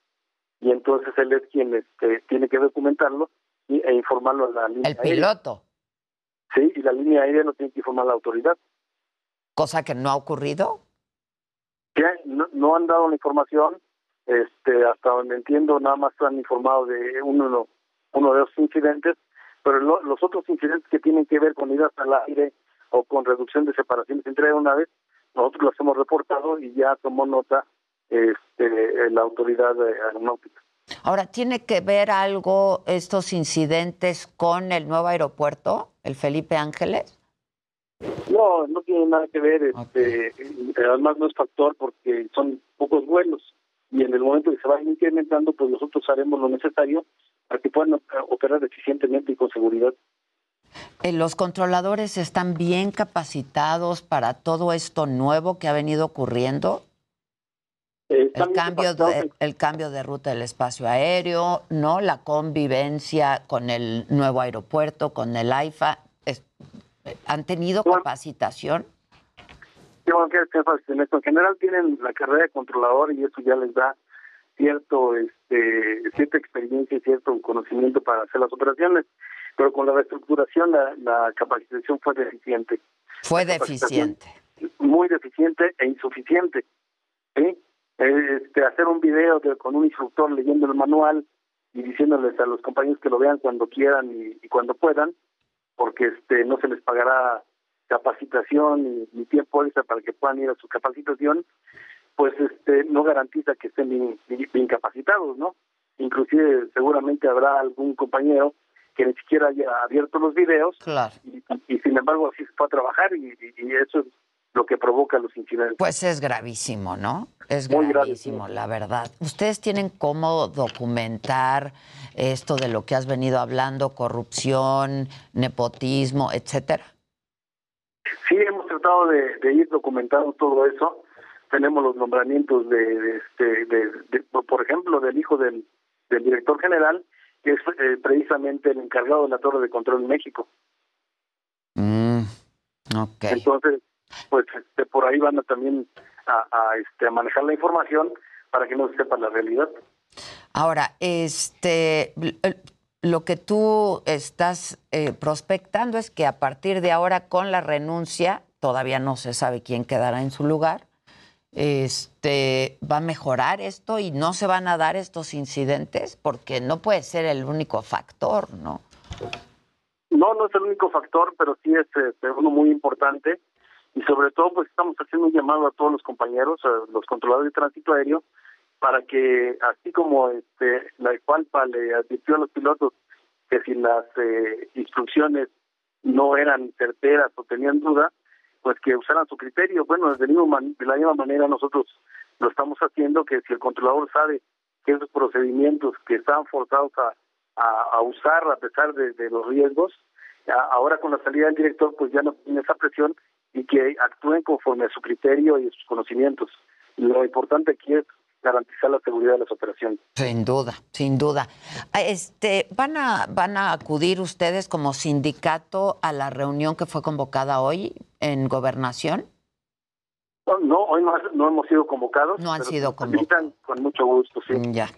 Y entonces él es quien este, tiene que documentarlo y, e informarlo a la línea El aérea. piloto, Sí, y la línea aérea lo tiene que informar a la autoridad. cosa que no ha ocurrido. que no, no han dado la información, este, hasta donde entiendo, nada más han informado de uno, uno de los incidentes, pero lo- los otros incidentes que tienen que ver con idas al aire o con reducción de separaciones entre aeronaves, nosotros los hemos reportado y ya tomó nota este, la autoridad eh, aeronáutica. Ahora, ¿tiene que ver algo estos incidentes con el nuevo aeropuerto, el Felipe Ángeles? No, no tiene nada que ver, este, eh, además no es factor porque son pocos vuelos y en el momento que se vayan incrementando, pues nosotros haremos lo necesario para que puedan eh, operar eficientemente y con seguridad. Eh, ¿Los controladores están bien capacitados para todo esto nuevo que ha venido ocurriendo? Eh, El cambio, de, el cambio de ruta del espacio aéreo, ¿no? La convivencia con el nuevo aeropuerto, con el AIFA. ¿Han tenido capacitación? Que énfasis en esto. En general tienen la carrera de controlador y eso ya les da cierto, este, cierta experiencia y cierto conocimiento para hacer las operaciones, pero con la reestructuración la, la capacitación fue deficiente. Fue deficiente. Muy deficiente e insuficiente. ¿sí? Este, hacer un video de- con un instructor leyendo el manual y diciéndoles a los compañeros que lo vean cuando quieran y, y cuando puedan, porque este no se les pagará capacitación ni tiempo extra para que puedan ir a su capacitación, pues este no garantiza que estén bien, bien- bien capacitados, ¿no? Inclusive seguramente habrá algún compañero que ni siquiera haya abierto los videos Claro. y, y sin embargo así se fue a trabajar y, y- y eso es lo que provoca los incidentes. Pues es gravísimo, ¿no? Es Muy grave, gravísimo, la verdad. ¿Ustedes tienen cómo documentar esto de lo que has venido hablando, corrupción, nepotismo, etcétera? Sí, hemos tratado de, de ir documentando todo eso. Tenemos los nombramientos de, de este, de, de- por ejemplo, del hijo del, del director general, que es eh, precisamente el encargado de la Torre de Control en México. Mm, ok. Entonces, pues este, por ahí van a también a, a, este, a manejar la información para que no se sepa la realidad. Ahora, este, lo que tú estás eh, prospectando es que a partir de ahora, con la renuncia, todavía no se sabe quién quedará en su lugar. Este, va a mejorar esto y no se van a dar estos incidentes porque no puede ser el único factor, ¿no? No, no es el único factor, pero sí es este, uno muy importante. Y sobre todo, pues estamos haciendo un llamado a todos los compañeros, a los controladores de tránsito aéreo, para que, así como este, la IFALPA le advirtió a los pilotos que si las eh, instrucciones no eran certeras o tenían duda, pues que usaran su criterio. Bueno, de la misma manera nosotros lo estamos haciendo, que si el controlador sabe que esos procedimientos que están forzados a, a, usar a pesar de, los riesgos, ahora con la salida del director pues ya no tiene esa presión y que actúen conforme a su criterio y sus conocimientos. Lo importante aquí es garantizar la seguridad de las operaciones. Sin duda, sin duda. Este, ¿van a, van a acudir ustedes como sindicato a la reunión que fue convocada hoy en Gobernación? No, no, hoy no, no hemos sido convocados. No han pero sido invitan, Con mucho gusto, sí. Ya.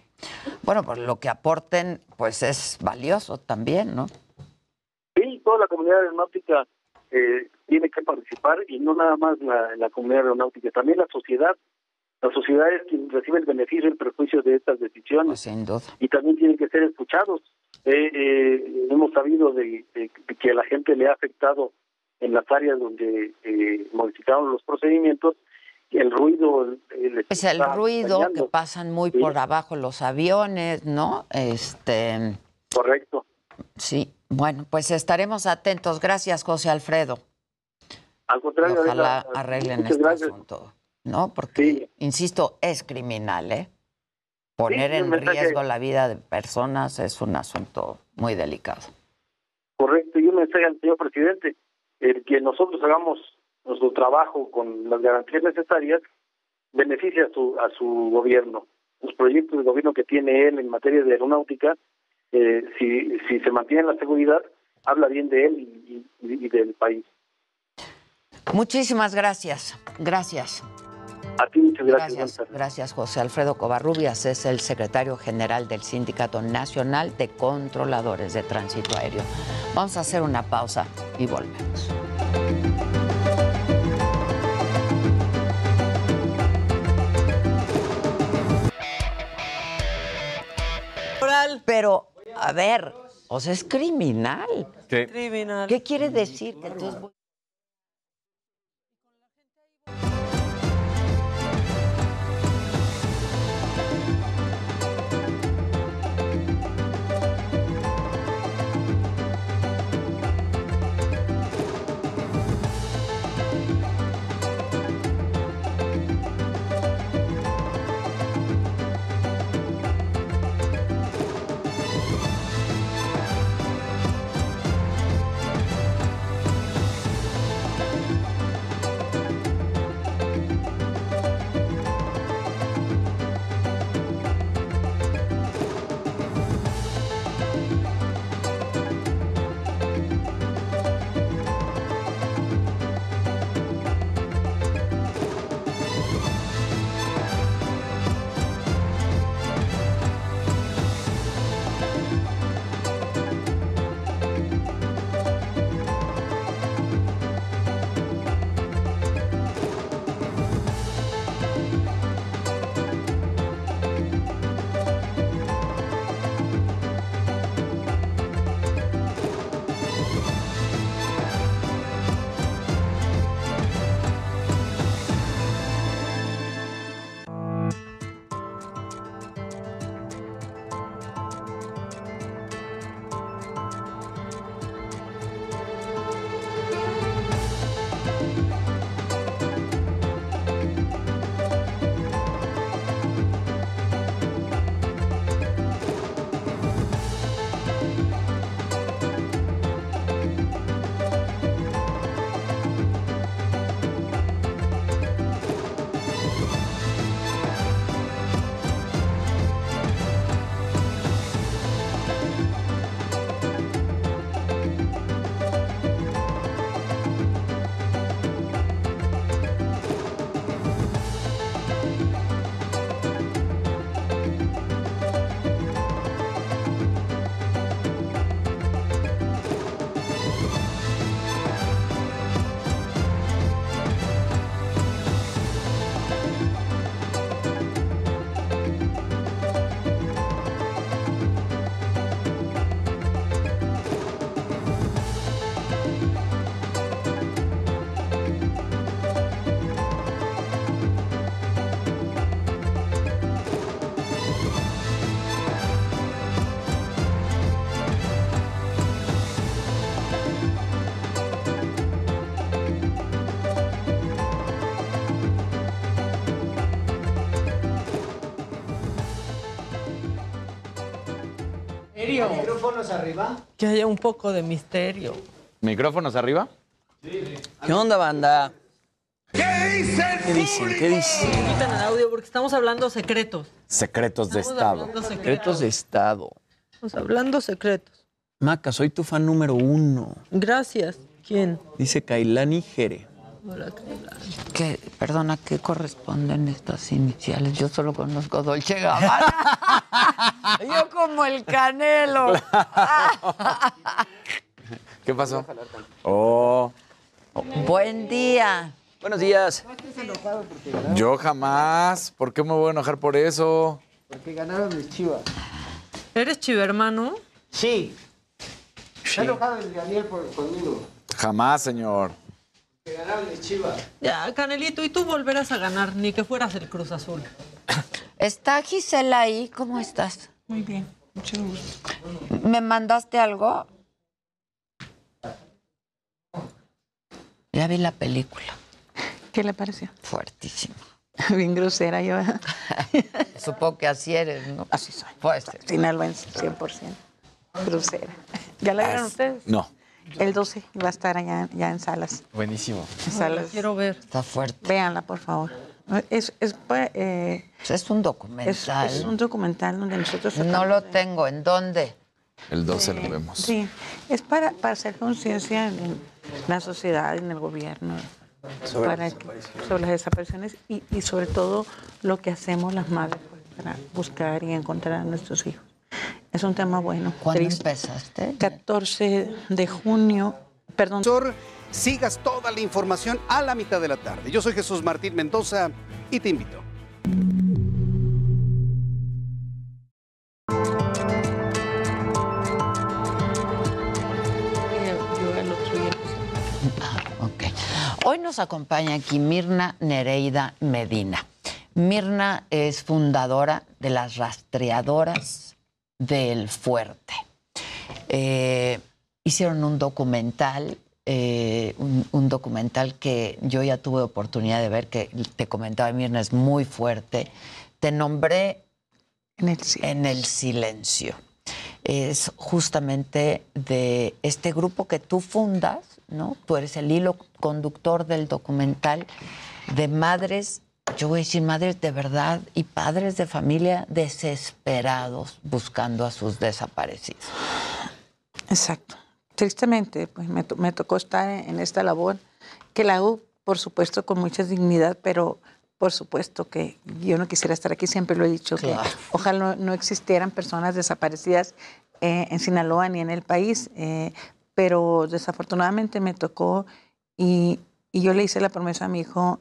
Bueno, pues lo que aporten, pues es valioso también, ¿no? Sí, toda la comunidad aeronáutica eh, tiene que participar y no nada más la, la comunidad aeronáutica, también la sociedad. La sociedad es quien recibe el beneficio y el perjuicio de estas decisiones. sin duda. Y también tienen que ser escuchados. Eh, eh, hemos sabido de, de- de que a la gente le ha afectado en las áreas donde eh, modificaron los procedimientos el ruido. Es el está ruido que pasan muy Sí. por abajo los aviones, ¿no? Este. Correcto. Sí. Bueno, pues estaremos atentos. Gracias, José Alfredo. Al contrario, Ojalá arreglen este gracias. asunto, ¿no? Porque, insisto, es criminal, ¿eh? Poner Sí, en riesgo la vida de personas es un asunto muy delicado. Correcto, y un mensaje al señor presidente, el que nosotros hagamos nuestro trabajo con las garantías necesarias beneficia a su, a su gobierno. Los proyectos de gobierno que tiene él en materia de aeronáutica, eh, si, si se mantiene la seguridad, habla bien de él y, y- y del país. Muchísimas gracias. Gracias. A ti muchas gracias. Gracias, gracias José Alfredo Covarrubias, es el secretario general del Sindicato Nacional de Controladores de Tránsito Aéreo. Vamos a hacer una pausa y volvemos. Pero, a ver, o sea, es criminal. Criminal. ¿Qué quiere decir? Que entonces ¿Micrófonos arriba? Que haya un poco de misterio. ¿Micrófonos arriba? ¿Qué onda, banda? ¿Qué dice ¿Qué dicen? ¿Qué dicen? Quitan el audio porque estamos hablando secretos. Secretos de Estamos Estado. hablando Secretos de Estado. Estamos hablando secretos. Maca, soy tu fan número uno. Gracias. ¿Quién? Dice Kailani Jere. ¿Qué, perdona, ¿qué corresponden estas iniciales? Yo solo conozco Dolce Gabbana. Yo como el Canelo. ¿Qué pasó? Oh, Buen día. Buenos días. yo jamás. ¿Por qué me voy a enojar por eso? Porque ganaron mis chivas. ¿Eres chivermano? Sí. Está enojado el Daniel por, conmigo. Jamás, señor. Que ganaron mis chivas. Ya, Canelito, y tú volverás a ganar, ni que fueras el Cruz Azul. ¿Está Gisela ahí? ¿Cómo estás? Muy bien, mucho gusto. ¿Me mandaste algo? Ya vi la película. ¿Qué le pareció? Fuertísimo. Bien grosera yo. Supongo que así eres, ¿no? Así soy. Pues, Sinaloense, 100%. Grosera. ¿Ya la vieron ustedes? No. El 12 va a estar allá ya en salas. Buenísimo. En salas. Quiero ver. Está fuerte. Véanla, por favor. Es, es, eh, Es un documental. es un documental donde nosotros... No lo de- tengo. ¿En dónde? El 12 lo vemos. Sí, es para, para hacer conciencia en la sociedad, en el gobierno, Sobre para las sobre las desapariciones y, y sobre todo lo que hacemos las madres pues, para buscar y encontrar a nuestros hijos. Es un tema bueno. ¿Cuándo triste. empezaste? 14 de junio, perdón. Sigas toda la información a la mitad de la tarde. Yo soy Jesús Martín Mendoza y te invito. Ok. Hoy nos acompaña aquí Mirna Nereida Medina. Mirna es fundadora de las rastreadoras del fuerte. Eh, hicieron un documental, eh, un, un documental que yo ya tuve oportunidad de ver, que te comentaba Mirna, es muy fuerte. Te nombré en el, en el silencio. Es justamente de este grupo que tú fundas, ¿no? Tú eres el hilo conductor del documental de madres, yo voy a decir madres de verdad y padres de familia desesperados buscando a sus desaparecidos. Exacto. Tristemente, pues me, to- me tocó estar en, en esta labor, que la hago, por supuesto, con mucha dignidad, pero por supuesto que yo no quisiera estar aquí, siempre lo he dicho, Claro. que ojalá no, no existieran personas desaparecidas eh, en Sinaloa ni en el país, eh, pero desafortunadamente me tocó y, y yo le hice la promesa a mi hijo.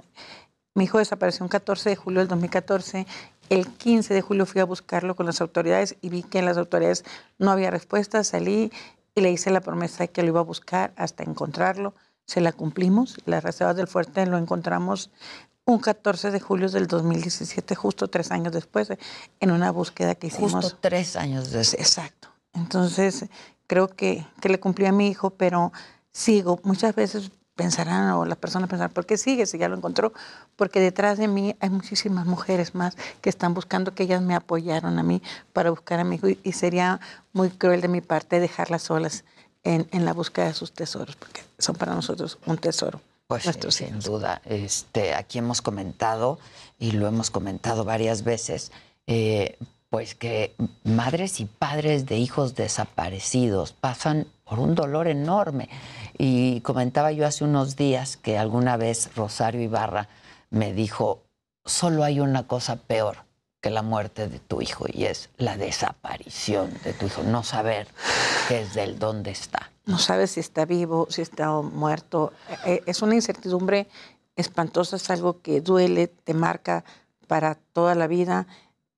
Mi hijo desapareció un 14 de julio del 2014. El 15 de julio fui a buscarlo con las autoridades y vi que en las autoridades no había respuesta. Salí y le hice la promesa de que lo iba a buscar hasta encontrarlo. Se la cumplimos. Las reservas del fuerte lo encontramos un 14 de julio del 2017, justo tres años después, en una búsqueda que hicimos. Justo tres años después. Exacto. Entonces, creo que, que le cumplí a mi hijo, pero sigo. Muchas veces pensarán, o las personas pensarán, ¿por qué sigue si ya lo encontró? Porque detrás de mí hay muchísimas mujeres más que están buscando, que ellas me apoyaron a mí para buscar a mi hijo. Y, sería muy cruel de mi parte dejarlas solas en, en la búsqueda de sus tesoros, porque son para nosotros un tesoro. Pues nuestros sin hijos. duda. Este, aquí hemos comentado, y lo hemos comentado varias veces, eh, pues que madres y padres de hijos desaparecidos pasan por un dolor enorme. Y comentaba yo hace unos días que alguna vez Rosario Ibarra me dijo, solo hay una cosa peor que la muerte de tu hijo y es la desaparición de tu hijo, no saber qué es del dónde está. no sabes si está vivo, si está muerto. Eh, Es una incertidumbre espantosa, es algo que duele, te marca para toda la vida,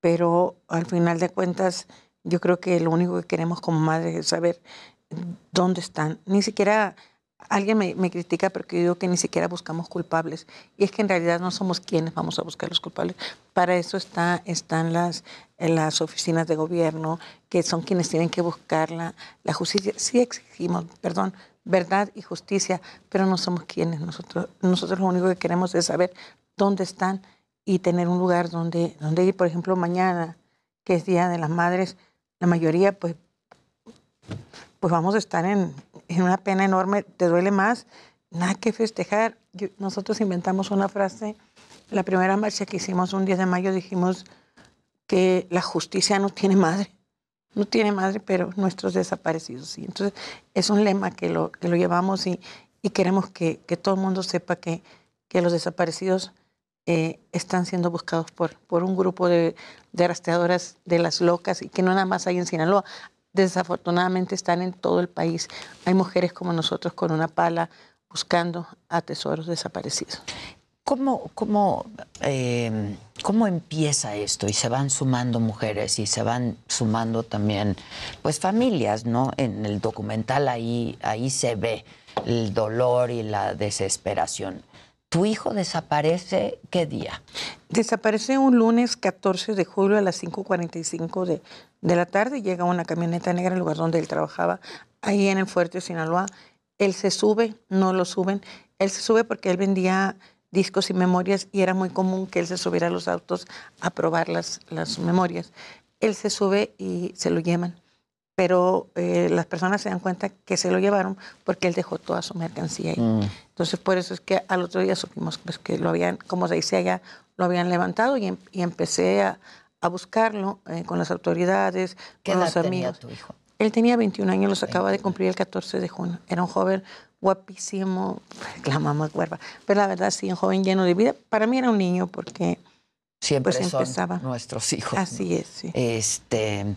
pero al final de cuentas yo creo que lo único que queremos como madres es saber dónde están. Ni siquiera alguien me, critica porque yo digo que ni siquiera buscamos culpables. Y es que en realidad no somos quienes vamos a buscar los culpables. Para eso está, están las, en las oficinas de gobierno, que son quienes tienen que buscar la, la justicia. Sí exigimos, perdón, verdad y justicia, pero no somos quienes. Nosotros, nosotros lo único que queremos es saber dónde están y tener un lugar donde, donde ir. Por ejemplo, mañana, que es Día de las Madres, la mayoría pues pues vamos a estar en, en una pena enorme, te duele más, nada que festejar. Nosotros inventamos una frase, la primera marcha que hicimos un 10 de mayo dijimos que la justicia no tiene madre, no tiene madre, pero nuestros desaparecidos sí. Entonces es un lema que lo, que lo llevamos y, y queremos que, que todo el mundo sepa que, que los desaparecidos eh, están siendo buscados por, por un grupo de, de rastreadoras de las locas y que no nada más hay en Sinaloa. Desafortunadamente están en todo el país. Hay mujeres como nosotros con una pala buscando a tesoros desaparecidos. ¿Cómo, cómo, eh, ¿Cómo empieza esto? Y se van sumando mujeres y se van sumando también, pues, familias, ¿no? En el documental ahí, ahí se ve el dolor y la desesperación. ¿Tu hijo desaparece qué día? Desaparece un lunes 14 de julio a las 5.45 de, de la tarde. Llega una camioneta negra al lugar donde él trabajaba, ahí en el fuerte de Sinaloa. Él se sube, no lo suben. Él se sube porque él vendía discos y memorias y era muy común que él se subiera a los autos a probar las, las memorias. Él se sube y se lo llevan, pero eh, las personas se dan cuenta que se lo llevaron porque él dejó toda su mercancía ahí. Mm. Entonces, por eso es que al otro día supimos pues, que lo habían, como se dice allá, lo habían levantado y, em- y empecé a, a buscarlo eh, con las autoridades, ¿Qué con edad los tenía amigos. tu hijo? Él tenía 21 años, los acaba de cumplir el 14 de junio. Era un joven guapísimo, la mamá guarda, pero la verdad sí, un joven lleno de vida. Para mí era un niño porque Siempre pues son empezaba. nuestros hijos. Así es, sí. Este,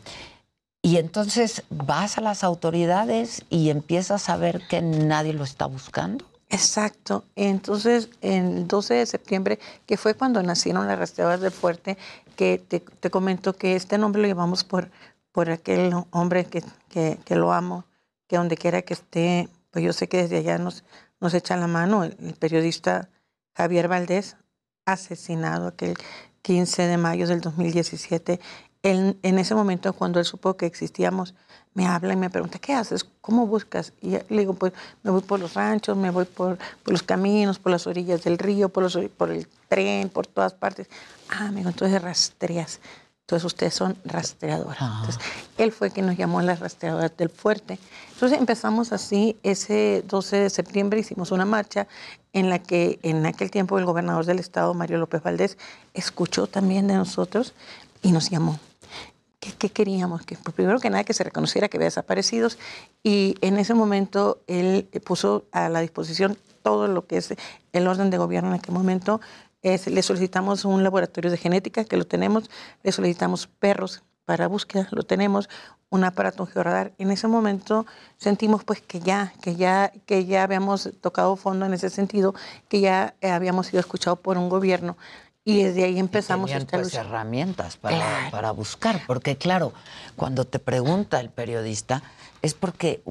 y entonces vas a las autoridades y empiezas a ver que nadie lo está buscando. Exacto. Entonces, el 12 de septiembre, que fue cuando nacieron las rastreadoras del fuerte, que te, comento que este nombre lo llevamos por, por aquel hombre que, que, que lo amo, que donde quiera que esté, pues yo sé que desde allá nos, nos echa la mano, el, el periodista Javier Valdés, asesinado aquel 15 de mayo del 2017. Él, en ese momento, cuando él supo que existíamos, me habla y me pregunta, ¿qué haces? ¿Cómo buscas? Y le digo, pues me voy por los ranchos, me voy por, por los caminos, por las orillas del río, por, los, por el tren, por todas partes. Ah, amigo, entonces rastreas. Entonces ustedes son rastreadoras. Entonces, él fue quien nos llamó las rastreadoras del fuerte. Entonces empezamos así, ese 12 de septiembre hicimos una marcha en la que en aquel tiempo el gobernador del estado, Mario López Valdés, escuchó también de nosotros y nos llamó. ¿Qué, qué queríamos? Que pues, primero que nada que se reconociera que había desaparecidos y en ese momento él puso a la disposición todo lo que es el orden de gobierno en aquel momento. Le solicitamos un laboratorio de genética, que lo tenemos, le solicitamos perros para búsqueda, lo tenemos, un aparato un georradar. En ese momento sentimos pues que ya, que ya, que ya habíamos tocado fondo en ese sentido, que ya eh, habíamos sido escuchados por un gobierno. Y desde ahí empezamos Tenían, esta pues, lucha. herramientas para, Claro. para buscar. Porque, claro, cuando te pregunta el periodista, es porque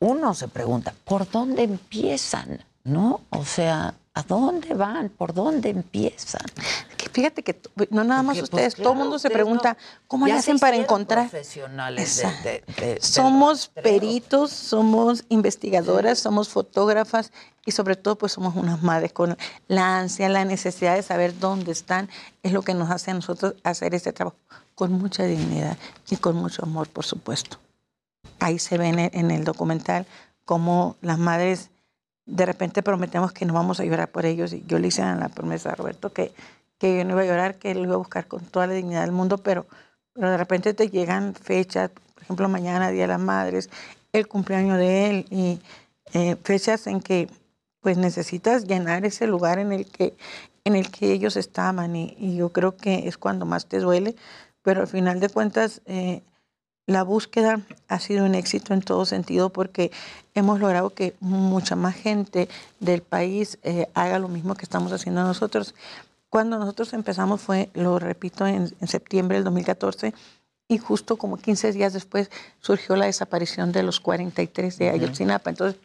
uno se pregunta, ¿por dónde empiezan? ¿No? O sea, ¿a dónde van? ¿Por dónde empiezan? Fíjate que no nada más Porque, ustedes, pues, todo el mundo se pregunta, no- ¿cómo le hacen para encontrar? profesionales de- somos peritos, somos investigadoras, somos fotógrafas y sobre todo pues somos unas madres con la ansia, la necesidad de saber dónde están, es lo que nos hace a nosotros hacer este trabajo con mucha dignidad y con mucho amor, por supuesto. Ahí se ve en el, en el documental cómo las madres de repente prometemos que no vamos a llorar por ellos y yo le hice la promesa a Roberto que, que yo no iba a llorar, que lo iba a buscar con toda la dignidad del mundo, pero, pero de repente te llegan fechas, por ejemplo, mañana, Día de las Madres, el cumpleaños de él y eh, fechas en que pues necesitas llenar ese lugar en el que, en el que ellos estaban y, y yo creo que es cuando más te duele, pero al final de cuentas eh, la búsqueda ha sido un éxito en todo sentido porque hemos logrado que mucha más gente del país eh, haga lo mismo que estamos haciendo nosotros. Cuando nosotros empezamos fue, lo repito, en, en septiembre del 2014 y justo como 15 días después surgió la desaparición de los 43 de Ayotzinapa. Entonces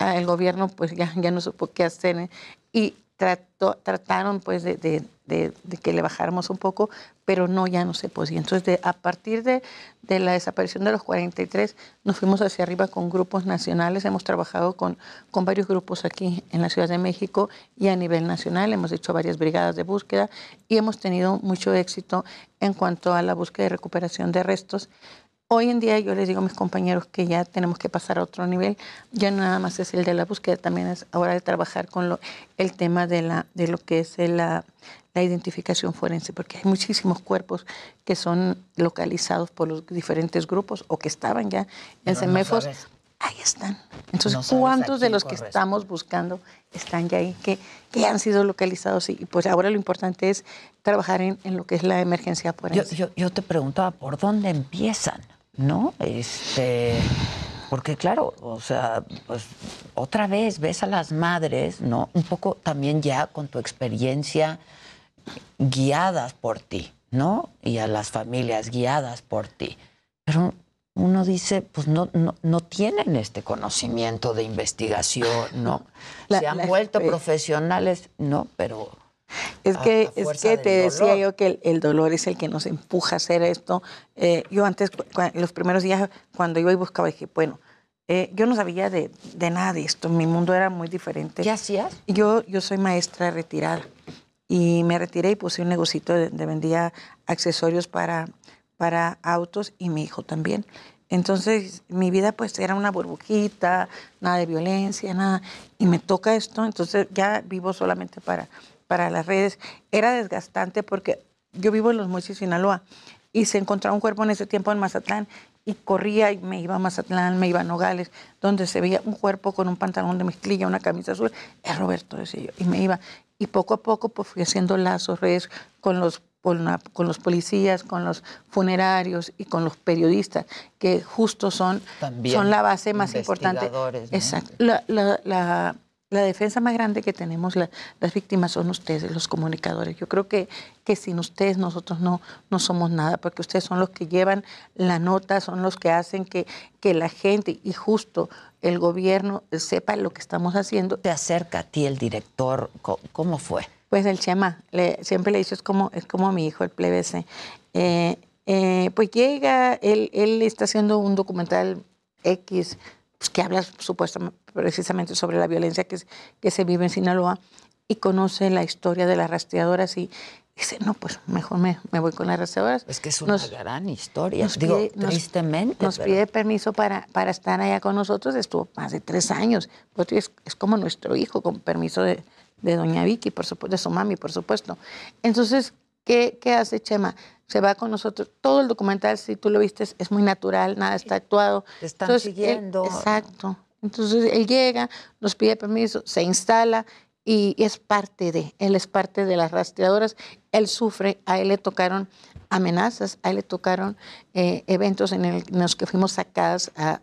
el gobierno pues ya, ya no supo qué hacer ¿eh? y trató, trataron pues de, de- de- que le bajáramos un poco, pero no, ya no se podía. Entonces a partir de, de la desaparición de los 43 nos fuimos hacia arriba con grupos nacionales, hemos trabajado con, con varios grupos aquí en la Ciudad de México y a nivel nacional, hemos hecho varias brigadas de búsqueda y hemos tenido mucho éxito en cuanto a la búsqueda y recuperación de restos Hoy en día yo les digo a mis compañeros que ya tenemos que pasar a otro nivel. Ya no nada más es el de la búsqueda, también es ahora de trabajar con lo, el tema de, la, de lo que es la, la identificación forense, porque hay muchísimos cuerpos que son localizados por los diferentes grupos o que estaban ya en no CEMEFOS. ahí están. Entonces, No ¿cuántos de los que estamos buscando están ya ahí, que, que han sido localizados? Y pues ahora lo importante es trabajar en, en lo que es la emergencia Yo, forense. yo, yo te preguntaba por dónde empiezan, ¿no? Este, porque claro, o sea, pues otra vez ves a las madres, ¿no? Un poco también ya con tu experiencia guiadas por ti, ¿no? Y a las familias guiadas por ti. Pero uno dice, pues no, no, no tienen este conocimiento de investigación, ¿no? La- Se han la- vuelto eh, profesionales, no, pero Es que, a es que te decía yo que el, el dolor es el que nos empuja a hacer esto. Eh, yo antes, los primeros días, cuando iba y buscaba, dije, bueno, eh, yo no sabía de, de nada de esto, mi mundo era muy diferente. ¿Qué hacías? Yo, yo soy maestra retirada y me retiré y puse un negocito de, de vendía accesorios para, para autos y mi hijo también. Entonces mi vida pues era una burbujita, nada de violencia, nada. Y me toca esto, entonces ya vivo solamente para, para las redes. Era desgastante porque yo vivo en Los Mochis, Sinaloa, y se encontraba un cuerpo en ese tiempo en Mazatlán y corría y me iba a Mazatlán, me iba a Nogales, donde se veía un cuerpo con un pantalón de mezclilla, una camisa azul, es Roberto, decía yo, y me iba. Y poco a poco pues fui haciendo lazos, redes con los, con, la- con los policías, con los funerarios y con los periodistas, que justo son, También son la base más importante. ¿no? Exacto. La, la- la- defensa más grande que tenemos, la- las víctimas son ustedes, los comunicadores. Yo creo que, que sin ustedes nosotros no, no somos nada, porque ustedes son los que llevan la nota, son los que hacen que, que la gente y justo el gobierno sepa lo que estamos haciendo. te acerca a ti el director, ¿cómo fue? Pues el Chema, le- siempre le dicho, es como, es como mi hijo, el plebese. Eh, eh, pues llega, él, él está haciendo un documental X pues, que habla supuestamente, precisamente sobre la violencia que, se vive en Sinaloa y conoce la historia de las rastreadoras y dice, no, pues mejor me, me voy con las rastreadoras. Es que es una Nos- gran historia. nos Digo, pide- nos- tristemente. nos pero- pide permiso para, para estar allá con nosotros. Estuvo más de tres años. Pues es, es como nuestro hijo, con permiso de, de doña Vicky, por supuesto, de su mami, por supuesto. Entonces, ¿qué, qué hace Chema? Se va con nosotros. Todo el documental, si tú lo viste, es muy natural, nada está actuado. Te están Entonces, él- siguiendo. exacto. Entonces, él llega, nos pide permiso, se instala y es parte de, él es parte de las rastreadoras. Él sufre, a él le tocaron amenazas, a él le tocaron eh, eventos en, el- en los que fuimos sacadas a,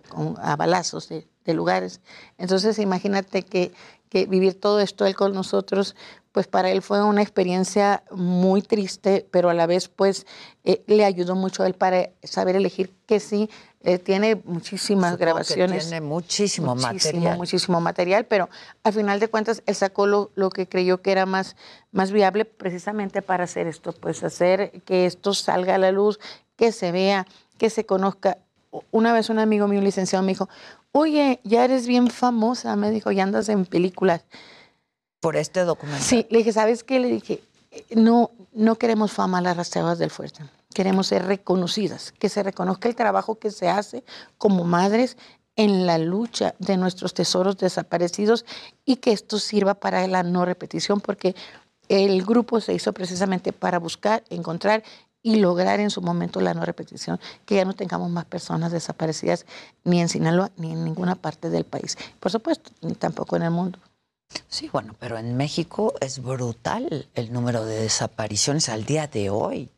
balazos de, de lugares. Entonces, imagínate que, que vivir todo esto él con nosotros, pues para él fue una experiencia muy triste, pero a la vez, pues, eh, le ayudó mucho a él para saber elegir que sí. eh, tiene muchísimas Supongo grabaciones. tiene muchísimo material. Muchísimo material, pero al final de cuentas él sacó lo, lo que creyó que era más, más viable precisamente para hacer esto, pues hacer que esto salga a la luz, que se vea, que se conozca. Una vez un amigo mío, un licenciado, me dijo, oye, ya eres bien famosa, me dijo, ya andas en películas. Por este documental. Sí, le dije, ¿sabes qué? Le dije, "Eh, no, no queremos fama a las rastreadoras del fuerte. Queremos ser reconocidas, que se reconozca el trabajo que se hace como madres en la lucha de nuestros tesoros desaparecidos y que esto sirva para la no repetición, porque el grupo se hizo precisamente para buscar, encontrar y lograr en su momento la no repetición, que ya no tengamos más personas desaparecidas ni en Sinaloa ni en ninguna parte del país. Por supuesto, ni tampoco en el mundo. Sí, bueno, pero en México es brutal el número de desapariciones al día de hoy.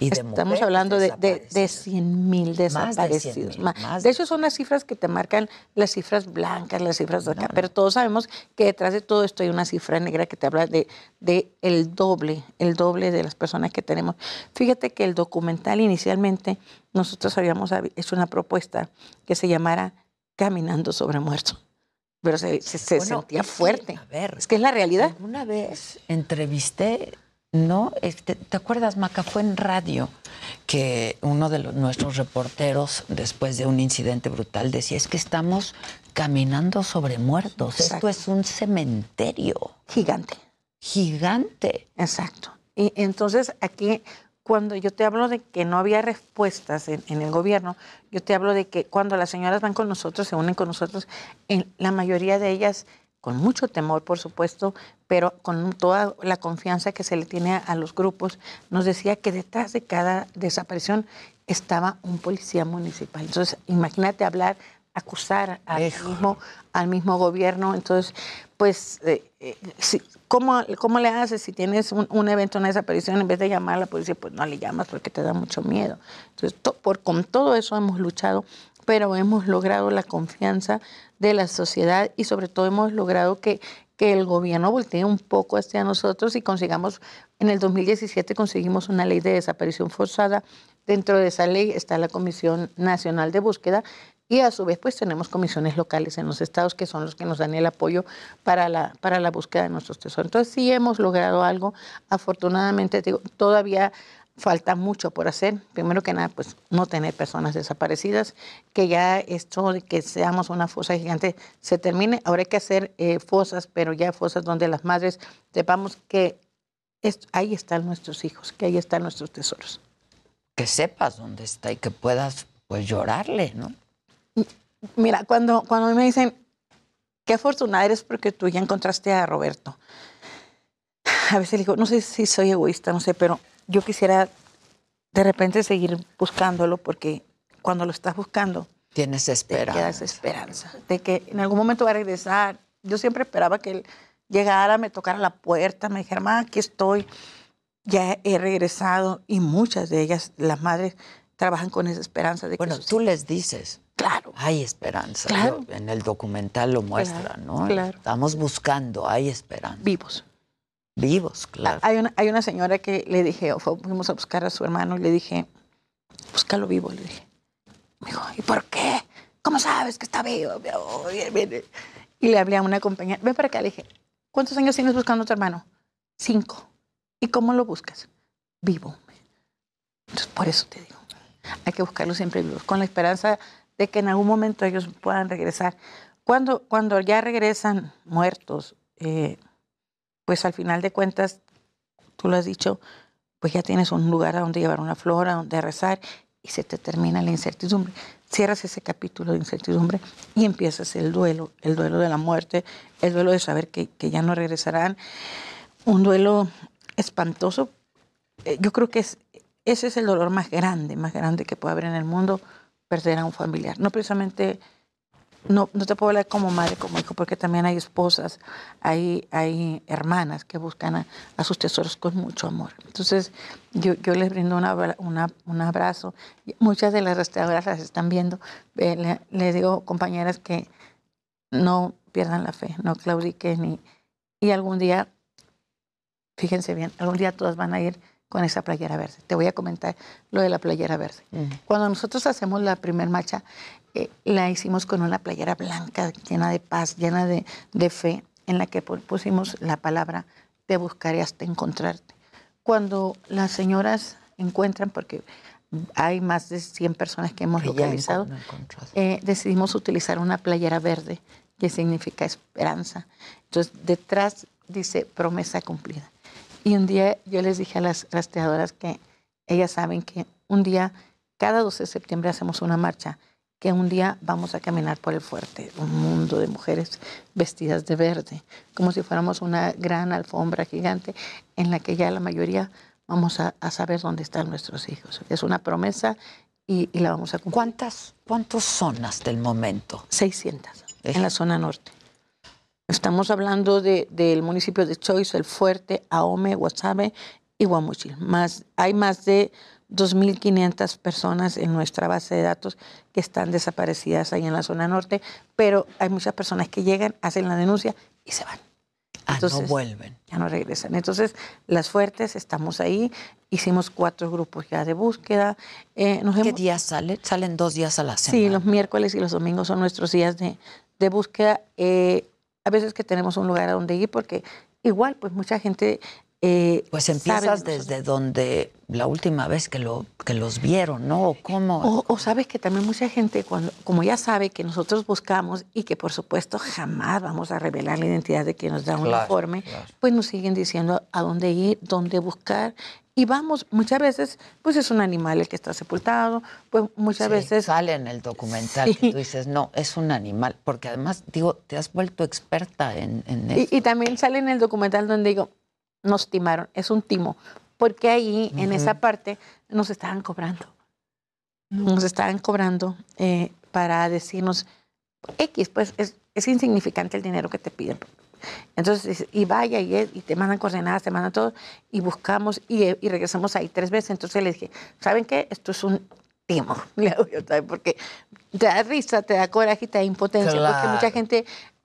Y de Estamos hablando de, de, desaparecidas. de 100 mil Más de desaparecidos. 100,000, Ma- más de hecho, son las cifras que te marcan las cifras blancas, las cifras de acá. Pero todos sabemos que detrás de todo esto hay una cifra negra que te habla de, de el doble, el doble de las personas que tenemos. Fíjate que el documental inicialmente nosotros habíamos hecho una propuesta que se llamara Caminando sobre muertos. Pero se, se- se Bueno, sentía fuerte. a ver, es que es la realidad. Una vez entrevisté, ¿no? Este, ¿Te acuerdas, Maca? Fue en radio que uno de los- nuestros reporteros, después de un incidente brutal, decía, es que estamos caminando sobre muertos. Exacto. Esto es un cementerio. Gigante. Gigante. Exacto. Y entonces aquí cuando yo te hablo de que no había respuestas en, en el gobierno, yo te hablo de que cuando las señoras van con nosotros, se unen con nosotros, en la mayoría de ellas con mucho temor, por supuesto, pero con toda la confianza que se le tiene a los grupos, nos decía que detrás de cada desaparición estaba un policía municipal. Entonces, imagínate hablar, acusar al mismo, al mismo gobierno. Entonces, pues, eh, eh, si- ¿cómo, ¿cómo le haces si tienes un, evento, una desaparición, en vez de llamar a la policía, pues no le llamas porque te da mucho miedo? Entonces, to- por, con todo eso hemos luchado, pero hemos logrado la confianza de la sociedad y sobre todo hemos logrado que, que el gobierno voltee un poco hacia nosotros y consigamos, en el 2017 conseguimos una ley de desaparición forzada. Dentro de esa ley está la Comisión Nacional de Búsqueda y a su vez pues tenemos comisiones locales en los estados que son los que nos dan el apoyo para la, para la búsqueda de nuestros tesoros. Entonces sí hemos logrado algo. Afortunadamente te digo, todavía falta mucho por hacer. Primero que nada, pues no tener personas desaparecidas, que ya esto de que seamos una fosa gigante se termine. Ahora hay que hacer eh, fosas, pero ya fosas donde las madres sepamos que ahí están nuestros hijos, que ahí están nuestros tesoros. Que sepas dónde está y que puedas pues llorarle, ¿no? Mira, cuando, cuando me dicen, qué afortunada eres porque tú ya encontraste a Roberto. A veces digo, no sé si soy egoísta, no sé, pero yo quisiera de repente seguir buscándolo porque cuando lo estás buscando, Tienes te esperanza. quedas esperanza de que en algún momento va a regresar. Yo siempre esperaba que él llegara, me tocara la puerta, me dijera, mamá, aquí estoy, ya he regresado. Y muchas de ellas, las madres, trabajan con esa esperanza de que Bueno, tú les dices. Claro. Hay esperanza. Claro. Yo- en el documental lo muestra, Claro, ¿no? claro. Estamos buscando, hay esperanza. Vivos. Vivos, claro. Hay una, hay una señora que le dije, fu- fuimos a buscar a su hermano y le dije, búscalo vivo, le dije. Me dijo, ¿y por qué? ¿Cómo sabes que está vivo? Oh. Y le hablé a una compañera, ven para acá, le dije, ¿cuántos años tienes buscando a tu hermano? Cinco. ¿Y cómo lo buscas? Vivo. Entonces, por eso te digo, hay que buscarlo siempre vivos, con la esperanza de que en algún momento ellos puedan regresar. Cuando, cuando ya regresan muertos, eh, pues al final de cuentas, tú lo has dicho, pues ya tienes un lugar a donde llevar una flor, a donde rezar, y se te termina la incertidumbre. Cierras ese capítulo de incertidumbre y empiezas el duelo, el duelo de la muerte, el duelo de saber que, que ya no regresarán, un duelo espantoso. Eh, Yo creo que es, ese es el dolor más grande, más grande que puede haber en el mundo, perder a un familiar. No precisamente no, no te puedo hablar como madre, como hijo, porque también hay esposas, hay, hay hermanas que buscan a, sus tesoros con mucho amor. Entonces, yo, yo les brindo una un abrazo. Muchas de las restauradoras las están viendo. Eh, le- les digo, compañeras, que no pierdan la fe, no claudiquen y, y algún día, fíjense bien, algún día todas van a ir con esa playera verde. Te voy a comentar lo de la playera verde. Cuando nosotros hacemos la primer marcha, eh, la hicimos con una playera blanca, llena de paz, llena de, de fe, en la que pu- pusimos la palabra, te buscaré hasta encontrarte. Cuando las señoras encuentran, porque hay más de 100 personas que hemos localizado, eh, decidimos utilizar una playera verde, que significa esperanza. Entonces, detrás dice promesa cumplida. Y un día yo les dije a las rastreadoras que ellas saben que un día, cada 12 de septiembre hacemos una marcha, que un día vamos a caminar por el fuerte, un mundo de mujeres vestidas de verde, como si fuéramos una gran alfombra gigante en la que ya la mayoría vamos a, a saber dónde están nuestros hijos. Es una promesa y, y la vamos a cumplir. ¿Cuántas, ¿Cuántos son hasta el momento? 600 en la zona norte. Estamos hablando de- del municipio de Choice, El Fuerte, Ahome, Guasave y Guamuchil. Más, hay más de 2.500 personas en nuestra base de datos que están desaparecidas ahí en la zona norte, pero hay muchas personas que llegan, hacen la denuncia y se van. Ah, no vuelven. Ya no regresan. Entonces, las fuertes, estamos ahí, hicimos cuatro grupos ya de búsqueda. Eh, nos ¿Qué hemos- días salen? Salen dos días a la semana. Sí, los miércoles y los domingos son nuestros días de, de búsqueda. Eh, a veces que tenemos un lugar a donde ir porque igual, pues mucha gente... eh, Pues empiezas de desde donde la última vez que, lo, que los vieron, ¿no? ¿O ¿Cómo? O, o sabes que también mucha gente, cuando, como ya sabe que nosotros buscamos y que por supuesto jamás vamos a revelar la identidad de quien nos da un Claro, informe, pues nos siguen diciendo a dónde ir, dónde buscar. Y vamos, muchas veces, pues es un animal el que está sepultado, pues muchas Sí, veces... Sale en el documental Sí. que tú dices, no, es un animal. Porque además, digo, te has vuelto experta en, eso. y también sale en el documental donde digo, nos timaron, es un timo, porque ahí, en esa parte, nos estaban cobrando. Nos estaban cobrando eh, para decirnos, X, pues es, es insignificante el dinero que te piden. Entonces, y vaya, y, te mandan coordenadas, te mandan todo, y buscamos, y, y regresamos ahí tres veces. Entonces le dije, ¿saben qué? Esto es un timo. Porque te da risa, te da coraje y te da impotencia, porque mucha gente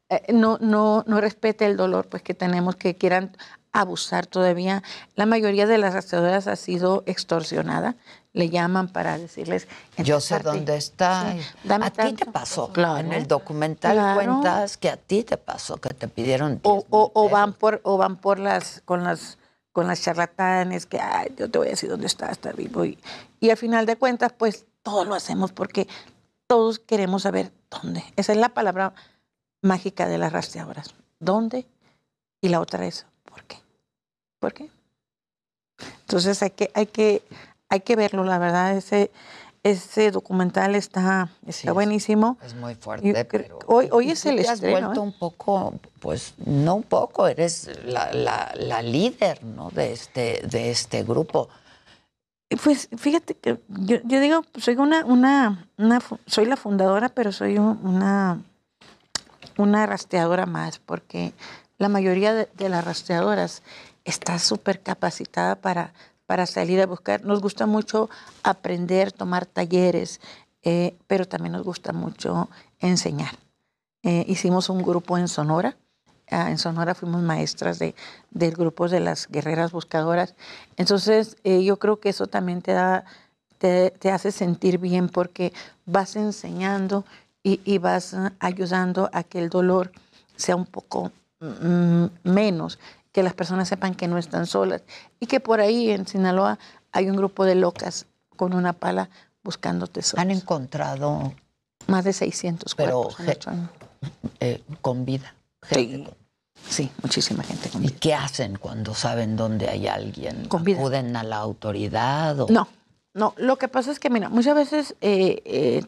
eh, no, no, no respeta el dolor pues, que tenemos, que quieran abusar todavía. La mayoría de las rastreadoras ha sido extorsionada. Le llaman para decirles... Yo sé "Parte". dónde está. Sí, dame a ti te pasó. Claro. En el documental Claro. cuentas que a ti te pasó, que te pidieron. o, o- o van por o van por las con las con las charlatanes que ay, yo te voy a decir dónde está está vivo y, y al final de cuentas pues todo lo hacemos porque todos queremos saber dónde esa es la palabra mágica de las rastreadoras dónde y la otra es por qué entonces hay que hay que hay que verlo la verdad ese ese documental está está buenísimo Es muy fuerte, pero... hoy hoy es el te has estreno vuelto ¿eh? un poco, pues, no un poco, eres la, la, la líder, ¿no? De este, de este grupo. Pues fíjate que yo, yo digo, soy una, una, una soy la fundadora, pero soy un- una, una rastreadora más, porque la mayoría de, de las rastreadoras está súper capacitada para, para salir a buscar. Nos gusta mucho aprender, tomar talleres, eh, pero también nos gusta mucho enseñar. Eh, hicimos un grupo en Sonora. Ah, en Sonora fuimos maestras de, del grupo de las guerreras buscadoras. Entonces, eh, yo creo que eso también te te hace sentir bien porque vas enseñando y, y vas ah, ayudando a que el dolor sea un poco mm, menos, que las personas sepan que no están solas y que por ahí en Sinaloa hay un grupo de locas con una pala buscando tesoros. Han encontrado más de 600 Pero cuerpos en eh, con vida. Sí, sí, muchísima gente con ¿Y qué hacen cuando saben dónde hay alguien? Con vida. ¿Acuden a la autoridad? O... No, no. Lo que pasa es que, mira, muchas veces eh, eh,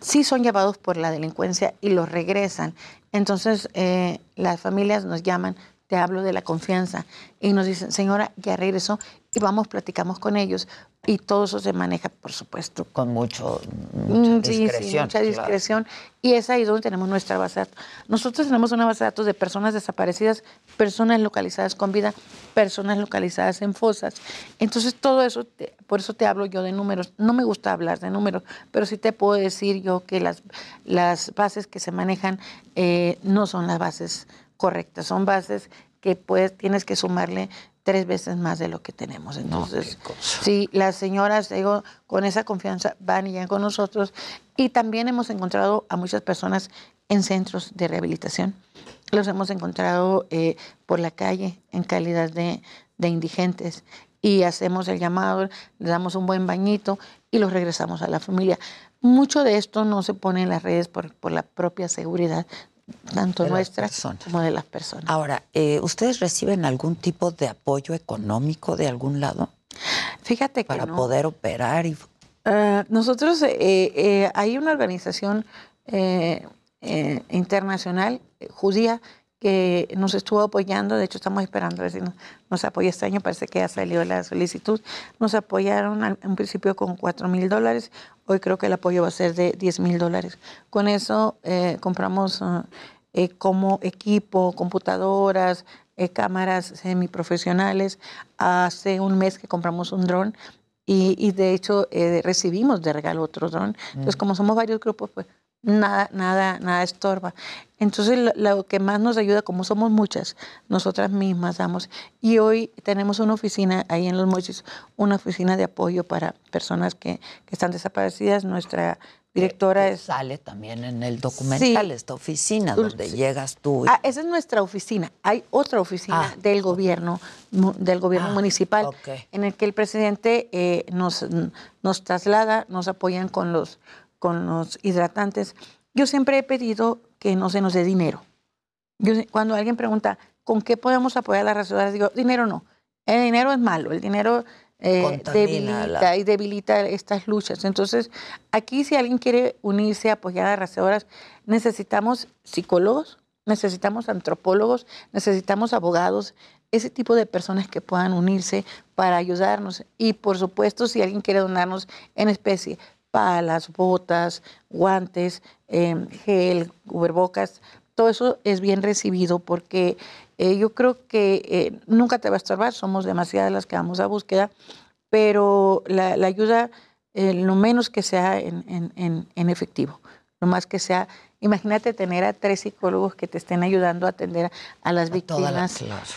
sí son llevados por la delincuencia y los regresan. Entonces, las familias nos llaman, te hablo de la confianza, y nos dicen, señora, ya regresó, y vamos, platicamos con ellos, y todo eso se maneja, por supuesto. Con mucho, Mm, mucha sí, sí, discreción. mucha claro. discreción. Y es ahí donde tenemos nuestra base de datos. Nosotros tenemos una base de datos de personas desaparecidas, personas localizadas con vida, personas localizadas en fosas. Entonces, todo eso, te- por eso te hablo yo de números. No me gusta hablar de números, pero sí te puedo decir yo que las, las bases que se manejan eh, no son las bases correctas, son bases que pues tienes que sumarle tres veces más de lo que tenemos. Entonces, sí, las señoras, digo, con esa confianza van y llegan con nosotros. Y también hemos encontrado a muchas personas en centros de rehabilitación. Los hemos encontrado eh, por la calle en calidad de, de indigentes y hacemos el llamado, les damos un buen bañito y los regresamos a la familia. Mucho de esto no se pone en las redes por, por la propia seguridad, tanto De las nuestra personas. como de las personas. Ahora, eh, ¿ustedes reciben algún tipo de apoyo económico de algún lado? Fíjate que Para no. poder operar y... Ah, nosotros, eh, eh, hay una organización eh, eh, internacional judía que nos estuvo apoyando, de hecho estamos esperando a ver si nos, nos apoya este año, parece que ya salió la solicitud, nos apoyaron al- en principio con 4 mil dólares, hoy creo que el apoyo va a ser de 10 mil dólares. Con eso eh, compramos ah, eh, como equipo, computadoras, eh, cámaras semiprofesionales, hace un mes que compramos un dron y, y de hecho eh, recibimos de regalo otro dron. Entonces, Mm. como somos varios grupos, pues nada, nada, nada estorba. Entonces, lo, lo que más nos ayuda, como somos muchas, nosotras mismas damos. Y hoy tenemos una oficina ahí en Los Mochis, una oficina de apoyo para personas que, que están desaparecidas. Nuestra directora que es... Sale también en el documental, Sí. esta oficina donde sí. llegas tú. y- Ah, esa es nuestra oficina. Hay otra oficina Ah, del gobierno, del gobierno Ah, municipal, ok. en el que el presidente eh, nos, nos traslada, nos apoyan con los, con los hidratantes. Yo siempre he pedido que no se nos dé dinero. Yo, cuando alguien pregunta, ¿con qué podemos apoyar a las restauradoras? Digo, dinero no. El dinero es malo. El dinero eh, debilita y debilita estas luchas. Entonces, aquí si alguien quiere unirse, apoyar a rastreadoras, necesitamos psicólogos, necesitamos antropólogos, necesitamos abogados, ese tipo de personas que puedan unirse para ayudarnos. Y por supuesto, si alguien quiere donarnos en especie, palas, botas, guantes, eh, gel, cubrebocas, todo eso es bien recibido porque eh, yo creo que eh, nunca te va a estorbar, somos demasiadas las que vamos a búsqueda, pero la, la ayuda, eh, lo menos que sea en, en- en- en efectivo, lo más que sea, imagínate tener a tres psicólogos que te estén ayudando a atender a las víctimas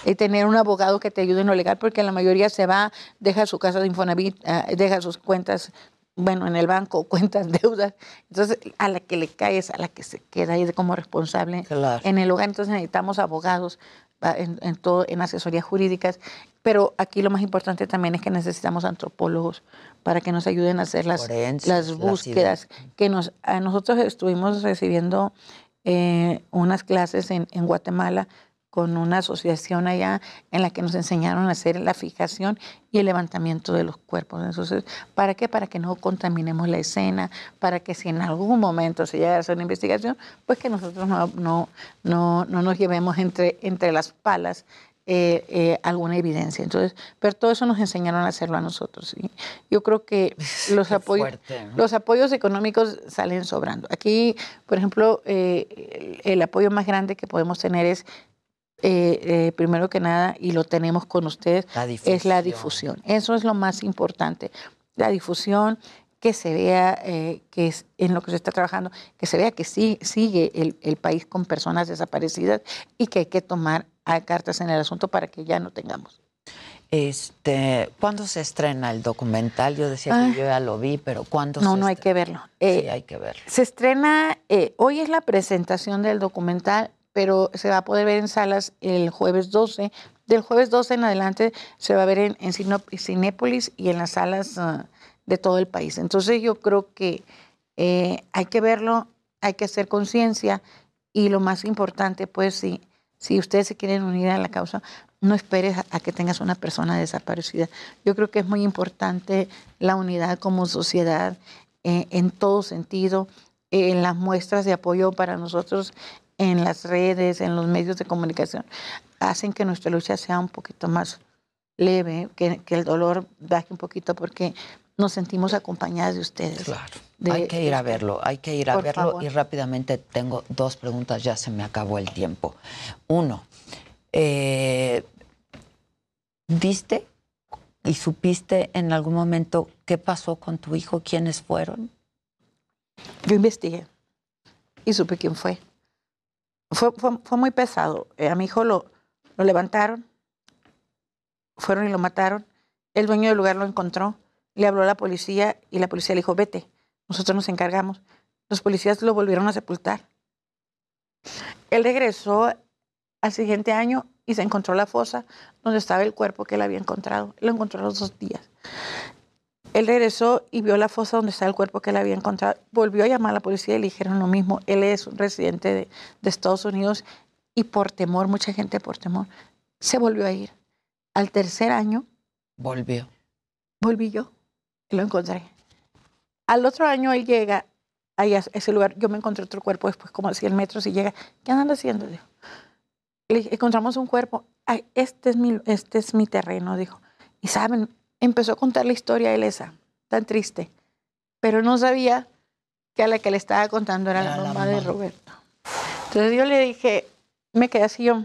y tener un abogado que te ayude en lo legal, porque la mayoría se va, deja su casa de Infonavit, ah, deja sus cuentas, bueno, en el banco, cuentas, deudas. Entonces, a la que le caes, a la que se queda ahí como responsable en el hogar. Entonces, necesitamos abogados ah, en, en todo, en asesorías jurídicas. Pero aquí lo más importante también es que necesitamos antropólogos para que nos ayuden a hacer las las búsquedas. Que nos, a nosotros estuvimos recibiendo eh, unas clases en, en Guatemala con una asociación allá en la que nos enseñaron a hacer la fijación y el levantamiento de los cuerpos. Entonces, ¿para qué? Para que no contaminemos la escena, para que si en algún momento se llega a hacer una investigación, pues que nosotros no, no, no, no nos llevemos entre, entre las palas eh, eh, alguna evidencia. Entonces, pero todo eso nos enseñaron a hacerlo a nosotros. ¿sí? Yo creo que los apoyos, fuerte, ¿no? los apoyos económicos salen sobrando. Aquí, por ejemplo, eh, el, el apoyo más grande que podemos tener es eh, eh, primero que nada, y lo tenemos con ustedes, La es la difusión. Eso es lo más importante. La difusión, que se vea eh, que es en lo que se está trabajando, que se vea que sí, sigue el, el país con personas desaparecidas y que hay que tomar a cartas en el asunto para que ya no tengamos. Este, ¿Cuándo se estrena el documental? Yo decía Ah. que yo ya lo vi, pero ¿cuándo No, se no hay estrena? que verlo. sí, Eh, hay que verlo. Se estrena, eh, hoy es la presentación del documental, pero se va a poder ver en salas el jueves 12. Del jueves 12 en adelante se va a ver en, en Cinépolis y en las salas ah, de todo el país. Entonces yo creo que eh, hay que verlo, hay que hacer conciencia y lo más importante, pues si, si ustedes se quieren unir a la causa, no esperes a, que tengas una persona desaparecida. Yo creo que es muy importante la unidad como sociedad eh, en todo sentido, en las muestras de apoyo para nosotros en las redes, en los medios de comunicación, hacen que nuestra lucha sea un poquito más leve, que, que el dolor baje un poquito porque nos sentimos acompañadas de ustedes. Claro. De- hay que ir a verlo, hay que ir a verlo favor. y rápidamente tengo dos preguntas, ya se me acabó el tiempo. Uno, eh, ¿viste y supiste en algún momento qué pasó con tu hijo? ¿Quiénes fueron? Yo investigué y supe quién fue. Fue, fue, muy pesado. Eh, a mi hijo lo, lo levantaron, fueron y lo mataron. El dueño del lugar lo encontró, le habló a la policía y la policía le dijo, vete, nosotros nos encargamos. Los policías lo volvieron a sepultar. Él regresó al siguiente año y se encontró la fosa donde estaba el cuerpo que él había encontrado. Lo encontró a los dos días. Él regresó y vio la fosa donde estaba el cuerpo que él había encontrado. Volvió a llamar a la policía y le dijeron lo mismo. Él es un residente de, de Estados Unidos y por temor, mucha gente por temor, se volvió a ir. Al tercer año Volvió. volví yo y lo encontré. Al otro año él llega a ese lugar. Yo me encontré otro cuerpo después como a 100 metros y llega. ¿Qué andan haciendo? Dijo. Le dije, encontramos un cuerpo. Ay, este es mi, este es mi terreno, dijo. Y saben, empezó a contar la historia él esa, tan triste. Pero no sabía que a la que le estaba contando era la mamá de. Roberto. Entonces yo le dije, me quedé así yo.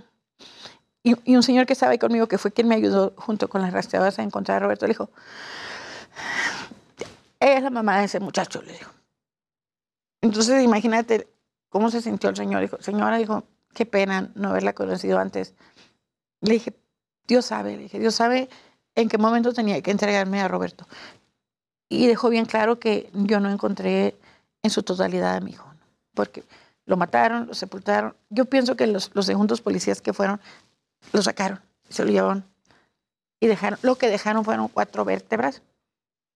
Y, y un señor que estaba ahí conmigo, que fue quien me ayudó junto con las rastreadoras a encontrar a Roberto, le dijo, ella es la mamá de ese muchacho, le dijo. Entonces imagínate cómo se sintió el señor. Dijo, señora, dijo, qué pena no haberla conocido antes. Le dije, Dios sabe, le dije, Dios sabe en qué momento tenía que entregarme a Roberto. Y dejó bien claro que yo no encontré en su totalidad a mi hijo, ¿no? porque lo mataron, lo sepultaron. Yo pienso que los, los segundos policías que fueron, lo sacaron, se lo llevaron y dejaron, lo que dejaron fueron cuatro vértebras,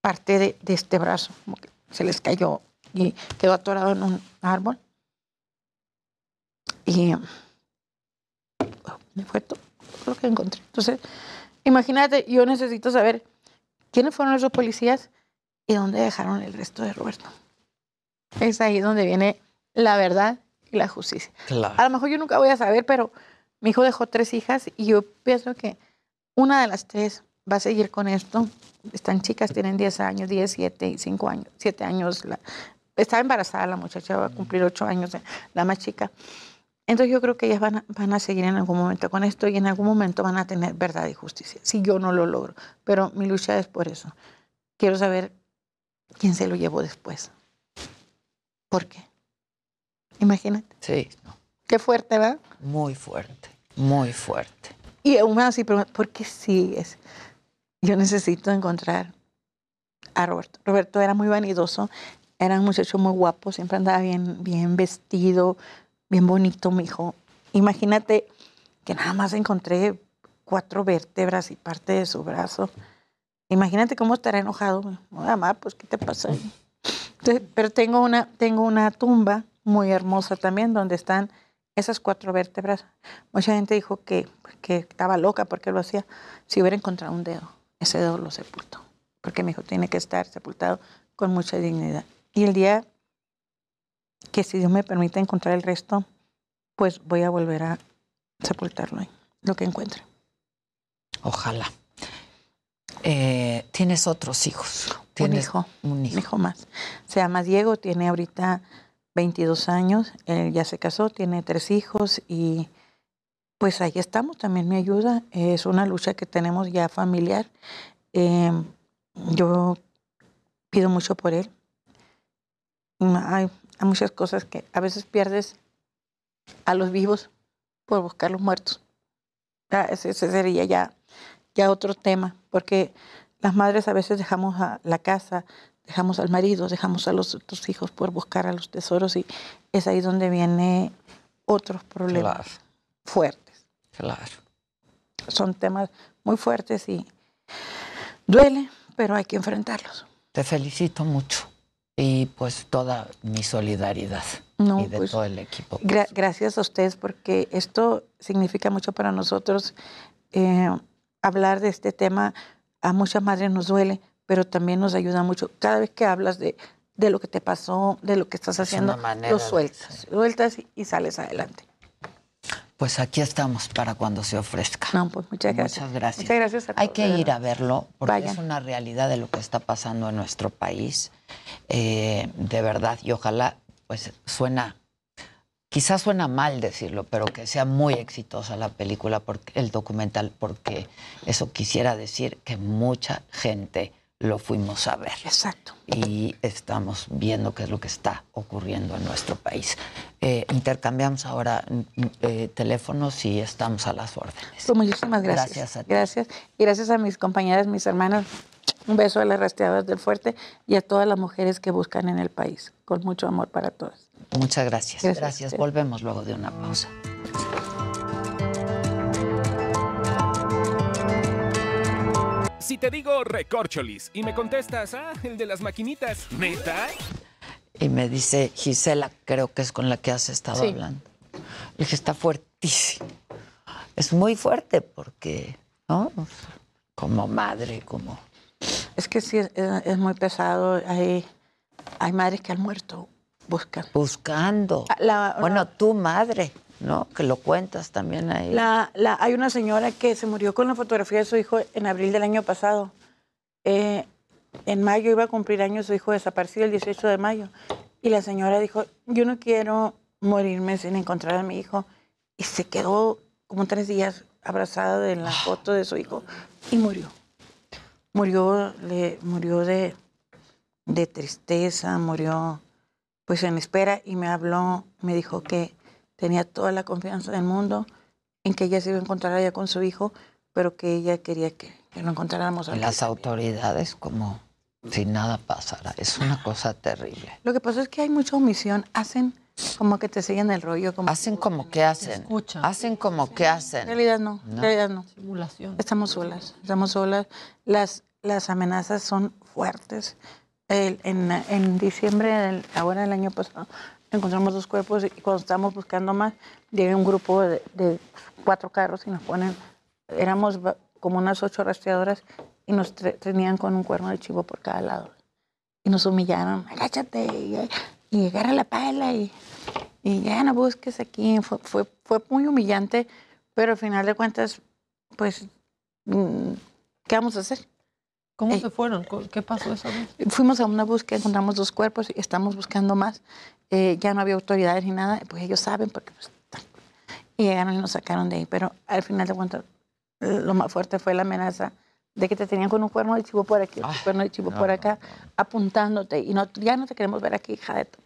parte de, de este brazo, como que se les cayó y quedó atorado en un árbol. Y me fue todo lo que encontré. Entonces, imagínate, yo necesito saber quiénes fueron esos policías y dónde dejaron el resto de Roberto. Es ahí donde viene la verdad y la justicia. Claro. A lo mejor yo nunca voy a saber, pero mi hijo dejó tres hijas y yo pienso que una de las tres va a seguir con esto. Están chicas, tienen 10 años, 10, 7 y 5 años, 7 años. La, está embarazada la muchacha, va a cumplir 8 años, eh, la más chica. Entonces yo creo que ellas van a, van a seguir en algún momento con esto y en algún momento van a tener verdad y justicia, si yo no lo logro. Pero mi lucha es por eso. Quiero saber quién se lo llevó después. ¿Por qué? Imagínate. Sí. Qué fuerte, ¿verdad? Muy fuerte, muy fuerte. Y aún más, pregunta, ¿por qué sigues? Yo necesito encontrar a Roberto. Roberto era muy vanidoso, era un muchacho muy guapo, siempre andaba bien, bien vestido, bien bonito, mi hijo. Imagínate que nada más encontré cuatro vértebras y parte de su brazo. Imagínate cómo estará enojado. Mamá, pues, ¿qué te pasa? Pero tengo una, tengo una tumba muy hermosa también, donde están esas cuatro vértebras. Mucha gente dijo que, que estaba loca porque lo hacía. Si hubiera encontrado un dedo, ese dedo lo sepultó. Porque mi hijo tiene que estar sepultado con mucha dignidad. Y el día que si Dios me permite encontrar el resto, pues voy a volver a sepultarlo ahí, lo que encuentre. Ojalá. Eh, Tienes otros hijos. Un Tienes hijo, un hijo. un hijo más. Se llama Diego, tiene ahorita 22 años, él ya se casó, tiene tres hijos y pues ahí estamos, también me ayuda. Es una lucha que tenemos ya familiar. Eh, yo pido mucho por él. Mm, Hay muchas cosas que a veces pierdes a los vivos por buscar los muertos. Ese, ese sería ya, ya otro tema, porque las madres a veces dejamos a la casa, dejamos al marido, dejamos a los otros hijos por buscar a los tesoros y es ahí donde viene otros problemas Claro. fuertes. Claro. Son temas muy fuertes y duele, pero hay que enfrentarlos. Te felicito mucho. Y pues toda mi solidaridad. No, y de pues, todo el equipo. Gra- gracias a ustedes porque esto significa mucho para nosotros. Eh, hablar de este tema a muchas madres nos duele, pero también nos ayuda mucho. Cada vez que hablas de, de lo que te pasó, de lo que estás Es haciendo, lo sueltas, sueltas y, y sales adelante. Pues aquí estamos para cuando se ofrezca. No, pues muchas gracias. Muchas gracias. Muchas gracias a Hay todos, que de ir a verlo porque Vayan. es una realidad de lo que está pasando en nuestro país. Eh, de verdad, y ojalá, pues suena, quizás suena mal decirlo, pero que sea muy exitosa la película, porque, el documental, porque eso quisiera decir que mucha gente lo fuimos a ver. Exacto. Y estamos viendo qué es lo que está ocurriendo en nuestro país. Eh, intercambiamos ahora mm, eh, teléfonos y estamos a las órdenes. Pues muchísimas gracias. Gracias a ti. Gracias. Y gracias a mis compañeras, mis hermanas. Un beso a las rastreadoras del fuerte y a todas las mujeres que buscan en el país. Con mucho amor para todas. Muchas gracias. Gracias. Volvemos luego de una pausa. Si te digo recorcholis y me contestas, ah, el de las maquinitas, ¿neta? Y me dice Gisela, creo que es con la que has estado Sí. hablando. Le dije, está fuertísimo. Es muy fuerte porque, ¿no? Como madre, como... Es que sí, es, es muy pesado. Hay, hay madres que han muerto. Buscan. Buscando. La- bueno, tu madre, ¿no? Que lo cuentas también ahí. Hay una señora que se murió con la fotografía de su hijo en abril del año pasado. Eh, en mayo iba a cumplir años su hijo desaparecido el 18 de mayo. Y la señora dijo, yo no quiero morirme sin encontrar a mi hijo. Y se quedó como tres días abrazada de la foto de su hijo y murió. Murió, le, murió de, de tristeza, murió pues en espera y me habló, me dijo que tenía toda la confianza del mundo en que ella se iba a encontrar allá con su hijo, pero que ella quería que, que lo encontráramos Y aquí. las autoridades como si nada pasara. Es una cosa terrible. Lo que pasa es que hay mucha omisión, hacen como que te siguen el rollo. Como Hacen como que hacen. Hacen como que En hacen. realidad no, en ¿No? realidad no. Simulación. Estamos solas, estamos solas. Las, las amenazas son fuertes. El- en, en diciembre, del, ahora el año pasado, encontramos dos cuerpos y cuando estábamos buscando más, llega un grupo de, cuatro carros y nos ponen, éramos como unas ocho rastreadoras y nos tenían con un cuerno de chivo por cada lado. Y nos humillaron, agáchate y, agarra la pala y, ya no busques aquí. Fue, fue, fue muy humillante, pero al final de cuentas, pues, mm, ¿qué vamos a hacer? ¿Cómo Eh, se fueron? ¿Cu- ¿Qué pasó esa vez? Fuimos a una búsqueda, encontramos dos cuerpos y estamos buscando más. Eh, ya no había autoridades ni nada, pues ellos saben porque pues, están- y llegaron y nos sacaron de ahí. Pero al final de cuentas, lo más fuerte fue la amenaza de que te tenían con un cuerno de chivo por aquí, otro cuerno de chivo no, por acá, apuntándote y no, ya no te queremos ver aquí, hija de tu...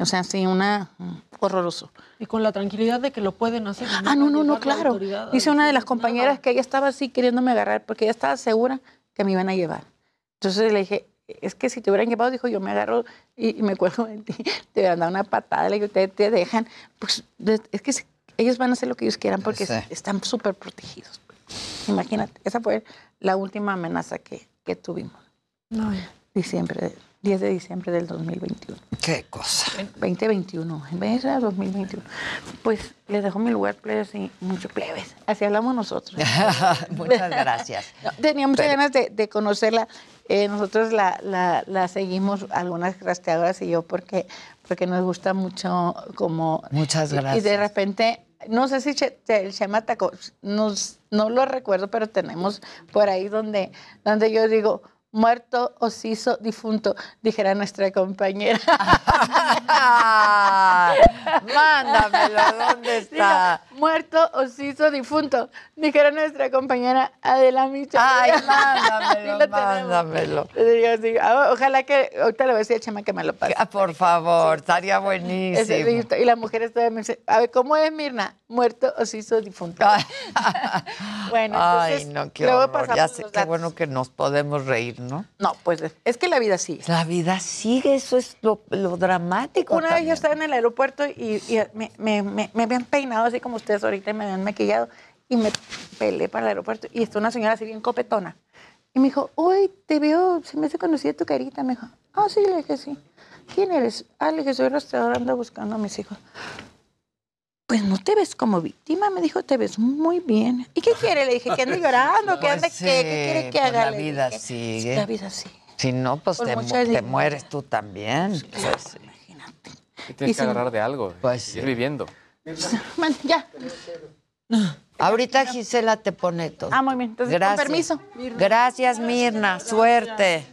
O sea, sí, una mm, horroroso. Y con la tranquilidad de que lo pueden hacer. Ah, no, no, no, claro. Dice una de las decirles compañeras que ella estaba así queriéndome agarrar porque ella estaba segura que me iban a llevar. Entonces le dije, es que si te hubieran llevado, dijo, yo me agarro y, y me cuelgo de ti, te hubieran dado una patada, le digo, te, te dejan. Pues es que si- ellos van a hacer lo que ellos quieran porque Sí. están súper protegidos. Imagínate, esa fue la última amenaza que, que tuvimos. No, Diciembre, de- 10 de diciembre del 2021. Qué cosa. 2021, en vez de 2021. Pues les dejo mi lugar, plebes, y mucho plebes. Así hablamos nosotros. Muchas gracias. No, tenía muchas Pero- ganas de, de conocerla. Eh, nosotros la, la- la seguimos, algunas rastreadoras y yo, porque, porque nos gusta mucho como... Muchas y- Y, gracias. de repente, no sé si el Chema Taco, nos, no lo recuerdo, pero tenemos por ahí donde, donde yo digo, muerto, ociso, difunto, dijera nuestra compañera. Mándamelo, ¿dónde está? Digo, muerto, ociso, difunto, dijera nuestra compañera Adela Micha. Ay, mándamelo, mándamelo. Digo ah, ojalá que, ahorita le voy a decir a Chema que me lo pase. Ah, Por favor, estaría buenísimo. Y la mujer estaba me dice, a ver, ¿cómo es Mirna? Muerto, ociso, difunto. bueno, Ay, entonces, no, qué luego horror. pasamos Ya sé, qué bueno que nos podemos reír, ¿no? No, pues es que la vida sigue. La vida sigue, eso es lo, lo dramático. Una vez yo estaba en el aeropuerto y, y me, me- me- me habían peinado así como ustedes ahorita y me habían maquillado y me pelé para el aeropuerto y está una señora así bien copetona. Y me dijo, uy, te veo, se me hace conocida tu carita. Me dijo, ah, sí, le dije, sí. ¿Quién eres? Ah, le dije, soy rastreador, ando buscando a mis hijos. Pues no te ves como víctima, me dijo, te ves muy bien. ¿Y qué quiere? Le dije, que ande llorando, que ande, Pues ¿qué, qué quiere que pues haga? La vida dije, sigue. La vida sigue. Si no, pues te, mu- te mueres tú también. Pues, Y tienes Y que si- agarrar de algo. Pues seguir viviendo. Man, ya. Ahorita Gisela te pone todo. Ah, muy bien. Entonces, con permiso. Gracias, Mirna. Suerte.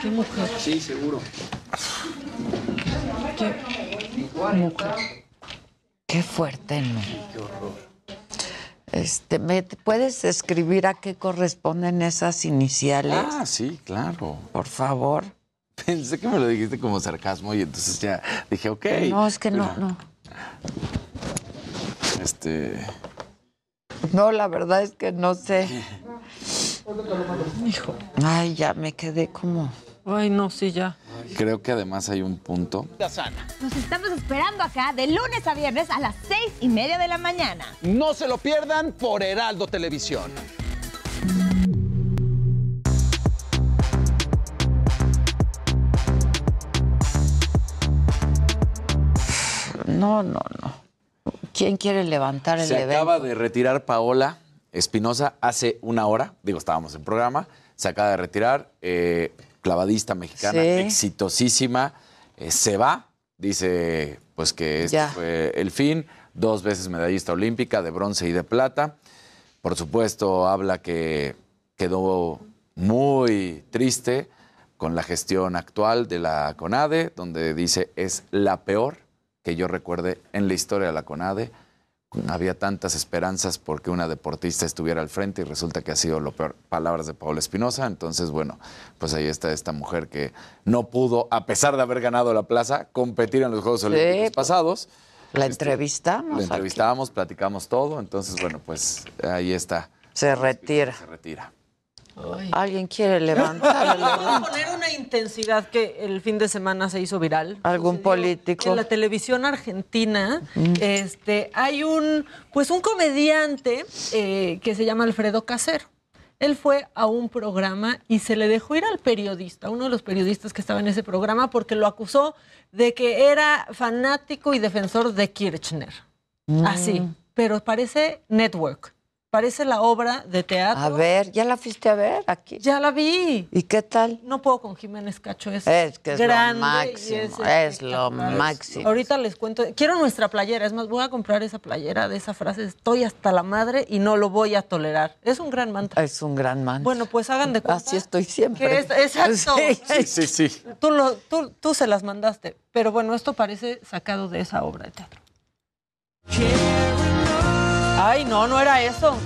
¿Qué mujer? Sí, seguro. Qué fuerte, ¿no? Este, ¿me puedes escribir a qué corresponden esas iniciales? Ah, sí, claro. Por favor. Pensé que me lo dijiste como sarcasmo y entonces ya dije, ok. No, es que no, no. Este. No, la verdad es que no sé. Hijo. Ay, ya me quedé como. Ay, no, sí, ya. Creo que además hay un punto. Nos estamos esperando acá de lunes a viernes a las seis y media de la mañana. No se lo pierdan por Heraldo Televisión. No, no, no. ¿Quién quiere levantar el Se evento? acaba de retirar Paola Espinosa hace una hora. Digo, estábamos en programa. Se acaba de retirar. eh, clavadista mexicana, Sí. exitosísima. eh, se va. Dice pues que este Ya. fue el fin. Dos veces medallista olímpica de bronce y de plata. Por supuesto, habla que quedó muy triste con la gestión actual de la CONADE, donde dice es la peor que yo recuerde en la historia de la CONADE. Había tantas esperanzas porque una deportista estuviera al frente y resulta que ha sido lo peor. Palabras de Paola Espinosa. Entonces, bueno, pues ahí está esta mujer que no pudo, a pesar de haber ganado la plaza, competir en los Juegos Sí, Olímpicos pues, pasados. La entrevistamos. La entrevistábamos, platicamos todo. Entonces, bueno, pues ahí está. Se retira. Se retira. ¿Alguien quiere levantar Vamos a poner una intensidad que el fin de semana se hizo viral. ¿Algún político? En la televisión argentina, Mm. este, hay un, pues un comediante eh, que se llama Alfredo Casero. Él fue a un programa y se le dejó ir al periodista, uno de los periodistas que estaba en ese programa, porque lo acusó de que era fanático y defensor de Kirchner. Mm. Así, pero parece network. Parece la obra de teatro. A ver, ¿ya la fuiste a ver aquí? Ya la vi. ¿Y qué tal? No puedo con Jiménez Cacho. Es, Es que es lo grande máximo, es es lo máximo. Ahorita les cuento. Quiero nuestra playera. Es más, voy a comprar esa playera de esa frase. Estoy hasta la madre y no lo voy a tolerar. Es un gran mantra. Es un gran mantra. Bueno, pues hagan de cuenta. Así estoy siempre. que es- exacto. Sí, sí, sí. Tú, lo- tú, tú se las mandaste. Pero bueno, esto parece sacado de esa obra de teatro. Ay, no, no era eso.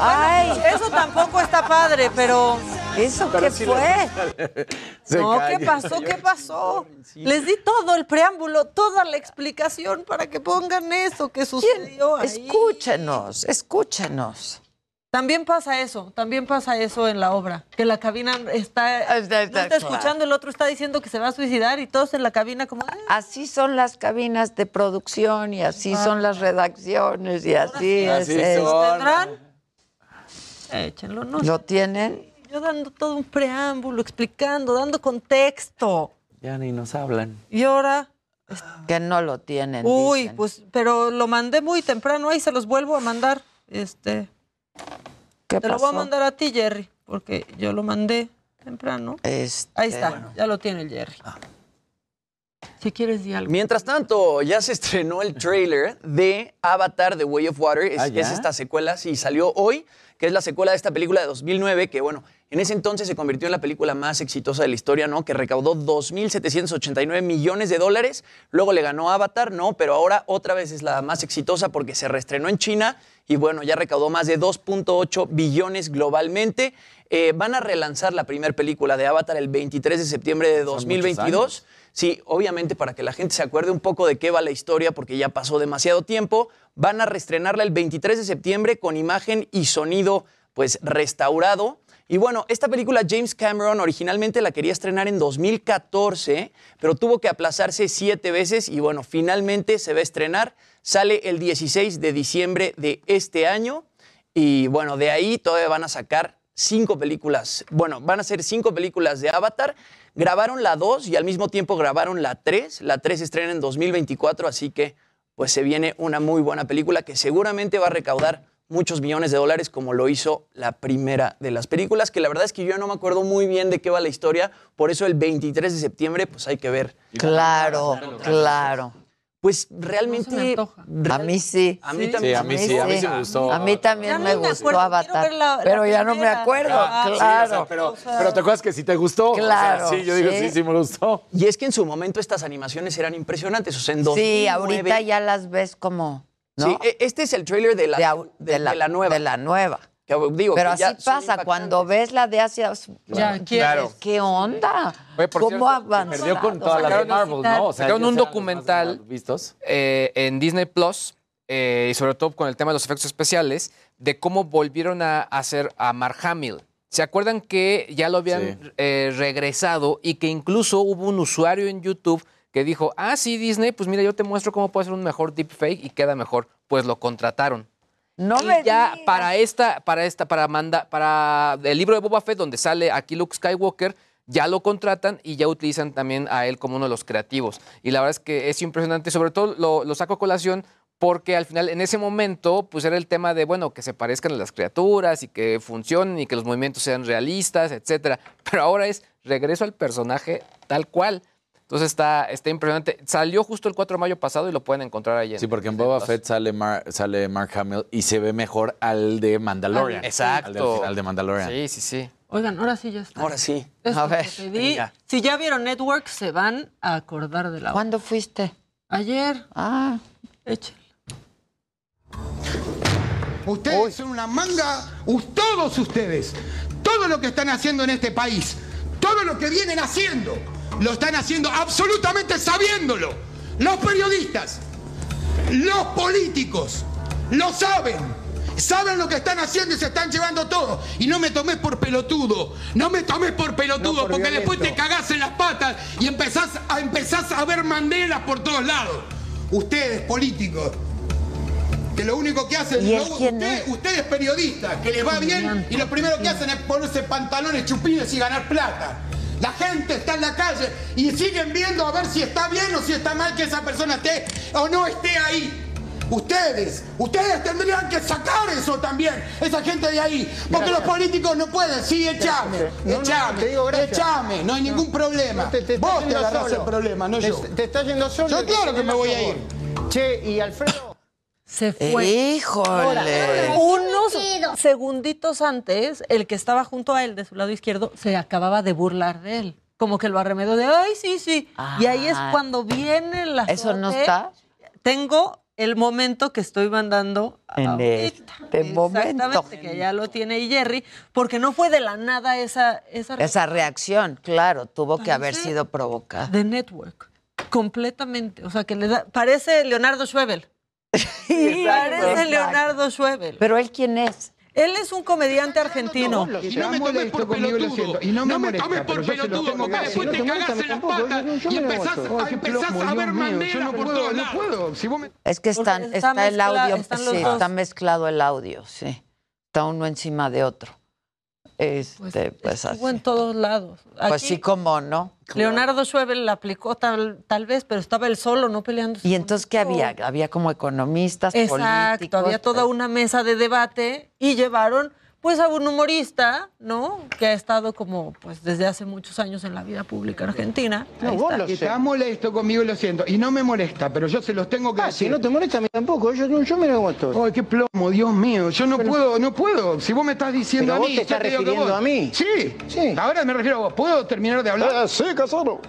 Ay, eso tampoco está padre, pero. ¿Eso Pero qué fue? no. ¿qué pasó? ¿Qué pasó? Les di todo el preámbulo, toda la explicación para que pongan eso que sucedió ahí. Escúchenos, escúchenos. También pasa eso, también pasa eso en la obra, que la cabina está, no está escuchando, el otro está diciendo que se va a suicidar y todos en la cabina como... "Ah". Así son las cabinas de producción y así son las redacciones y así es. Así son. ¿Tendrán? Échenlo, no ¿Lo tienen? Yo dando todo un preámbulo, explicando, dando contexto. Ya ni nos hablan. Y ahora, Que no lo tienen. uy, dicen. pues, pero lo mandé muy temprano, ahí se los vuelvo a mandar. Este, ¿Qué te lo voy a mandar a ti, Jerry, porque yo lo mandé temprano. Este, Ahí está, ya lo tiene el Jerry. Si quieres, di algo. Mientras tanto, ya se estrenó el trailer de Avatar The Way of Water. Es, Ah, es esta secuela, sí, salió hoy, que es la secuela de esta película de 2009, que bueno, en ese entonces se convirtió en la película más exitosa de la historia, ¿no? Que recaudó 2.789 millones de dólares. Luego le ganó Avatar, ¿no? Pero ahora otra vez es la más exitosa porque se reestrenó en China y bueno, ya recaudó más de 2.8 billones globalmente. Eh, van a relanzar la primera película de Avatar el 23 de septiembre de Son muchos 2022. años. Sí, obviamente para que la gente se acuerde un poco de qué va la historia, porque ya pasó demasiado tiempo, van a reestrenarla el 23 de septiembre con imagen y sonido pues restaurado. Y bueno, esta película James Cameron originalmente la quería estrenar en 2014, pero tuvo que aplazarse siete veces y bueno, finalmente se va a estrenar. Sale el 16 de diciembre de este año y bueno, de ahí todavía van a sacar cinco películas. Bueno, van a ser cinco películas de Avatar. Grabaron la 2 y al mismo tiempo grabaron la 3. La 3 se estrena en 2024, así que pues se viene una muy buena película que seguramente va a recaudar muchos millones de dólares como lo hizo la primera de las películas, que la verdad es que yo ya no me acuerdo muy bien de qué va la historia, por eso el 23 de septiembre pues hay que ver. Claro, claro. Pues realmente... A mí sí. A mí Sí, también. a mí sí, a mí sí me gustó. A mí también Ya me gustó acuerdo, Avatar. la- la pero ya no me acuerdo, Ah, claro. Sí, o sea, pero, O sea- pero te acuerdas que sí te gustó. O sea, Claro, sí, yo digo, sí. sí, sí me gustó. Y es que en su momento estas animaciones eran impresionantes. O sea, en 2009, Sí, ahorita ya las ves como. ¿no? Sí, e- este es el trailer de la, de, au- de- de la, de la nueva. de la nueva. Digo, Pero así pasa, cuando ves la de. Ya ¿qué, Claro. ¿Qué onda? Oye, por ¿Cómo avanzó? Perdió con todas las de Marvel, ¿no? O sea, sacaron un documental. vistos. eh, en Disney Plus eh, y sobre todo con el tema de los efectos especiales de cómo volvieron a hacer a Mark Hamill. ¿Se acuerdan que ya lo habían Sí. eh, regresado y que incluso hubo un usuario en YouTube que dijo, ah, sí, Disney, pues mira, yo te muestro cómo puede hacer un mejor deepfake y queda mejor? Pues lo contrataron. No y me ya digas. para esta, para esta, para manda, para el libro de Boba Fett, donde sale aquí Luke Skywalker, ya lo contratan y ya utilizan también a él como uno de los creativos. Y la verdad es que es impresionante, sobre todo lo, lo saco a colación porque al final, en ese momento, pues era el tema de, bueno, que se parezcan a las criaturas y que funcionen y que los movimientos sean realistas, etcétera. Pero ahora es regreso al personaje tal cual. Entonces está, está impresionante. Salió justo el 4 de mayo pasado y lo pueden encontrar ahí en Sí, porque en Boba Fett sale, Mar- sale Mark Hamill y se ve mejor al de Mandalorian. Exacto. Al del final de Mandalorian. Sí, sí, sí. Oigan, ahora sí ya está. Ahora sí. Esto A ver, si ya vieron Network, se van a acordar de la ¿Cuándo fuiste? Ayer, Ah, échale. Ustedes son una manga, todos ustedes, todo lo que están haciendo en este país, todo lo que vienen haciendo, lo están haciendo absolutamente sabiéndolo. Los periodistas, los políticos, lo saben. Saben lo que están haciendo y se están llevando todo. Y no me tomes por pelotudo. No me tomes por pelotudo, No por porque después te cagás en las patas y empezás a, empezás a ver mandelas por todos lados. Ustedes, políticos, que lo único que hacen, ¿Y lo- él quién usted- ustedes periodistas, que les va bien y lo primero que hacen es ponerse pantalones chupines y ganar plata. La gente está en la calle y siguen viendo a ver si está bien o si está mal que esa persona esté o no esté ahí. Ustedes, ustedes tendrían que sacar eso también, esa gente de ahí. Porque los políticos no pueden. Sí, echame, No, no, echame, te digo echame, no hay ningún problema. te- te Vos te agarrás solo. el problema, no yo. te estás yendo solo, Yo claro que me voy a ir. Che, y Alfredo. Se fue. Híjole. Unos segunditos antes, el que estaba junto a él, de su lado izquierdo, se acababa de burlar de él. Como que lo arremedó de, ay, sí, sí. y ahí es Ah. cuando viene la ¿Eso no está? Tengo el momento que estoy mandando En ahorita. este momento. Exactamente, que ya lo tiene Jerry, porque no fue de la nada esa, esa, Esa reacción, claro, tuvo que haber sido provocada. de network. Completamente. O sea, que le da. Parece Leonardo Schwebel. parece Leonardo Schwebel. Pero él, ¿quién es? Él es un comediante argentino. Y no me tomes por pelotudo. Y no me, tomes por pelotudo, porque después te cagás en las patas y empezás, a, empezás a ver Mandela por todos lados. No me... Es que están, está, está el audio, están sí, está mezclado el audio, sí. Está uno encima de otro. Este, pues. Estuvo en todos lados. Pues Aquí, sí, como no. Leonardo Schwebel la aplicó tal, tal vez, pero estaba él solo, no peleando. Y entonces, ¿qué había? Había como economistas, Exacto, políticos. había toda una mesa de debate y llevaron pues a un humorista, ¿no? Que ha estado como pues desde hace muchos años en la vida pública argentina. Ahí está. Que estás molesto conmigo, lo siento. Y no me molesta, pero yo se los tengo que Ah, decir. si no te molesta a mí tampoco, yo, yo me lo estoy. Ay, qué plomo, Dios mío. Yo no puedo, no puedo. Si vos me estás diciendo Pero a vos mí, te yo estás refiriendo vos- a mí. Sí, sí. Ahora me refiero a vos. ¿Puedo terminar de hablar? Ah, sí, Casano.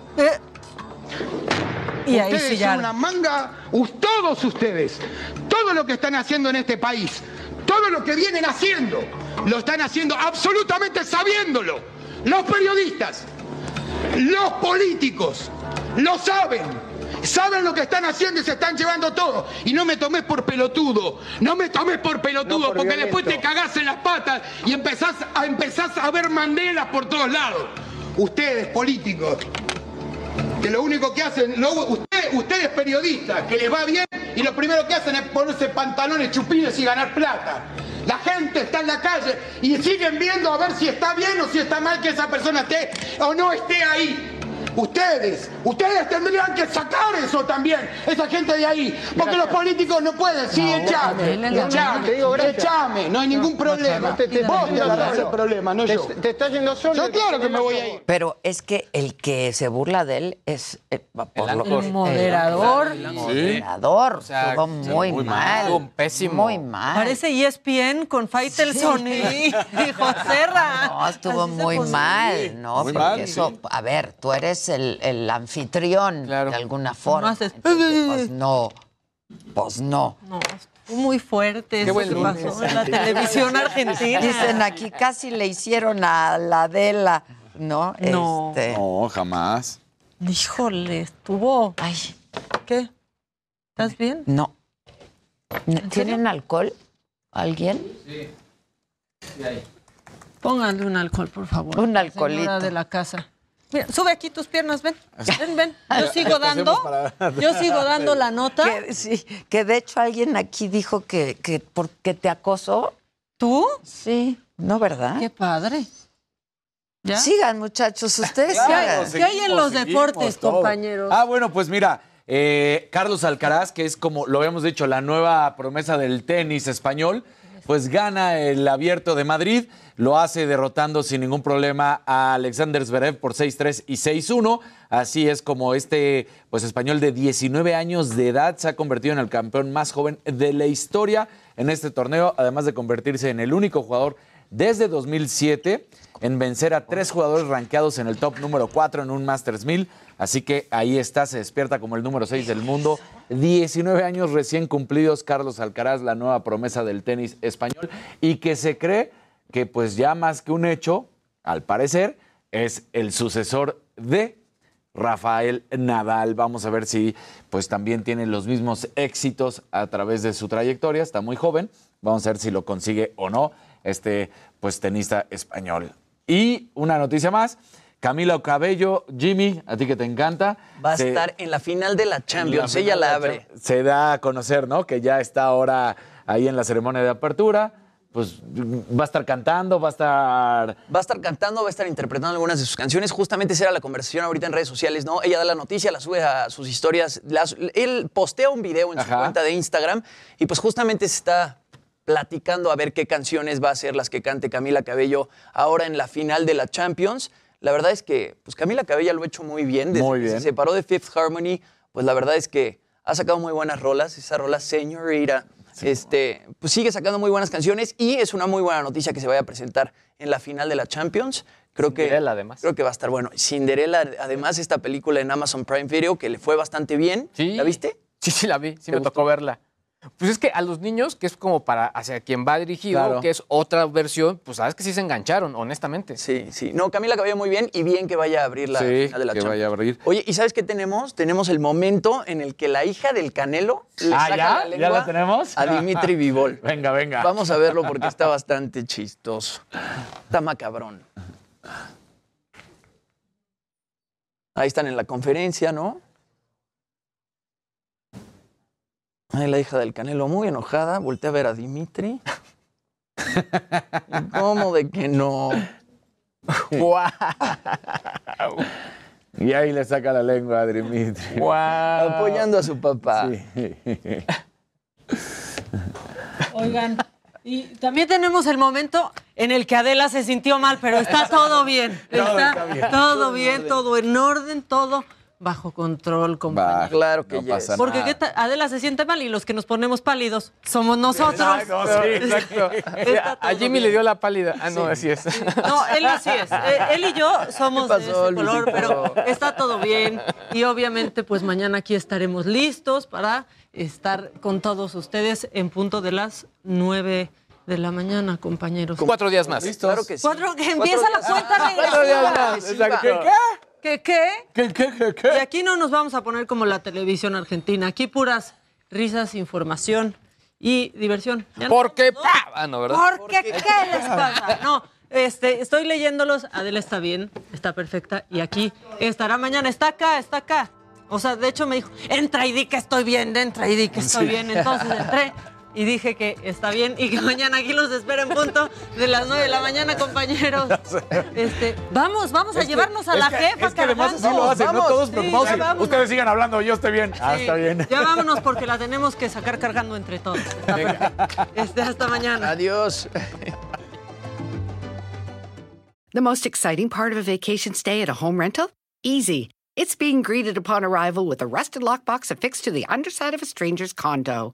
Y ahí ustedes sí ya- son una manga, todos ustedes, todo lo que están haciendo en este país, todo lo que vienen haciendo, lo están haciendo absolutamente sabiéndolo. Los periodistas, los políticos, lo saben. Saben lo que están haciendo y se están llevando todo. Y no me tomes por pelotudo. No me tomes por pelotudo, No por porque violento. después te cagás en las patas y empezás a, empezás a ver mandelas por todos lados. Ustedes, políticos, que lo único que hacen, lo- usted- ustedes periodistas, que les va bien y lo primero que hacen es ponerse pantalones chupines y ganar plata. La gente está en la calle y siguen viendo a ver si está bien o si está mal que esa persona esté o no esté ahí. Ustedes, ustedes tendrían que sacar eso también, esa gente de ahí, porque los políticos no pueden, sí, echame, no, no, echame, te digo gracias. echame, no hay ningún problema. no te- te- Vos te- agarrás el problema, no Te- yo. te estás yendo solo, Yo claro que me voy a ir. Pero es que el que se burla de él es eh, por lo- El moderador. El moderador. O sea, estuvo sí, muy, muy mal. mal. Estuvo pésimo. Muy mal. Parece ESPN con Faitelson y, y Joserra. No, estuvo Así muy mal, ¿no? Muy Porque mal, eso, sí. a ver, tú eres el, el anfitrión de alguna forma. haces- Entonces, pues no, pues no. Muy fuerte eso que lunes. pasó en la televisión argentina. Dicen aquí casi le hicieron a la Adela, ¿no? No. Este, No, jamás. Híjole, estuvo. Ay, ¿Qué? ¿Estás bien? no. ¿Tienen alcohol? ¿Alguien? Pónganle un alcohol, por favor. Un alcoholito. señora de la casa. Mira, sube aquí tus piernas, ven. Ven, ven. Yo sigo ¿Qué dando. Yo sigo dando la nota. Que, sí, que de hecho alguien aquí dijo que, que porque te acosó. ¿Tú? Sí, ¿no, verdad? Qué padre. ¿Ya? Sigan, muchachos, ustedes Claro, sigan. ¿Qué hay en los deportes, todo. compañeros? Ah, bueno, pues mira, eh, Carlos Alcaraz, que es como lo habíamos dicho, la nueva promesa del tenis español, pues gana el abierto de Madrid, lo hace derrotando sin ningún problema a Alexander Zverev por 6-3 y 6-1. Así es como este pues, español de 19 años de edad se ha convertido en el campeón más joven de la historia en este torneo, además de convertirse en el único jugador desde 2007 en vencer a tres jugadores rankeados en el top número 4 en un Masters 1000. Así que ahí está, se despierta como el número 6 del mundo. 19 años recién cumplidos, Carlos Alcaraz, la nueva promesa del tenis español, y que se cree que pues ya más que un hecho, al parecer, es el sucesor de Rafael Nadal. Vamos a ver si pues también tiene los mismos éxitos a través de su trayectoria. Está muy joven. Vamos a ver si lo consigue o no este pues tenista español. Y una noticia más. Camila Cabello, Jimmy, a ti que te encanta. Va a estar en la final de la Champions. la Ella la abre. Se da a conocer, ¿no? Que ya está ahora ahí en la ceremonia de apertura. pues va a estar cantando, va a estar... Va a estar cantando, va a estar interpretando algunas de sus canciones. Justamente esa era la conversación ahorita en redes sociales, ¿no? Ella da la noticia, la sube a sus historias. las- él postea un video en su cuenta de Instagram y pues justamente se está platicando a ver qué canciones va a ser las que cante Camila Cabello ahora en la final de la Champions. La verdad es que pues Camila Cabello lo ha hecho muy bien. Desde Muy que bien. se separó de Fifth Harmony, pues la verdad es que ha sacado muy buenas rolas. Esa rola Señorita, este, pues sigue sacando muy buenas canciones y es una muy buena noticia que se vaya a presentar en la final de la Champions. Creo que, Cinderella, además. Creo que va a estar bueno. Cinderella, además, esta película en Amazon Prime Video que le fue bastante bien. Sí. ¿La viste? Sí, sí, la vi, sí ¿Te me tocó verla. Pues es que a los niños, que es como para hacia quien va dirigido, Claro. que es otra versión, pues sabes que sí se engancharon, honestamente. Sí, sí. No, Camila Cabello muy bien y bien que vaya a abrir la Sí, final de la que Champions. vaya a abrir. Oye, ¿y sabes qué tenemos? Tenemos el momento en el que la hija del Canelo le Ah, saca ¿ya? la ¿Ya lengua la tenemos? a Dimitri Vivol. Venga, venga. Vamos a verlo porque está bastante chistoso. Está macabrón. Ahí están en la conferencia, ¿no? Ahí la hija del Canelo muy enojada, voltea a ver a Dimitri. ¿Y ¿Cómo de que no? ¡Guau! Y ahí le saca la lengua a Dimitri. ¡Guau! Apoyando a su papá. Oigan, y también tenemos el momento en el que Adela se sintió mal, pero está todo bien. Todo Está, está bien. todo bien, todo en orden, todo bajo control, compañero. Claro que no yes. pasa Porque. Adela se siente mal y los que nos ponemos pálidos somos nosotros. Exacto, sí, Exacto. A Jimmy bien. le dio la pálida. Ah, no, así es. No, él sí es. Eh, Él y yo somos ¿Qué de ese color, pero está todo bien. Y obviamente, pues mañana aquí estaremos listos para estar con todos ustedes en punto de las nueve de la mañana, compañeros. Cuatro días más. Claro que sí. Cuatro, que empieza la cuenta Cuatro días más. Exacto. ¿Qué qué? ¿Qué, qué, qué, Y qué? aquí no nos vamos a poner como la televisión argentina. Aquí puras risas, información y diversión. Ya no- Porque, ¡pa! Ah, no, ¿verdad? Porque, ¿qué les pasa? No, este, estoy leyéndolos. Adela está bien, está perfecta. Y aquí estará mañana. Está acá, está acá. O sea, de hecho me dijo, entra y di que estoy bien, entra y di que estoy bien. Entonces entré y dije que está bien y que mañana aquí los espero en punto de las 9 de la mañana, compañeros. Este, vamos, vamos a Es que- lleva a es la que- jefa Es que además así lo hacen, ¿no? Vamos. Todos Sí, preocupados. vámonos. Ustedes sigan hablando, yo estoy bien. Ah, Sí, está bien. Ya vámonos porque la tenemos que sacar cargando entre todos. Este, hasta mañana. Adiós. The most exciting part of a vacation stay at a home rental? Easy. It's being greeted upon arrival with a rusted lockbox affixed to the underside of a stranger's condo.